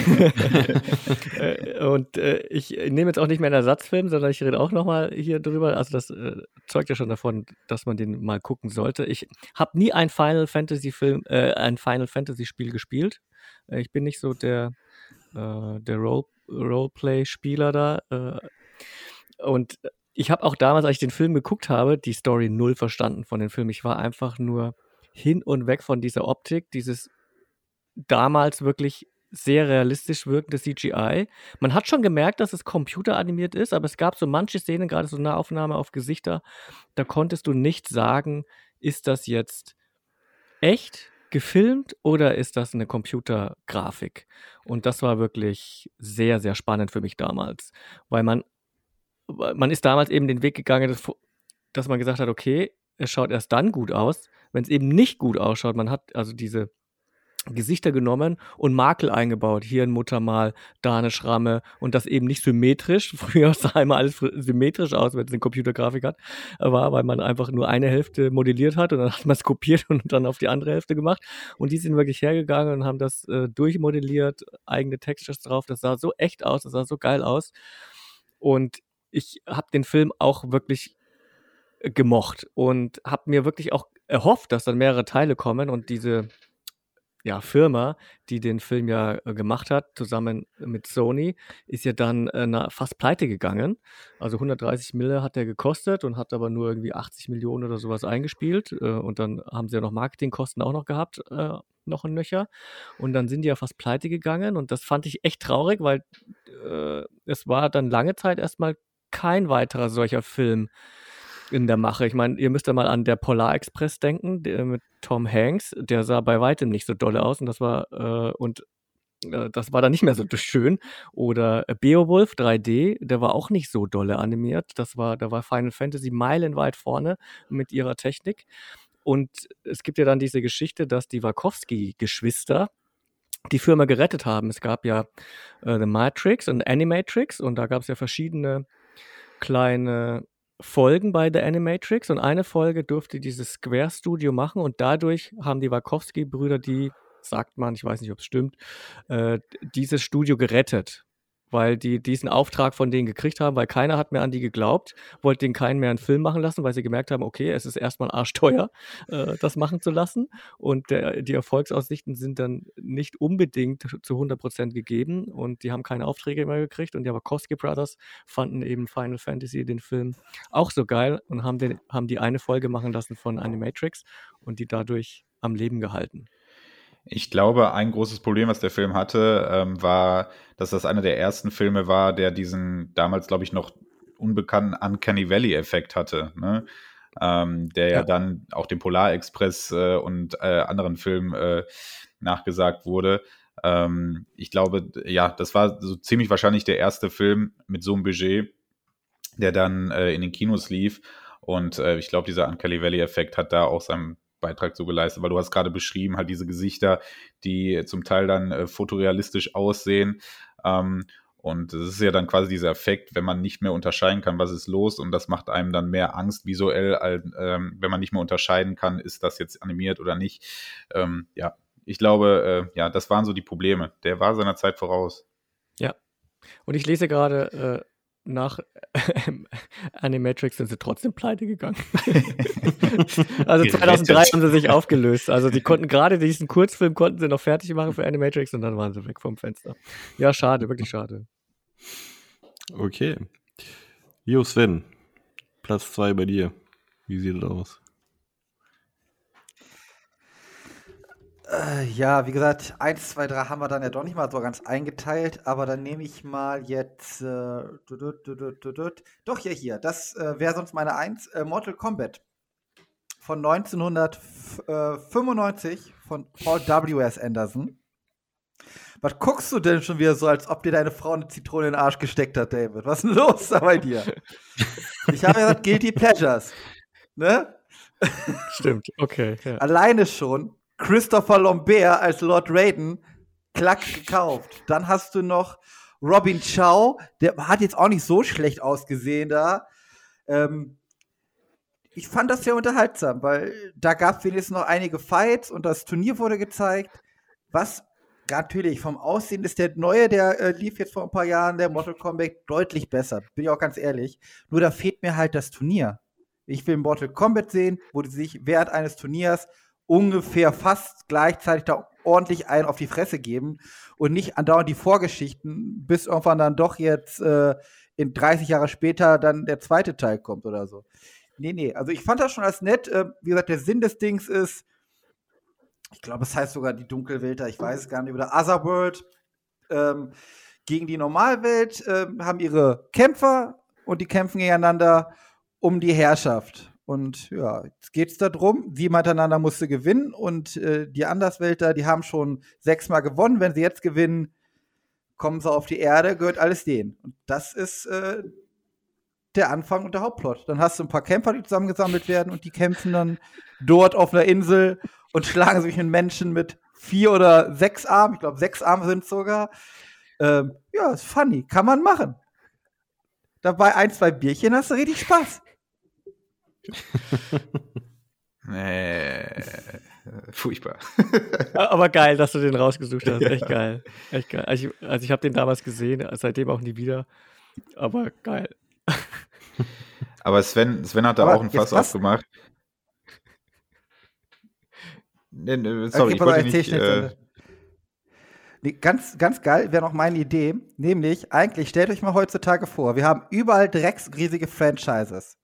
Äh, und äh, ich nehme jetzt auch nicht mehr einen Ersatzfilm, sondern ich rede auch nochmal hier drüber. Also das äh, zeugt ja schon davon, dass man den mal gucken sollte. Ich habe nie ein Final Fantasy Film, äh, ein Final Fantasy Spiel gespielt. Äh, ich bin nicht so der, äh, der Role, Roleplay-Spieler da. und ich habe auch damals, als ich den Film geguckt habe, die Story null verstanden von dem Film. Ich war einfach nur hin und weg von dieser Optik, dieses damals wirklich sehr realistisch wirkende CGI. Man hat schon gemerkt, dass es computeranimiert ist, aber es gab so manche Szenen, gerade so Nahaufnahme auf Gesichter, da konntest du nicht sagen, ist das jetzt echt gefilmt oder ist das eine Computergrafik? Und das war wirklich sehr, sehr spannend für mich damals, weil man, man ist damals eben den Weg gegangen, dass, dass man gesagt hat, okay, es schaut erst dann gut aus, wenn es eben nicht gut ausschaut. Man hat also diese Gesichter genommen und Makel eingebaut. Hier ein Muttermal, da eine Schramme und das eben nicht symmetrisch. Früher sah immer alles symmetrisch aus, wenn es eine Computergrafik hat, war, weil man einfach nur eine Hälfte modelliert hat und dann hat man es kopiert und dann auf die andere Hälfte gemacht. Und die sind wirklich hergegangen und haben das äh, durchmodelliert, eigene Textures drauf. Das sah so echt aus, das sah so geil aus. Und ich habe den Film auch wirklich äh, gemocht und habe mir wirklich auch erhofft, dass dann mehrere Teile kommen und diese ja, Firma, die den Film ja äh, gemacht hat, zusammen mit Sony, ist ja dann äh, fast pleite gegangen. Also 130 Mille hat der gekostet und hat aber nur irgendwie 80 Millionen oder sowas eingespielt. Äh, und dann haben sie ja noch Marketingkosten auch noch gehabt, äh, noch ein Nöcher. Und dann sind die ja fast pleite gegangen. Und das fand ich echt traurig, weil äh, es war dann lange Zeit erstmal kein weiterer solcher Film in der Mache. Ich meine, ihr müsst ja mal an der Polar Express denken, der, mit Tom Hanks. Der sah bei weitem nicht so dolle aus und das war äh, und äh, das war dann nicht mehr so schön. Oder Beowulf 3D, der war auch nicht so dolle animiert. Das war, da war Final Fantasy meilenweit vorne mit ihrer Technik. Und es gibt ja dann diese Geschichte, dass die Wachowski-Geschwister die Firma gerettet haben. Es gab ja äh, The Matrix und Animatrix und da gab es ja verschiedene kleine Folgen bei The Animatrix und eine Folge durfte dieses Square Studio machen und dadurch haben die Wachowski-Brüder, die, sagt man, ich weiß nicht, ob es stimmt, äh, dieses Studio gerettet weil die diesen Auftrag von denen gekriegt haben, weil keiner hat mehr an die geglaubt, wollte denen keinen mehr einen Film machen lassen, weil sie gemerkt haben, okay, es ist erstmal arschteuer, äh, das machen zu lassen. Und der, die Erfolgsaussichten sind dann nicht unbedingt zu 100 Prozent gegeben und die haben keine Aufträge mehr gekriegt. Und die Wachowski Brothers fanden eben Final Fantasy, den Film, auch so geil und haben, den, haben die eine Folge machen lassen von Animatrix und die dadurch am Leben gehalten. Ich glaube, ein großes Problem, was der Film hatte, ähm, war, dass das einer der ersten Filme war, der diesen damals, glaube ich, noch unbekannten Uncanny Valley-Effekt hatte. Ne? Ähm, der ja. ja. dann auch dem Polar Express äh, und äh, anderen Filmen äh, nachgesagt wurde. Ähm, ich glaube, ja, das war so ziemlich wahrscheinlich der erste Film mit so einem Budget, der dann äh, in den Kinos lief. Und äh, ich glaube, dieser Uncanny Valley-Effekt hat da auch seinen Beitrag so geleistet, weil du hast gerade beschrieben, halt diese Gesichter, die zum Teil dann äh, fotorealistisch aussehen. Ähm, und das ist ja dann quasi dieser Effekt, wenn man nicht mehr unterscheiden kann, was ist los. Und das macht einem dann mehr Angst visuell, als, ähm, wenn man nicht mehr unterscheiden kann, ist das jetzt animiert oder nicht. Ähm, ja, ich glaube, äh, ja, das waren so die Probleme. Der war seiner Zeit voraus. Ja. Und ich lese gerade, äh, nach Animatrix sind sie trotzdem pleite gegangen. also 2003 haben sie sich aufgelöst. Also die konnten gerade diesen Kurzfilm konnten sie noch fertig machen für Animatrix und dann waren sie weg vom Fenster. Ja, schade, wirklich schade. Okay. Jo Sven, Platz 2 bei dir. Wie sieht es aus? Äh, ja, wie gesagt, 1, 2, 3 haben wir dann ja doch nicht mal so ganz eingeteilt, aber dann nehme ich mal jetzt. Äh, doch, ja, hier. Das äh, wäre sonst meine 1. Äh, Mortal Kombat von 1995 von Paul W.S. Anderson. Was guckst du denn schon wieder so, als ob dir deine Frau eine Zitrone in den Arsch gesteckt hat, David? Was ist denn los da bei dir? Ich habe ja gesagt, Guilty Pleasures. Ne? Stimmt, okay. Ja. Alleine schon Christopher Lambert als Lord Raiden, klack gekauft. Dann hast du noch Robin Chow, der hat jetzt auch nicht so schlecht ausgesehen da. Ähm, ich fand das sehr unterhaltsam, weil da gab es wenigstens noch einige Fights und das Turnier wurde gezeigt. Was natürlich vom Aussehen ist der neue, der äh, lief jetzt vor ein paar Jahren, der Mortal Kombat, deutlich besser. Bin ich auch ganz ehrlich. Nur da fehlt mir halt das Turnier. Ich will Mortal Kombat sehen, wo sich während eines Turniers ungefähr fast gleichzeitig da ordentlich einen auf die Fresse geben und nicht andauernd die Vorgeschichten, bis irgendwann dann doch jetzt äh, in 30 Jahre später dann der zweite Teil kommt oder so. Nee, nee, also ich fand das schon als nett. Äh, wie gesagt, der Sinn des Dings ist, ich glaube, es heißt sogar die Dunkelwelt, ich weiß es gar nicht, oder Otherworld ähm, gegen die Normalwelt äh, haben ihre Kämpfer und die kämpfen gegeneinander um die Herrschaft. Und ja, jetzt geht es darum, sieben miteinander musste gewinnen und äh, die Anderswelter, die haben schon sechsmal gewonnen. Wenn sie jetzt gewinnen, kommen sie auf die Erde, gehört alles denen. Und das ist äh, der Anfang und der Hauptplot. Dann hast du ein paar Kämpfer, die zusammengesammelt werden und die kämpfen dann dort auf einer Insel und schlagen sich mit Menschen mit vier oder sechs Armen. Ich glaube, sechs Arme sind sogar. Ähm, ja, ist funny. Kann man machen. Dabei ein, zwei Bierchen hast du richtig Spaß. äh, furchtbar. Aber geil, dass du den rausgesucht hast. Echt geil. Echt geil. Also ich, also ich habe den damals gesehen, seitdem auch nie wieder. Aber geil. Aber Sven, Sven hat da Aber auch ein Fass aufgemacht. Nee, nee, sorry, Okay, ich wollte nicht. Äh. Nee, ganz, ganz geil wäre noch meine Idee. Nämlich, eigentlich stellt euch mal heutzutage vor, wir haben überall drecksriesige Franchises.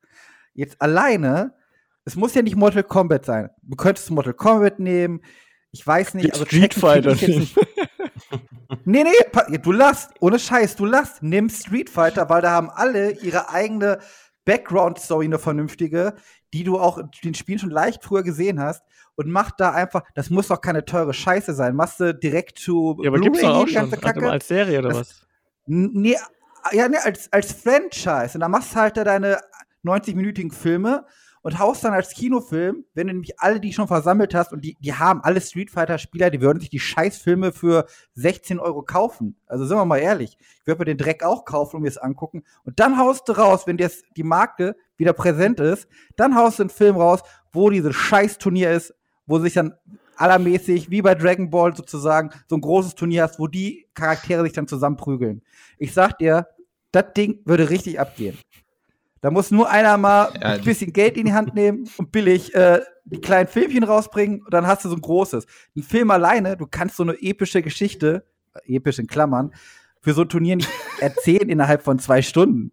Jetzt alleine, es muss ja nicht Mortal Kombat sein. Du könntest Mortal Kombat nehmen. Ich weiß nicht, also Street Fighter. nicht- Nee, nee, du lasst, ohne Scheiß, du lasst, nimm Street Fighter, weil da haben alle ihre eigene Background-Story, eine vernünftige, die du auch in den Spielen schon leicht früher gesehen hast. Und mach da einfach, das muss doch keine teure Scheiße sein. Machst du direkt zu Ja, aber gibt's doch auch die schon. ganze Kacke? als Serie oder Das- was? Nee, ja, nee, als, als Franchise. Und dann machst du halt da deine 90-minütigen Filme und haust dann als Kinofilm, wenn du nämlich alle, die schon versammelt hast, und die, die haben alle Street Fighter-Spieler, die würden sich die Scheißfilme für 16 Euro kaufen. Also sind wir mal ehrlich. Ich würde mir den Dreck auch kaufen und mir das angucken. Und dann haust du raus, wenn jetzt die Marke wieder präsent ist, dann haust du einen Film raus, wo dieses Scheißturnier ist, wo sich dann allermäßig, wie bei Dragon Ball sozusagen, so ein großes Turnier hast, wo die Charaktere sich dann zusammenprügeln. Ich sag dir, das Ding würde richtig abgehen. Da muss nur einer mal Ja, ein bisschen Geld in die Hand nehmen und billig äh, die kleinen Filmchen rausbringen und dann hast du so ein großes. Ein Film alleine, du kannst so eine epische Geschichte, äh, episch in Klammern, für so ein Turnier nicht erzählen innerhalb von zwei Stunden.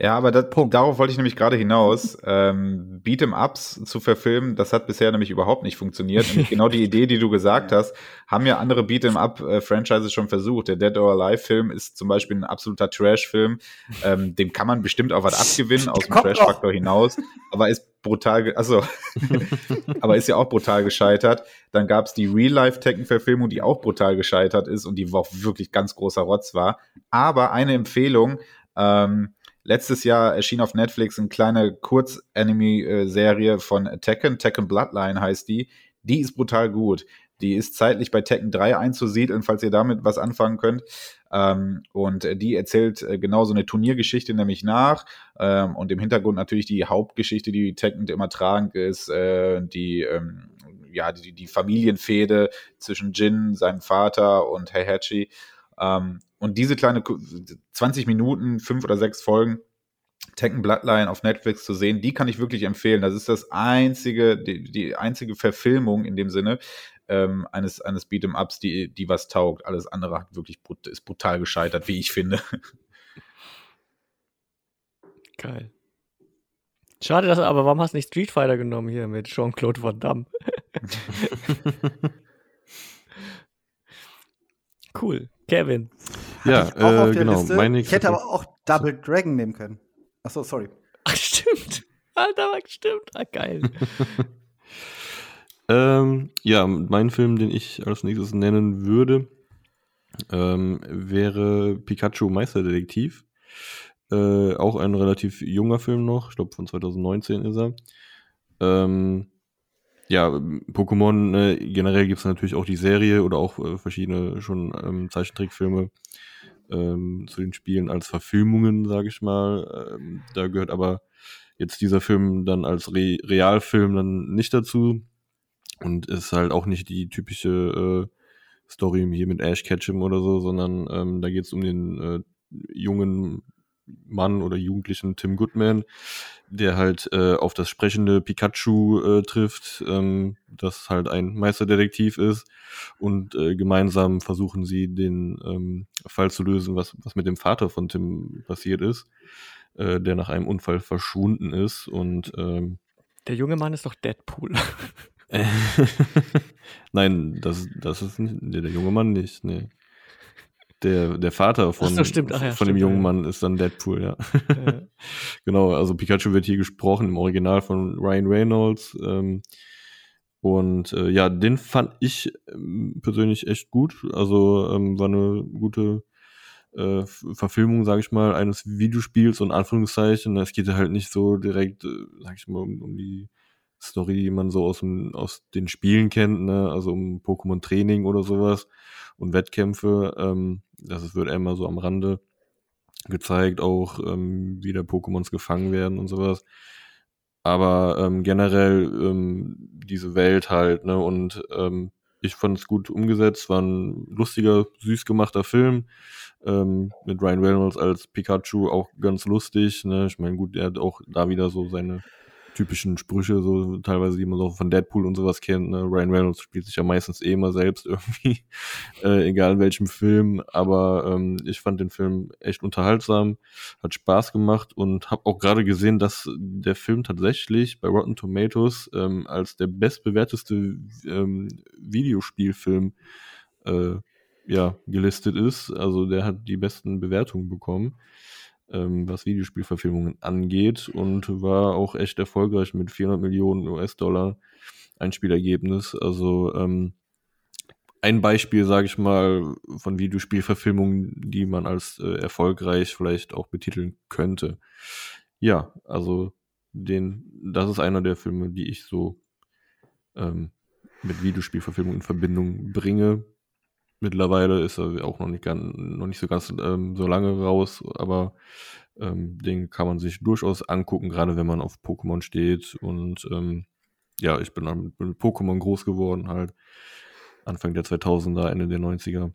Ja, aber das, darauf wollte ich nämlich gerade hinaus. Ähm, Beat'em-Ups zu verfilmen, das hat bisher nämlich überhaupt nicht funktioniert. Nämlich genau die Idee, die du gesagt hast, haben ja andere Beat'em-Up-Franchises schon versucht. Der Dead or Alive-Film ist zum Beispiel ein absoluter Trash-Film. Ähm, dem kann man bestimmt auch was abgewinnen aus dem Trash-Faktor hinaus, aber ist brutal, also, aber ist ja auch brutal gescheitert. Dann gab es die Real-Life-Tekken-Verfilmung, die auch brutal gescheitert ist und die auch wirklich ganz großer Rotz war. Aber eine Empfehlung, ähm, Letztes Jahr erschien auf Netflix eine kleine Kurz-Anime-Serie von Tekken, Tekken Bloodline heißt die. Die ist brutal gut. Die ist zeitlich bei Tekken 3 einzusiedeln, falls ihr damit was anfangen könnt. Ähm, und die erzählt äh, genau so eine Turniergeschichte nämlich nach. Ähm, und im Hintergrund natürlich die Hauptgeschichte, die Tekken immer tragend ist, äh, die, ähm, ja, die, die Familienfehde zwischen Jin, seinem Vater und Heihachi. Ähm, und diese kleine Ku- 20 Minuten, fünf oder sechs Folgen Tekken Bloodline auf Netflix zu sehen, die kann ich wirklich empfehlen. Das ist das einzige, die, die einzige Verfilmung in dem Sinne ähm, eines, eines Beat'em-Ups, die, die was taugt. Alles andere hat wirklich brut ist brutal gescheitert, wie ich finde. Geil. Schade, dass, aber warum hast du nicht Street Fighter genommen hier mit Jean-Claude Van Damme? cool. Kevin. Ja, Hatte ich auch auf äh, der genau. Ich hätte aber auch Double Dragon nehmen können. Achso, sorry. Ach, stimmt. Alter, stimmt. Ah, geil. Ähm, ja, mein Film, den ich als nächstes nennen würde, ähm, wäre Pikachu Meisterdetektiv. Äh, auch ein relativ junger Film noch. Ich glaube, von 2019 ist er. Ähm, ja, Pokémon, äh, generell gibt es natürlich auch die Serie oder auch äh, verschiedene schon ähm, Zeichentrickfilme ähm, zu den Spielen als Verfilmungen, sage ich mal. Ähm, da gehört aber jetzt dieser Film dann als Re Realfilm dann nicht dazu und ist halt auch nicht die typische äh, Story hier mit Ash Ketchum oder so, sondern ähm, da geht es um den äh, jungen Mann oder Jugendlichen Tim Goodman, der halt äh, auf das sprechende Pikachu äh, trifft, ähm, das halt ein Meisterdetektiv ist. Und äh, gemeinsam versuchen sie den ähm, Fall zu lösen, was, was mit dem Vater von Tim passiert ist, äh, der nach einem Unfall verschwunden ist. Und ähm, der junge Mann ist doch Deadpool. Nein, das, das ist nicht, der, der junge Mann nicht, nee der, der Vater von, so, stimmt. Ach, ja, von stimmt, dem jungen. Mann ist dann Deadpool, ja. Ja. genau, also Pikachu wird hier gesprochen im Original von Ryan Reynolds. Ähm, und äh, ja, den fand ich ähm, persönlich echt gut. Also ähm, war eine gute äh, Verfilmung, sage ich mal, eines Videospiels und Anführungszeichen. Es geht halt nicht so direkt, äh, sag ich mal, um, um die Story, die man so aus, dem, aus den Spielen kennt, ne? also um Pokémon-Training oder sowas und Wettkämpfe. Ähm, das wird einmal so am Rande gezeigt, auch ähm, wie der Pokémons gefangen werden und sowas. Aber ähm, generell ähm, diese Welt halt, ne, und ähm, ich fand es gut umgesetzt, war ein lustiger, süß gemachter Film. Ähm, mit Ryan Reynolds als Pikachu auch ganz lustig. Ne? Ich meine, gut, er hat auch da wieder so seine typischen Sprüche, so teilweise, die man so von Deadpool und sowas kennt. Ne? Ryan Reynolds spielt sich ja meistens eh immer selbst irgendwie, äh, egal in welchem Film. Aber ähm, ich fand den Film echt unterhaltsam, hat Spaß gemacht und habe auch gerade gesehen, dass der Film tatsächlich bei Rotten Tomatoes ähm, als der bestbewerteste ähm, Videospielfilm äh, ja, gelistet ist. Also der hat die besten Bewertungen bekommen ähm, was Videospielverfilmungen angeht und war auch echt erfolgreich mit 400 Millionen US-Dollar Einspielergebnis. Also ähm, ein Beispiel, sage ich mal, von Videospielverfilmungen, die man als äh, erfolgreich vielleicht auch betiteln könnte. Ja, also den, das ist einer der Filme, die ich so ähm, mit Videospielverfilmungen in Verbindung bringe. Mittlerweile ist er auch noch nicht, ganz, noch nicht so ganz ähm, so lange raus, aber ähm, den kann man sich durchaus angucken, gerade wenn man auf Pokémon steht. Und ähm, ja, ich bin mit, mit Pokémon groß geworden, halt Anfang der 2000er, Ende der 90er.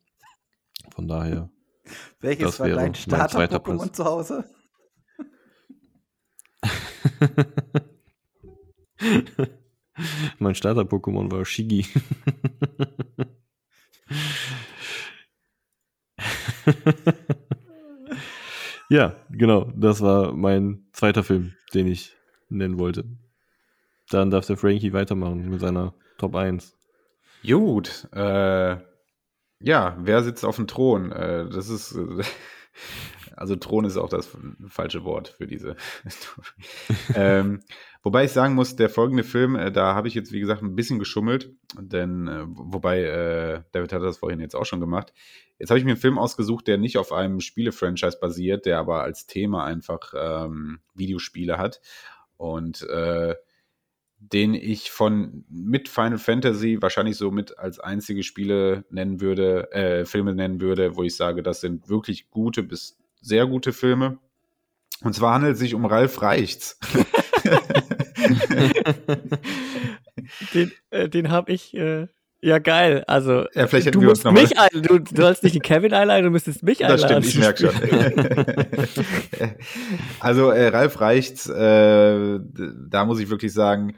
Von daher. Welches das war dein Starter-Pokémon zu Hause? mein Starter-Pokémon war Shigi. ja, genau. Das war mein zweiter Film, den ich nennen wollte. Dann darf der Frankie weitermachen mit seiner Top 1. Gut, äh, ja, wer sitzt auf dem Thron? Äh, das ist, äh, also Thron ist auch das falsche Wort für diese ähm, wobei ich sagen muss, der folgende Film, äh, da habe ich jetzt, wie gesagt, ein bisschen geschummelt, denn, äh, wobei, äh, David hat das vorhin jetzt auch schon gemacht. Jetzt habe ich mir einen Film ausgesucht, der nicht auf einem Spiele-Franchise basiert, der aber als Thema einfach ähm, Videospiele hat. Und äh, den ich von mit Final Fantasy wahrscheinlich so mit als einzige Spiele nennen würde, äh, Filme nennen würde, wo ich sage, das sind wirklich gute bis sehr gute Filme. Und zwar handelt es sich um Ralf Reichts. Den, äh, den habe ich. Äh, ja, geil. Also, Ja, vielleicht hätten du musst noch mal- mich ein, du, du sollst nicht den Kevin einladen, du müsstest mich Das einladen. stimmt, ich merke schon. also äh, Ralf Reichts, äh, da muss ich wirklich sagen,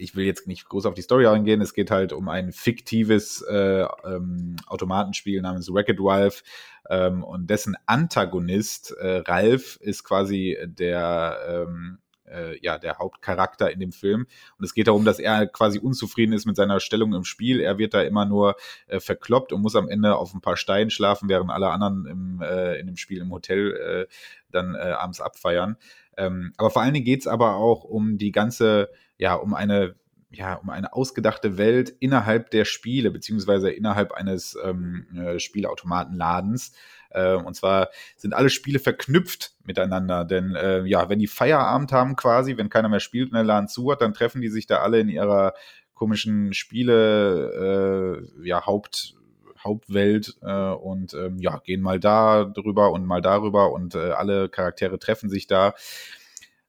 ich will jetzt nicht groß auf die Story eingehen. Es geht halt um ein fiktives äh, ähm, Automatenspiel namens Wreck-It Ralph ähm, und dessen Antagonist äh, Ralph ist quasi der ähm, äh, ja, der Hauptcharakter in dem Film. Und es geht darum, dass er quasi unzufrieden ist mit seiner Stellung im Spiel. Er wird da immer nur äh, verkloppt und muss am Ende auf ein paar Steinen schlafen, während alle anderen im, äh, in dem Spiel im Hotel äh, dann äh, abends abfeiern. Ähm, aber vor allen Dingen geht's aber auch um die ganze, ja, um eine ja, um eine ausgedachte Welt innerhalb der Spiele, beziehungsweise innerhalb eines ähm, äh, Spielautomatenladens. Äh, und zwar sind alle Spiele verknüpft miteinander. Denn äh, ja, wenn die Feierabend haben quasi, wenn keiner mehr spielt und der Laden zu hat, dann treffen die sich da alle in ihrer komischen Spiele, äh, ja, Haupt, Hauptwelt äh, und ähm, ja, gehen mal da drüber und mal darüber und äh, alle Charaktere treffen sich da.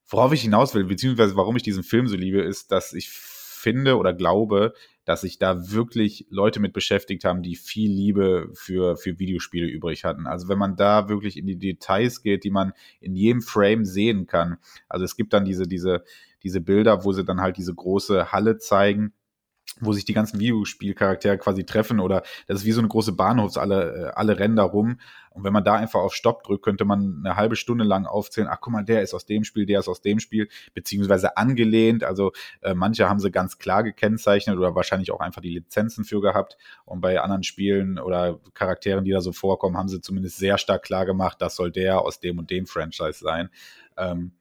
Worauf ich hinaus will, beziehungsweise warum ich diesen Film so liebe, ist, dass ich finde oder glaube, dass sich da wirklich Leute mit beschäftigt haben, die viel Liebe für, für Videospiele übrig hatten. Also wenn man da wirklich in die Details geht, die man in jedem Frame sehen kann. Also es gibt dann diese, diese, diese Bilder, wo sie dann halt diese große Halle zeigen wo sich die ganzen Videospielcharaktere quasi treffen oder das ist wie so eine große Bahnhofs, alle, äh, alle Ränder rum. Und wenn man da einfach auf Stopp drückt, könnte man eine halbe Stunde lang aufzählen, ach guck mal, der ist aus dem Spiel, der ist aus dem Spiel, beziehungsweise angelehnt. Also äh, manche haben sie ganz klar gekennzeichnet oder wahrscheinlich auch einfach die Lizenzen für gehabt. Und bei anderen Spielen oder Charakteren, die da so vorkommen, haben sie zumindest sehr stark klar gemacht, das soll der aus dem und dem Franchise sein. Ähm,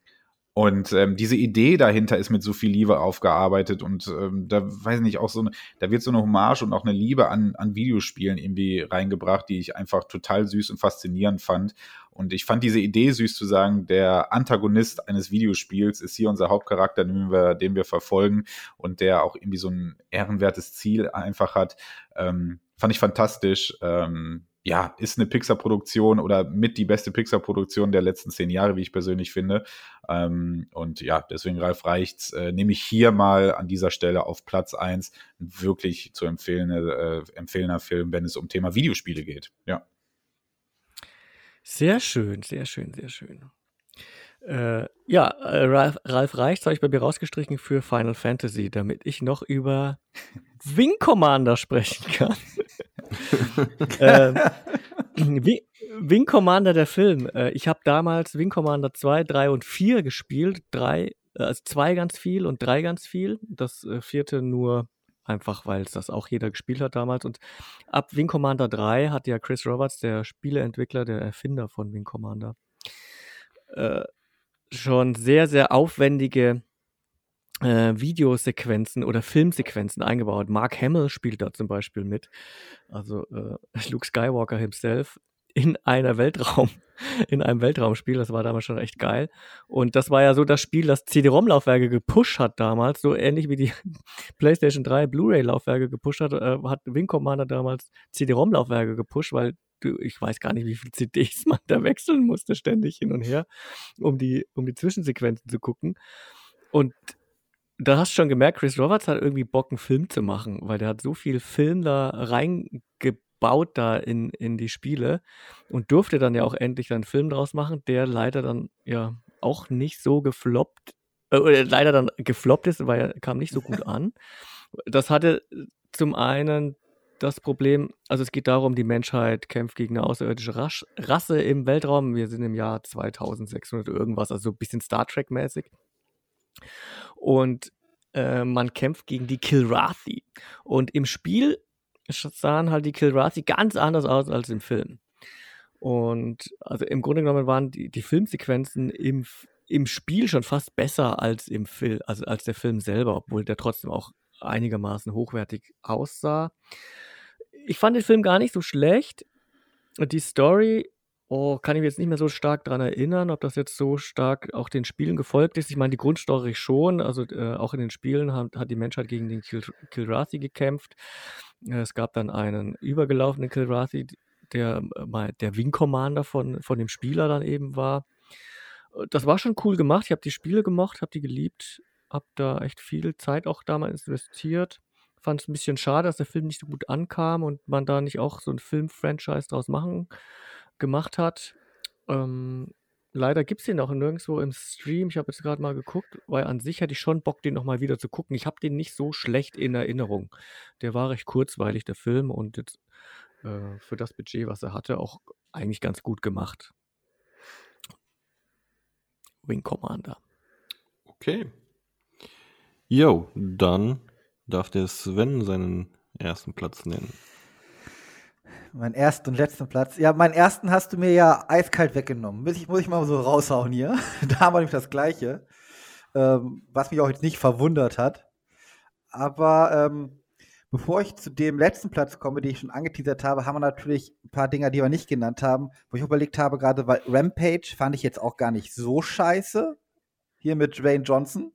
und ähm, diese Idee dahinter ist mit so viel Liebe aufgearbeitet und ähm, da weiß ich nicht, auch so eine, da wird so eine Hommage und auch eine Liebe an, an Videospielen irgendwie reingebracht, die ich einfach total süß und faszinierend fand. Und ich fand diese Idee süß zu sagen, der Antagonist eines Videospiels ist hier unser Hauptcharakter, den wir, den wir verfolgen und der auch irgendwie so ein ehrenwertes Ziel einfach hat. Ähm, fand ich fantastisch. Ähm, ja, ist eine Pixar-Produktion oder mit die beste Pixar-Produktion der letzten zehn Jahre, wie ich persönlich finde. Ähm, und ja, deswegen, Ralf Reichts, äh, nehme ich hier mal an dieser Stelle auf Platz eins wirklich zu empfehlender, äh, empfehlender Film, wenn es um Thema Videospiele geht. Ja. Sehr schön, sehr schön, sehr schön. Äh, ja, äh, Ralf, Ralf Reichts habe ich bei mir rausgestrichen für Final Fantasy, damit ich noch über Wing Commander sprechen kann. äh, Wing Commander der Film. Äh, ich habe damals Wing Commander 2, 3 und 4 gespielt. 3, äh, also 2 ganz viel und 3 ganz viel. Das vierte nur einfach, weil es das auch jeder gespielt hat damals. Und ab Wing Commander 3 hat ja Chris Roberts, der Spieleentwickler, der Erfinder von Wing Commander, äh, schon sehr, sehr aufwendige äh, Videosequenzen oder Filmsequenzen eingebaut. Mark Hamill spielt da zum Beispiel mit, also äh, Luke Skywalker himself in einer Weltraum, in einem Weltraumspiel. Das war damals schon echt geil. Und das war ja so das Spiel, das CD-ROM-Laufwerke gepusht hat damals, so ähnlich wie die PlayStation 3 Blu-ray-Laufwerke gepusht hat, äh, hat Wing Commander damals CD-ROM-Laufwerke gepusht, weil ich weiß gar nicht, wie viele CDs man da wechseln musste, ständig hin und her, um die, um die Zwischensequenzen zu gucken. Und da hast du schon gemerkt, Chris Roberts hat irgendwie Bock, einen Film zu machen, weil der hat so viel Film da reingebaut da in, in die Spiele und durfte dann ja auch endlich einen Film draus machen, der leider dann ja auch nicht so gefloppt, äh, leider dann gefloppt ist, weil er kam nicht so gut an. Das hatte zum einen das Problem, also es geht darum, die Menschheit kämpft gegen eine außerirdische Rasch, Rasse im Weltraum. Wir sind im Jahr 2600 irgendwas, also so ein bisschen Star Trek-mäßig. Und äh, man kämpft gegen die Kilrathi. Und im Spiel sahen halt die Kilrathi ganz anders aus als im Film. Und also im Grunde genommen waren die, die Filmsequenzen im, im Spiel schon fast besser als im Film, also als der Film selber, obwohl der trotzdem auch einigermaßen hochwertig aussah ich fand den Film gar nicht so schlecht. Die Story, oh, kann ich mich jetzt nicht mehr so stark daran erinnern, ob das jetzt so stark auch den Spielen gefolgt ist. Ich meine, die Grundstory schon. Also äh, auch in den Spielen hat, hat die Menschheit gegen den Kil Kilrathi gekämpft. Äh, es gab dann einen übergelaufenen Kilrathi, der äh, der Wing Commander von, von dem Spieler dann eben war. Das war schon cool gemacht. Ich habe die Spiele gemocht, habe die geliebt, habe da echt viel Zeit auch damals investiert fand es ein bisschen schade, dass der Film nicht so gut ankam und man da nicht auch so ein Film-Franchise draus machen gemacht hat. Ähm, leider gibt es den auch nirgendwo im Stream. Ich habe jetzt gerade mal geguckt, weil an sich hätte ich schon Bock, den nochmal wieder zu gucken. Ich habe den nicht so schlecht in Erinnerung. Der war recht kurzweilig, der Film, und jetzt äh, für das Budget, was er hatte, auch eigentlich ganz gut gemacht. Wing Commander. Okay. Jo, dann darf der Sven seinen ersten Platz nennen. Meinen ersten und letzten Platz. Ja, meinen ersten hast du mir ja eiskalt weggenommen. Muss ich, muss ich mal so raushauen hier. da war nämlich das Gleiche. Ähm, was mich auch jetzt nicht verwundert hat. Aber ähm, Bevor ich zu dem letzten Platz komme, den ich schon angeteasert habe, haben wir natürlich ein paar Dinger, die wir nicht genannt haben, wo ich überlegt habe, gerade weil Rampage fand ich jetzt auch gar nicht so scheiße. Hier mit Dwayne Johnson.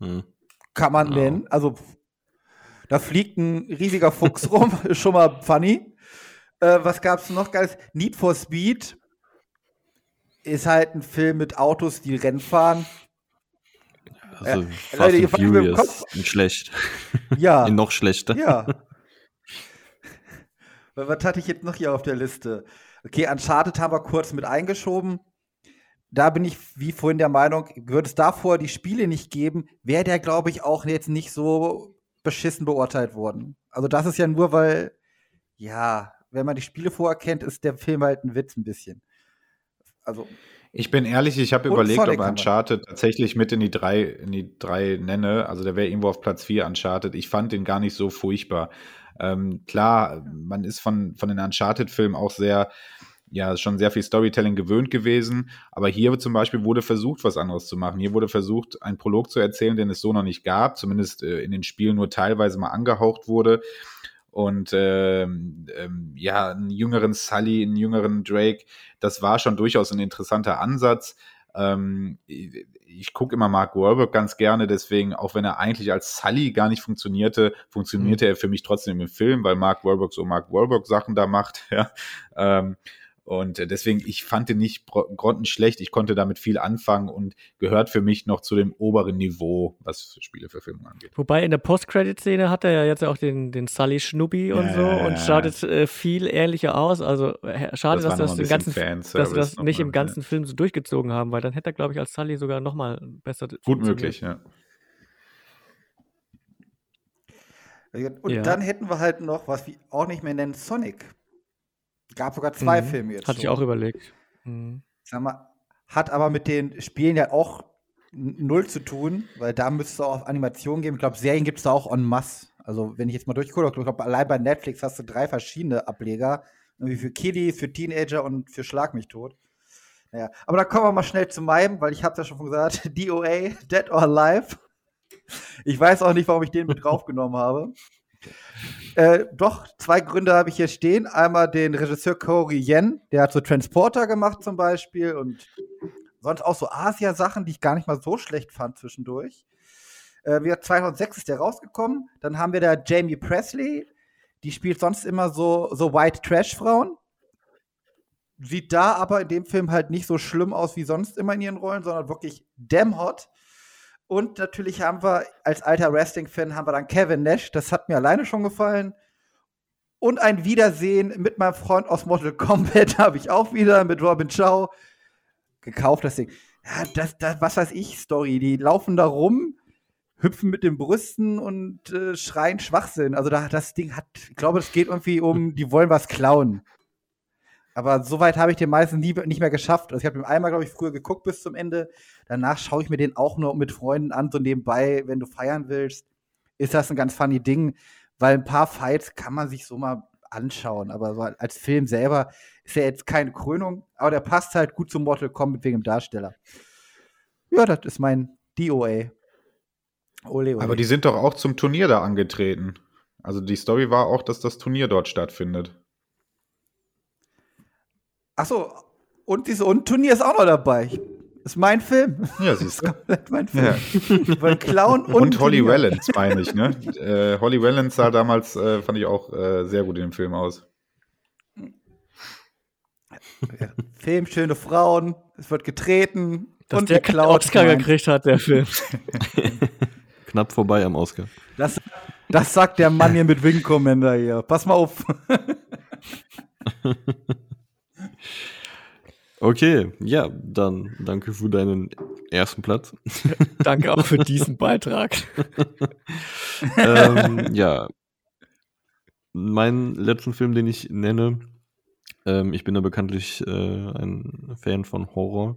Hm. Kann man Ja. nennen. Also, da fliegt ein riesiger Fuchs rum, ist schon mal funny. Äh, was gab's noch geiles? Need for Speed ist halt ein Film mit Autos, die Rennen fahren. Also Äh, Fast Leute, and Furious, schlecht. Ja. noch schlechter. Ja. Was hatte ich jetzt noch hier auf der Liste? Okay, Uncharted haben wir kurz mit eingeschoben. Da bin ich, wie vorhin, der Meinung, würde es davor die Spiele nicht geben, wäre der, glaube ich, auch jetzt nicht so beschissen beurteilt worden. Also, das ist ja nur, weil, ja, wenn man die Spiele vorher kennt, ist der Film halt ein Witz ein bisschen. Also, Ich bin ehrlich, ich habe überlegt, ob. Uncharted tatsächlich mit in die drei, in die drei nenne. Also der wäre irgendwo auf Platz 4 Uncharted. Ich fand den gar nicht so furchtbar. Ähm, klar, man ist von, von den Uncharted-Filmen auch sehr, ja, schon sehr viel Storytelling gewöhnt gewesen. Aber hier zum Beispiel wurde versucht, was anderes zu machen. Hier wurde versucht, einen Prolog zu erzählen, den es so noch nicht gab, zumindest äh, in den Spielen nur teilweise mal angehaucht wurde. Und ähm, ähm, ja, einen jüngeren Sully, einen jüngeren Drake, das war schon durchaus ein interessanter Ansatz. Ähm, ich ich gucke immer Mark Wahlberg ganz gerne, deswegen, auch wenn er eigentlich als Sully gar nicht funktionierte, funktionierte er für mich trotzdem im Film, weil Mark Wahlberg so Mark Wahlberg Sachen da macht. Ja. Ähm, und äh, deswegen, ich fand den nicht grottenschlecht. Ich konnte damit viel anfangen und gehört für mich noch zu dem oberen Niveau, was Spieleverfilmung angeht. Wobei in der Post-Credit-Szene hat er ja jetzt auch den, den Sully Schnubbi und Ja, so ja, und ja. schaut jetzt äh, viel ähnlicher aus. Also äh, schade, Das dass das ganzen, dass sie das nicht mal, im ganzen Film so durchgezogen haben, weil dann hätte er, glaube ich, als Sully sogar noch mal besser Gut möglich, ja. und Ja. dann hätten wir halt noch, was wir auch nicht mehr nennen, Sonic. Gab sogar zwei Mhm. Filme jetzt. Hatte ich schon. auch überlegt. Mhm. Sag mal, hat aber mit den Spielen ja auch null zu tun, weil da müsste es auch Animationen geben. Ich glaube, Serien gibt es da auch en masse. Also, wenn ich jetzt mal durchgucke, ich glaube, allein bei Netflix hast du drei verschiedene Ableger. Irgendwie für Kiddies, für Teenager und für Schlag mich tot. Naja, aber da kommen wir mal schnell zu meinem, weil ich habe ja schon gesagt, DOA, Dead or Alive. Ich weiß auch nicht, warum ich den mit draufgenommen habe. Äh, doch, zwei Gründe habe ich hier stehen. Einmal den Regisseur Corey Yen, der hat so Transporter gemacht zum Beispiel und sonst auch so Asia-Sachen, die ich gar nicht mal so schlecht fand zwischendurch. Äh, wir 2006 ist der rausgekommen. Dann haben wir da Jamie Presley, die spielt sonst immer so, so White Trash-Frauen. Sieht da aber in dem Film halt nicht so schlimm aus wie sonst immer in ihren Rollen, sondern wirklich damn hot. Und natürlich haben wir als alter Wrestling-Fan haben wir dann Kevin Nash, das hat mir alleine schon gefallen. Und ein Wiedersehen mit meinem Freund aus Mortal Kombat habe ich auch wieder mit Robin Chow gekauft. Das Ding. Ja, das, das, was weiß ich, Story. Die laufen da rum, hüpfen mit den Brüsten und äh, schreien Schwachsinn. Also da, das Ding hat, ich glaube, es geht irgendwie um, die wollen was klauen. Aber soweit habe ich den meisten nie, nicht mehr geschafft. Also ich habe den einmal, glaube ich, früher geguckt bis zum Ende. Danach schaue ich mir den auch nur mit Freunden an, so nebenbei, wenn du feiern willst. Ist das ein ganz funny Ding, weil ein paar Fights kann man sich so mal anschauen. Aber so als Film selber ist er jetzt keine Krönung, aber der passt halt gut zum Mortal Kombat wegen dem Darsteller. Ja, das ist mein DOA. Ole, ole. Aber die sind doch auch zum Turnier da angetreten. Also die Story war auch, dass das Turnier dort stattfindet. Achso, und diese und Turnier ist auch noch dabei. Ich, ist mein Film. Ja, siehst du. Komplett mein Film. Ja. Weil Clown und, Und, Holly Turnier. Wellens, meine ich, ne? äh, Holly Wellens sah damals, äh, fand ich auch äh, sehr gut in dem Film aus. Film, schöne Frauen, es wird getreten Dass und der geklaut. Oscar Nein, gekriegt hat, der Film. Knapp vorbei am Oscar. Das, das sagt der Mann hier mit Wing Commander hier. Pass mal auf. Okay, ja, dann danke für deinen ersten Platz. Danke auch für diesen Beitrag. ähm, ja, meinen letzten Film, den ich nenne, ähm, ich bin ja bekanntlich äh, ein Fan von Horror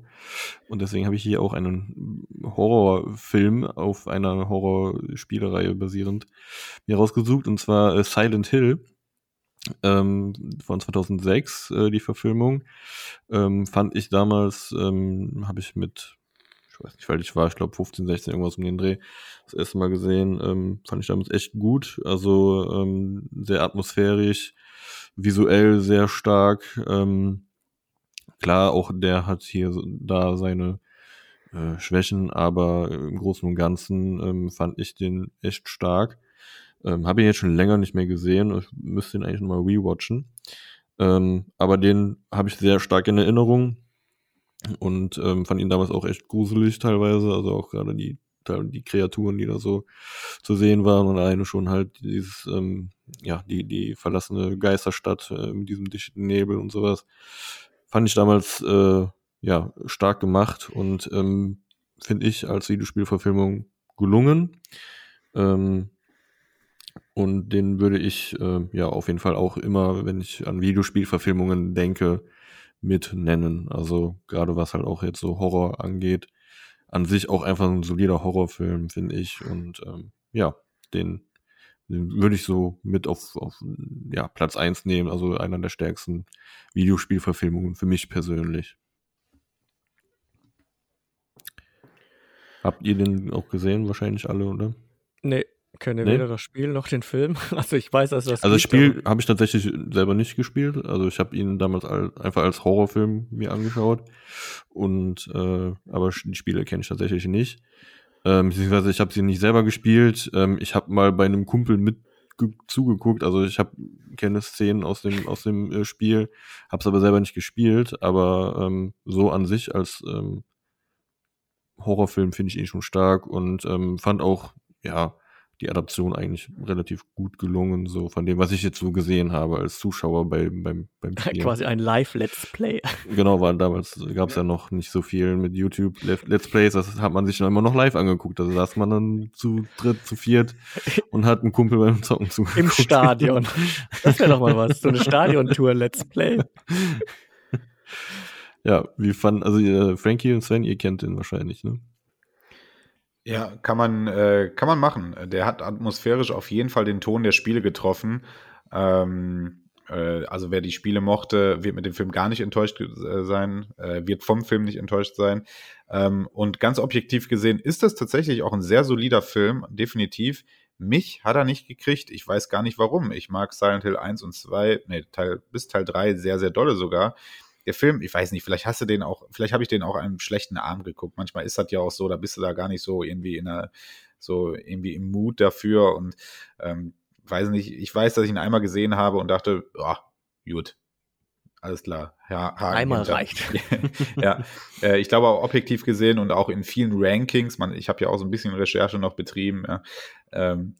und deswegen habe ich hier auch einen Horrorfilm auf einer Horrorspielereihe basierend mir rausgesucht und zwar äh, Silent Hill ähm, von 2006 äh, die Verfilmung ähm, fand ich damals ähm, habe ich mit ich weiß nicht, weil ich war, ich glaube 15, 16 irgendwas um den Dreh, das erste Mal gesehen, ähm, fand ich damals echt gut. Also ähm, sehr atmosphärisch, visuell sehr stark. Ähm, klar, auch der hat hier da seine äh, Schwächen, aber im Großen und Ganzen ähm, fand ich den echt stark. Ähm, Habe ihn jetzt schon länger nicht mehr gesehen. Ich müsste ihn eigentlich nochmal rewatchen. Ähm, aber den habe ich sehr stark in Erinnerung und ähm, fand ihn damals auch echt gruselig teilweise. Also auch gerade die, die Kreaturen, die da so zu sehen waren und eine schon halt dieses, ähm, ja, die, die verlassene Geisterstadt äh, mit diesem dichten Nebel und sowas. Fand ich damals äh, ja stark gemacht und ähm, finde ich als Videospielverfilmung gelungen. Ähm, und den würde ich äh, ja auf jeden Fall auch immer, wenn ich an Videospielverfilmungen denke, mit nennen. Also gerade was halt auch jetzt so Horror angeht. An sich auch einfach ein solider Horrorfilm, finde ich. Und ähm, ja, den, den würde ich so mit auf, auf ja, Platz eins nehmen. Also einer der stärksten Videospielverfilmungen für mich persönlich. Habt ihr den auch gesehen, wahrscheinlich alle, oder? Nee, kenne nee? weder das Spiel noch den Film. Also ich weiß, dass das. Also das Spiel habe ich tatsächlich selber nicht gespielt. Also ich habe ihn damals all, einfach als Horrorfilm mir angeschaut. Und äh, aber die Spiele kenne ich tatsächlich nicht. Ähm, beziehungsweise ich habe sie nicht selber gespielt. Ähm, ich habe mal bei einem Kumpel mit zugeguckt. Also ich habe kenne Szenen aus dem aus dem äh, Spiel, habe es aber selber nicht gespielt. Aber ähm, so an sich als ähm, Horrorfilm finde ich ihn schon stark und ähm, fand auch ja die Adaption eigentlich relativ gut gelungen, so von dem, was ich jetzt so gesehen habe als Zuschauer bei, beim, beim Spiel. Quasi ein Live-Let's Play. Genau, weil damals gab es ja noch nicht so viel mit YouTube Let's Plays, das hat man sich dann immer noch live angeguckt. Also saß man dann zu dritt, zu viert und hat einen Kumpel beim Zocken zugeguckt. Im Stadion. Das wäre doch mal was, so eine Stadiontour Let's Play. Ja, wie fand, also äh, Frankie und Sven, ihr kennt den wahrscheinlich, ne? Ja, kann man, äh, kann man machen. Der hat atmosphärisch auf jeden Fall den Ton der Spiele getroffen. Ähm, äh, also wer die Spiele mochte, wird mit dem Film gar nicht enttäuscht äh, sein, äh, wird vom Film nicht enttäuscht sein. Ähm, und ganz objektiv gesehen ist das tatsächlich auch ein sehr solider Film, definitiv. Mich hat er nicht gekriegt. Ich weiß gar nicht warum. Ich mag Silent Hill 1 und 2, nee, Teil, bis Teil 3 sehr, sehr dolle sogar der Film, ich weiß nicht, vielleicht hast du den auch, vielleicht habe ich den auch einem schlechten Abend geguckt. Manchmal ist das ja auch so, da bist du da gar nicht so irgendwie in einer, so irgendwie im Mut dafür und ähm, weiß nicht, ich weiß, dass ich ihn einmal gesehen habe und dachte, oh, gut, alles klar. Ja, Haken Einmal hinter. reicht. ja, äh, ich glaube auch objektiv gesehen und auch in vielen Rankings, man, ich habe ja auch so ein bisschen Recherche noch betrieben, ja, ähm,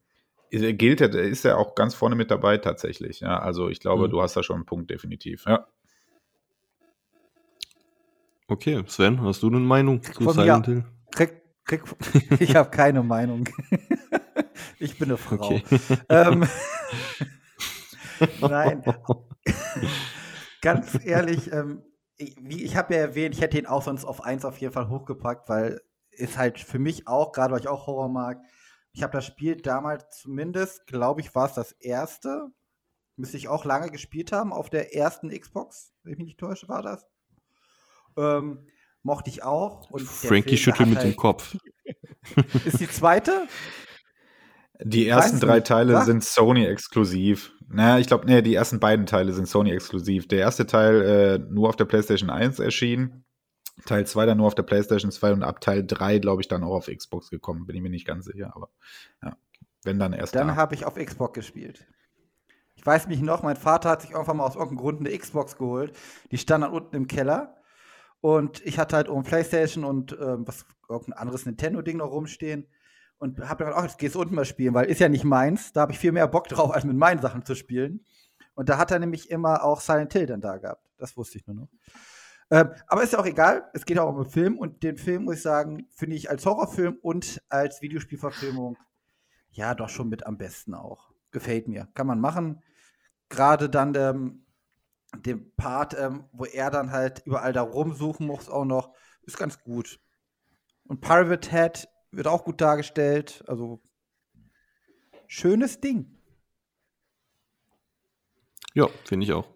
gilt ist er auch ganz vorne mit dabei tatsächlich. Ja, also ich glaube, mhm. du hast da schon einen Punkt definitiv. Ja. Okay, Sven, hast du eine Meinung zu Von Silent Hill? Krieg, krieg, ich habe keine Meinung. ich bin eine Frau. Okay. Ähm, nein. Ganz ehrlich, ähm, ich, ich habe ja erwähnt, ich hätte ihn auch sonst auf 1 auf jeden Fall hochgepackt, weil ist halt für mich auch, gerade weil ich auch Horror mag, ich habe das Spiel damals zumindest, glaube ich, war es das erste. Müsste ich auch lange gespielt haben auf der ersten Xbox, wenn ich mich nicht täusche, war das. Ähm, mochte ich auch. Und Frankie schüttelt mit halt dem Kopf. Ist die zweite? Die ersten drei nicht, Teile was? sind Sony exklusiv. Naja, ich glaube, nee, die ersten beiden Teile sind Sony exklusiv. Der erste Teil äh, nur auf der PlayStation 1 erschienen. Teil 2 dann nur auf der PlayStation 2 und ab Teil 3, glaube ich, dann auch auf Xbox gekommen. Bin ich mir nicht ganz sicher, aber ja, wenn dann erst. Dann habe ich auf Xbox gespielt. Ich weiß mich noch, mein Vater hat sich irgendwann mal aus irgendeinem Grund eine Xbox geholt. Die stand dann unten im Keller. Und ich hatte halt um Playstation und ähm, was irgendein anderes Nintendo-Ding noch rumstehen. Und habe gedacht, ach, jetzt gehst du unten mal spielen, weil ist ja nicht meins. Da habe ich viel mehr Bock drauf, als mit meinen Sachen zu spielen. Und da hat er nämlich immer auch Silent Hill dann da gehabt. Das wusste ich nur noch. Ähm, aber ist ja auch egal. Es geht auch um den Film. Und den Film, muss ich sagen, finde ich als Horrorfilm und als Videospielverfilmung ja doch schon mit am besten auch. Gefällt mir. Kann man machen. Gerade dann ähm, dem Part, ähm, wo er dann halt überall da rumsuchen muss, auch noch, ist ganz gut. Und Private Head wird auch gut dargestellt. Also schönes Ding. Ja, finde ich auch.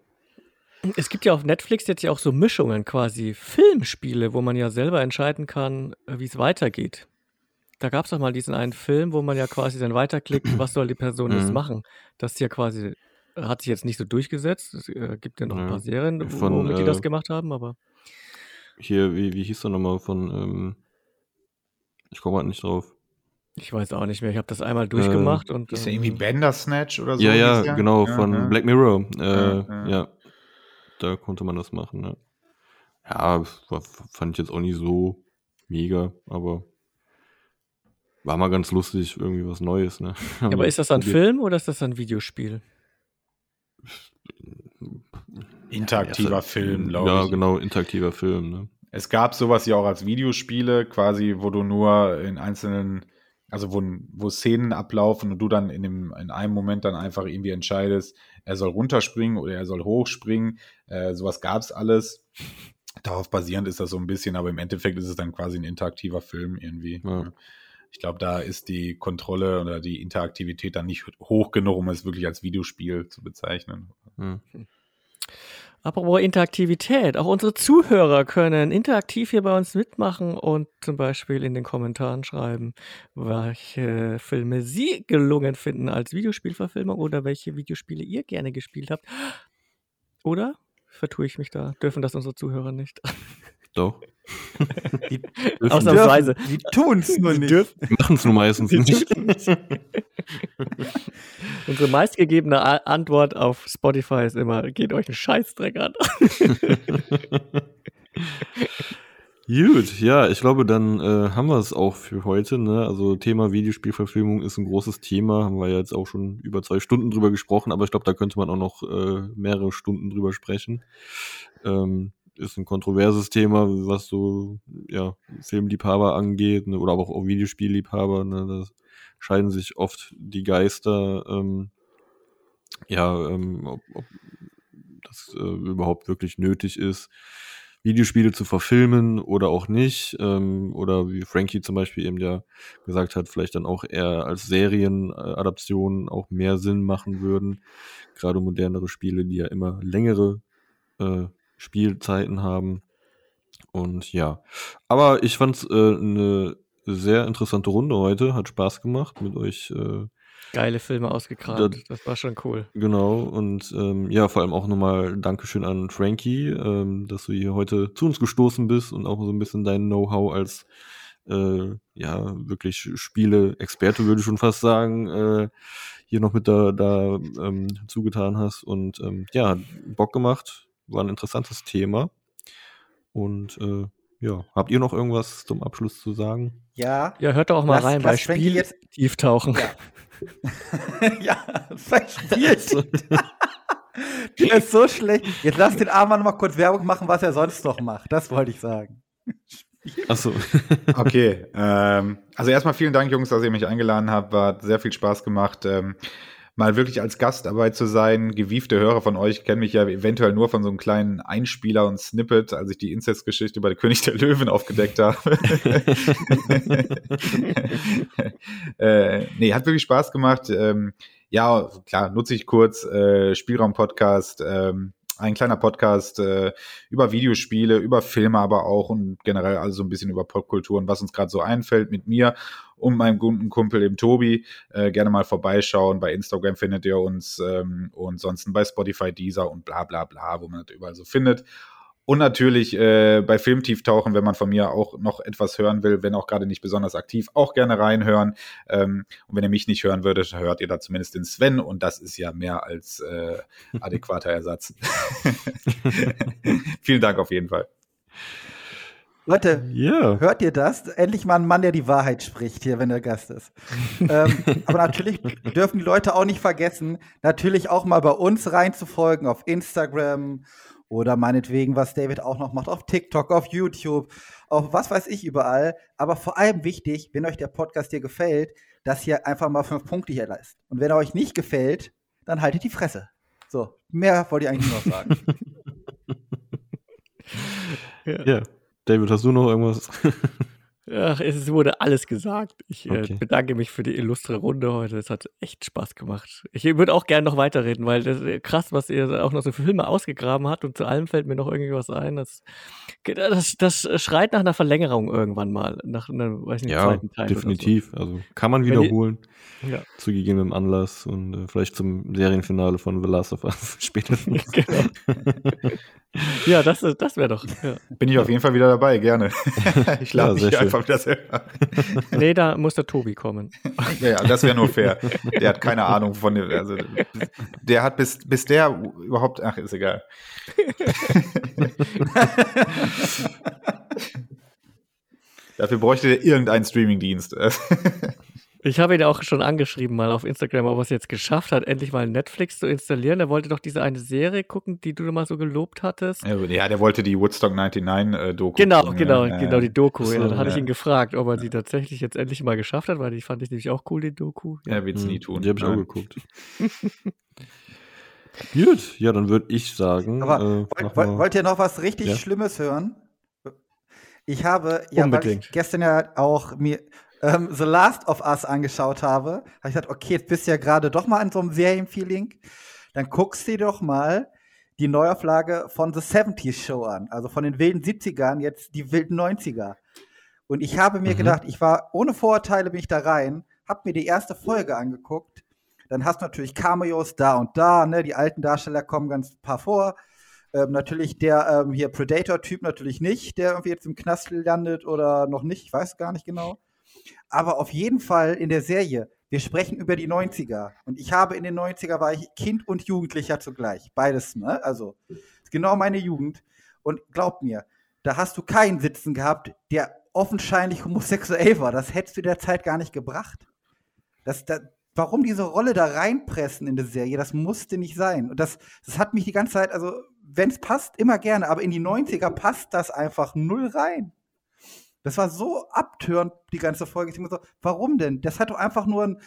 Es gibt ja auf Netflix jetzt ja auch so Mischungen quasi, Filmspiele, wo man ja selber entscheiden kann, äh, wie es weitergeht. Da gab es doch mal diesen einen Film, wo man ja quasi dann weiterklickt, was soll die Person jetzt Mhm. machen. Das ist ja quasi, hat sich jetzt nicht so durchgesetzt. Es äh, gibt ja noch ein Ja. paar Serien, Von, womit die das äh, gemacht haben, aber Hier, wie, wie hieß der nochmal von, ähm, ich komme halt nicht drauf. ich weiß auch nicht mehr. Ich habe das einmal durchgemacht und Ist ja ähm, irgendwie Bandersnatch oder so? ja, ja, genau, Ja, von ja. Black Mirror. Äh, Ja, ja, ja. da konnte man das machen, ja. Ja, war, fand ich jetzt auch nicht so mega, aber war mal ganz lustig, irgendwie was Neues, ne? Ja, aber ist das dann Film oder ist das dann Videospiel? Interaktiver Ja, Film, glaube Ja, ich. genau, interaktiver Film, ne? Es gab sowas ja auch als Videospiele, quasi, wo du nur in einzelnen, also wo, wo Szenen ablaufen und du dann in, dem, in einem Moment dann einfach irgendwie entscheidest, er soll runterspringen oder er soll hochspringen. Äh, sowas gab es alles. Darauf basierend ist das so ein bisschen, aber im Endeffekt ist es dann quasi ein interaktiver Film irgendwie. Ja. Ich glaube, da ist die Kontrolle oder die Interaktivität dann nicht hoch genug, um es wirklich als Videospiel zu bezeichnen. Hm. Apropos Interaktivität, auch unsere Zuhörer können interaktiv hier bei uns mitmachen und zum Beispiel in den Kommentaren schreiben, welche Filme sie gelungen finden als Videospielverfilmung oder welche Videospiele ihr gerne gespielt habt. Oder vertue ich mich da? Dürfen das unsere Zuhörer nicht? Doch. Die Dürfen- Ausnahmsweise. Die tun es nur nicht. Die machen es nur meistens nicht. Unsere meistgegebene A Antwort auf Spotify ist immer, geht euch einen Scheißdreck an. Gut, ja, ich glaube, dann äh, haben wir es auch für heute. Ne? Also Thema Videospielverfilmung ist ein großes Thema, haben wir jetzt auch schon über zwei Stunden drüber gesprochen, aber ich glaube, da könnte man auch noch äh, mehrere Stunden drüber sprechen. Ähm, ist ein kontroverses Thema, was so ja, Filmliebhaber angeht, ne? oder aber auch Videospielliebhaber. Ne? Da scheiden sich oft die Geister. Ähm, ja, ähm, ob, ob das äh, überhaupt wirklich nötig ist. Videospiele zu verfilmen oder auch nicht. Ähm, oder wie Frankie zum Beispiel eben ja gesagt hat, vielleicht dann auch eher als Serienadaptionen auch mehr Sinn machen würden. Gerade modernere Spiele, die ja immer längere äh, Spielzeiten haben. Und ja, aber ich fand es äh, eine sehr interessante Runde heute. Hat Spaß gemacht mit euch. Äh, Geile Filme ausgekramt. Da- Das war schon cool. Genau, und ähm, ja, vor allem auch nochmal Dankeschön an Frankie, ähm, dass du hier heute zu uns gestoßen bist und auch so ein bisschen dein Know-how als äh, ja, wirklich Spiele-Experte, würde ich schon fast sagen, äh, hier noch mit da, da ähm, zugetan hast. Und ähm, ja, hat Bock gemacht, war ein interessantes Thema. Und äh, ja, habt ihr noch irgendwas zum Abschluss zu sagen? Ja. Ja, hört doch auch mal Lass- rein bei lass Frankie Spiel jetzt- tieftauchen. Ja. ja, verspielt. Der ist so schlecht. Jetzt lass den Armen mal kurz Werbung machen, was er sonst noch macht. Das wollte ich sagen. Achso. Okay, ähm, also erstmal vielen Dank, Jungs, dass ihr mich eingeladen habt. War hat sehr viel Spaß gemacht. Ähm, mal wirklich als Gast dabei zu sein. Gewiefte Hörer von euch kennen mich ja eventuell nur von so einem kleinen Einspieler und Snippet, als ich die Inzestgeschichte bei der König der Löwen aufgedeckt habe. äh, nee, hat wirklich Spaß gemacht. Ähm, ja, klar, nutze ich kurz. Äh, Spielraum-Podcast, ähm, ein kleiner Podcast äh, über Videospiele, über Filme aber auch und generell also ein bisschen über Popkultur und was uns gerade so einfällt mit mir und meinem guten Kumpel dem Tobi. Äh, gerne mal vorbeischauen. Bei Instagram findet ihr uns ähm, und sonst bei Spotify, Deezer und bla bla bla, wo man das überall so findet. Und natürlich äh, bei Filmtieftauchen, wenn man von mir auch noch etwas hören will, wenn auch gerade nicht besonders aktiv, auch gerne reinhören. Ähm, und wenn ihr mich nicht hören würdet, hört ihr da zumindest den Sven und das ist ja mehr als äh, adäquater Ersatz. Vielen Dank auf jeden Fall. Leute, Ja. hört ihr das? Endlich mal ein Mann, der die Wahrheit spricht hier, wenn der Gast ist. ähm, aber natürlich dürfen die Leute auch nicht vergessen, natürlich auch mal bei uns reinzufolgen auf Instagram oder meinetwegen, was David auch noch macht, auf TikTok, auf YouTube, auf was weiß ich überall. Aber vor allem wichtig, wenn euch der Podcast hier gefällt, dass ihr einfach mal fünf Punkte hier leistet. Und wenn er euch nicht gefällt, dann haltet die Fresse. So, mehr wollte ich eigentlich nur noch sagen. Ja. David, hast du noch irgendwas? Ach, es wurde alles gesagt. Ich äh, Okay. bedanke mich für die illustre Runde heute. Es hat echt Spaß gemacht. Ich würde auch gerne noch weiterreden, weil das ist krass, was ihr auch noch so für Filme ausgegraben habt und zu allem fällt mir noch irgendwie was ein. Das, das, das schreit nach einer Verlängerung irgendwann mal, nach einem, weiß nicht, Ja, zweiten Teil. definitiv. Also kann man die- wiederholen, so. Ja. zu gegebenem Anlass und äh, vielleicht zum Serienfinale von The Last of Us spätestens. Genau. ja, das, das wäre doch. Ja. Bin ich auf jeden Fall wieder dabei, gerne. ich Ja, lade hier schön. Einfach wieder selber. Nee, da muss der Tobi kommen. Ja, ja, das wäre nur fair. Der hat keine Ahnung von dem, also der hat bis, bis der überhaupt, ach, ist egal. Dafür bräuchte der irgendeinen Streamingdienst. Ich habe ihn auch schon angeschrieben mal auf Instagram, ob er es jetzt geschafft hat, endlich mal Netflix zu installieren. Er wollte doch diese eine Serie gucken, die du mal so gelobt hattest. Ja, der wollte die Woodstock 99 äh, Doku. Genau, gucken, genau, ja. genau, die Doku. So, ja, dann hatte ich ja. ihn gefragt, ob er sie tatsächlich jetzt endlich mal geschafft hat, weil die fand ich nämlich auch cool, die Doku. Er wird es nie Hm, tun. Die habe ich auch geguckt. Gut, ja, dann würde ich sagen. Aber äh, wollt, wollt, ihr noch was richtig Ja. Schlimmes hören? Ich habe, ja, weil ich gestern ja auch mir ähm, The Last of Us angeschaut habe, habe ich gesagt, okay, jetzt bist du ja gerade doch mal in so einem Serienfeeling. Dann guckst du dir doch mal die Neuauflage von The 70s Show an. Also von den wilden 70ern, jetzt die wilden 90er. Und ich habe mir Mhm. gedacht, ich war ohne Vorurteile bin ich da rein, habe mir die erste Folge angeguckt. Dann hast du natürlich Cameos da und da, ne? Die alten Darsteller kommen ganz paar vor. Ähm, natürlich der ähm, hier Predator-Typ natürlich nicht, der irgendwie jetzt im Knast landet oder noch nicht, ich weiß gar nicht genau. Aber auf jeden Fall in der Serie, wir sprechen über die 90er. Und ich habe in den 90er war ich Kind und Jugendlicher zugleich. Beides, ne? Also, genau meine Jugend. Und glaub mir, da hast du keinen Sitzen gehabt, der offensichtlich homosexuell war. Das hättest du der Zeit gar nicht gebracht. Das, da, warum diese Rolle da reinpressen in die Serie, das musste nicht sein. Und das, das hat mich die ganze Zeit, also, wenn es passt, immer gerne, aber in die 90er passt das einfach null rein. Das war so abtörend, die ganze Folge. Ich so, warum denn? Das hat doch einfach nur ein,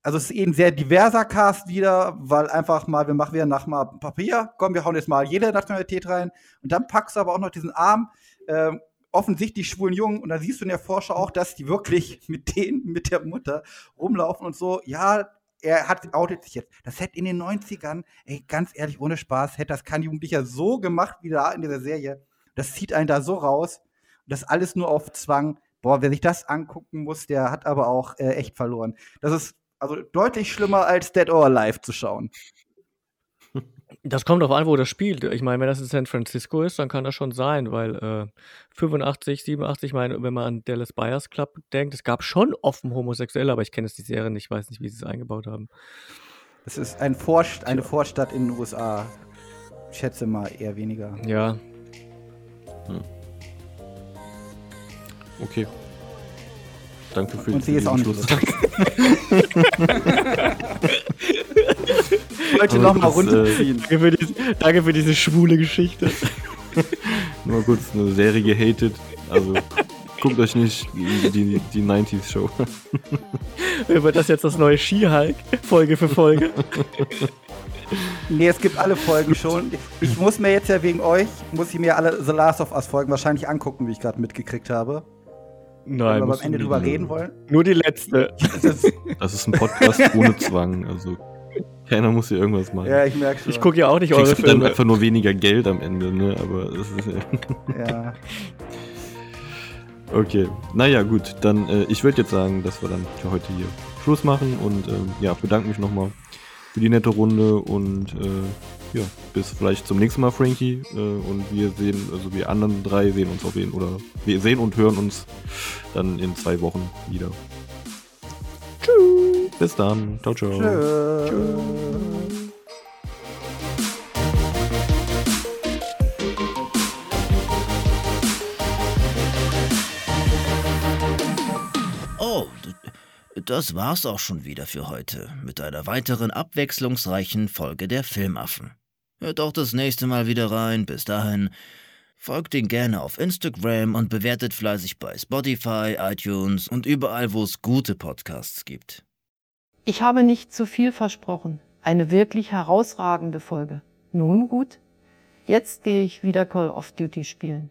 also es ist eh ein sehr diverser Cast wieder, weil einfach mal, wir machen wieder nach mal Papier, komm, wir hauen jetzt mal jede Nationalität rein und dann packst du aber auch noch diesen arm, ähm, offensichtlich schwulen Jungen und dann siehst du in der Vorschau auch, dass die wirklich mit denen, mit der Mutter rumlaufen und so, ja, er hat outet sich jetzt. Das hätte in den 90ern, ey, ganz ehrlich, ohne Spaß, hätte das kein Jugendlicher so gemacht wie da in dieser Serie. Das zieht einen da so raus. Und das alles nur auf Zwang. Boah, wer sich das angucken muss, der hat aber auch äh, echt verloren. Das ist also deutlich schlimmer als Dead or Alive zu schauen. Das kommt auf an, wo das spielt. Ich meine, wenn das in San Francisco ist, dann kann das schon sein, weil äh, 85, 87, ich meine, wenn man an Dallas Buyers Club denkt, es gab schon offen Homosexuelle, aber ich kenne jetzt die Serie nicht, ich weiß nicht, wie sie es eingebaut haben. Das ist ein Vorst eine Vorstadt in den USA. Ich schätze mal eher weniger. Ja, Okay. Danke für Und sie ist auch nicht. Ich wollte Aber noch mal das, äh, runterziehen. danke für, diese, danke für diese schwule Geschichte. Nur kurz eine Serie gehatet. Also guckt euch nicht die, die, die 90s Show. Wird das jetzt das neue Ski-Hulk, Folge für Folge? Nee, es gibt alle Folgen schon. Ich muss mir jetzt ja wegen euch, muss ich mir alle The Last of Us Folgen wahrscheinlich angucken, wie ich gerade mitgekriegt habe. Wenn Nein, wir am Ende drüber reden wollen. nur die letzte. Das ist, Das ist ein Podcast ohne Zwang. Also keiner muss hier irgendwas machen. ja, ich merke schon. Ich gucke ja auch nicht Du eure kriegst dann Filme. einfach nur weniger Geld am Ende, ne? Aber das ist ja. Ja. Okay. Naja, gut. Dann, äh, ich würde jetzt sagen, dass wir dann für heute hier Schluss machen und ähm, ja, bedanke mich nochmal für die nette Runde und äh, ja, bis vielleicht zum nächsten Mal, Frankie. Äh, und wir sehen, also wir anderen drei sehen uns auf jeden oder wir sehen und hören uns dann in zwei Wochen wieder. Tschüss. Bis dann. Ciao, ciao. Tschö. Oh, d- das war's auch schon wieder für heute mit einer weiteren abwechslungsreichen Folge der Filmaffen. Hört auch das nächste Mal wieder rein. Bis dahin, folgt ihn gerne auf Instagram und bewertet fleißig bei Spotify, iTunes und überall, wo es gute Podcasts gibt. Ich habe nicht zu viel versprochen. Eine wirklich herausragende Folge. Nun gut, jetzt gehe ich wieder Call of Duty spielen.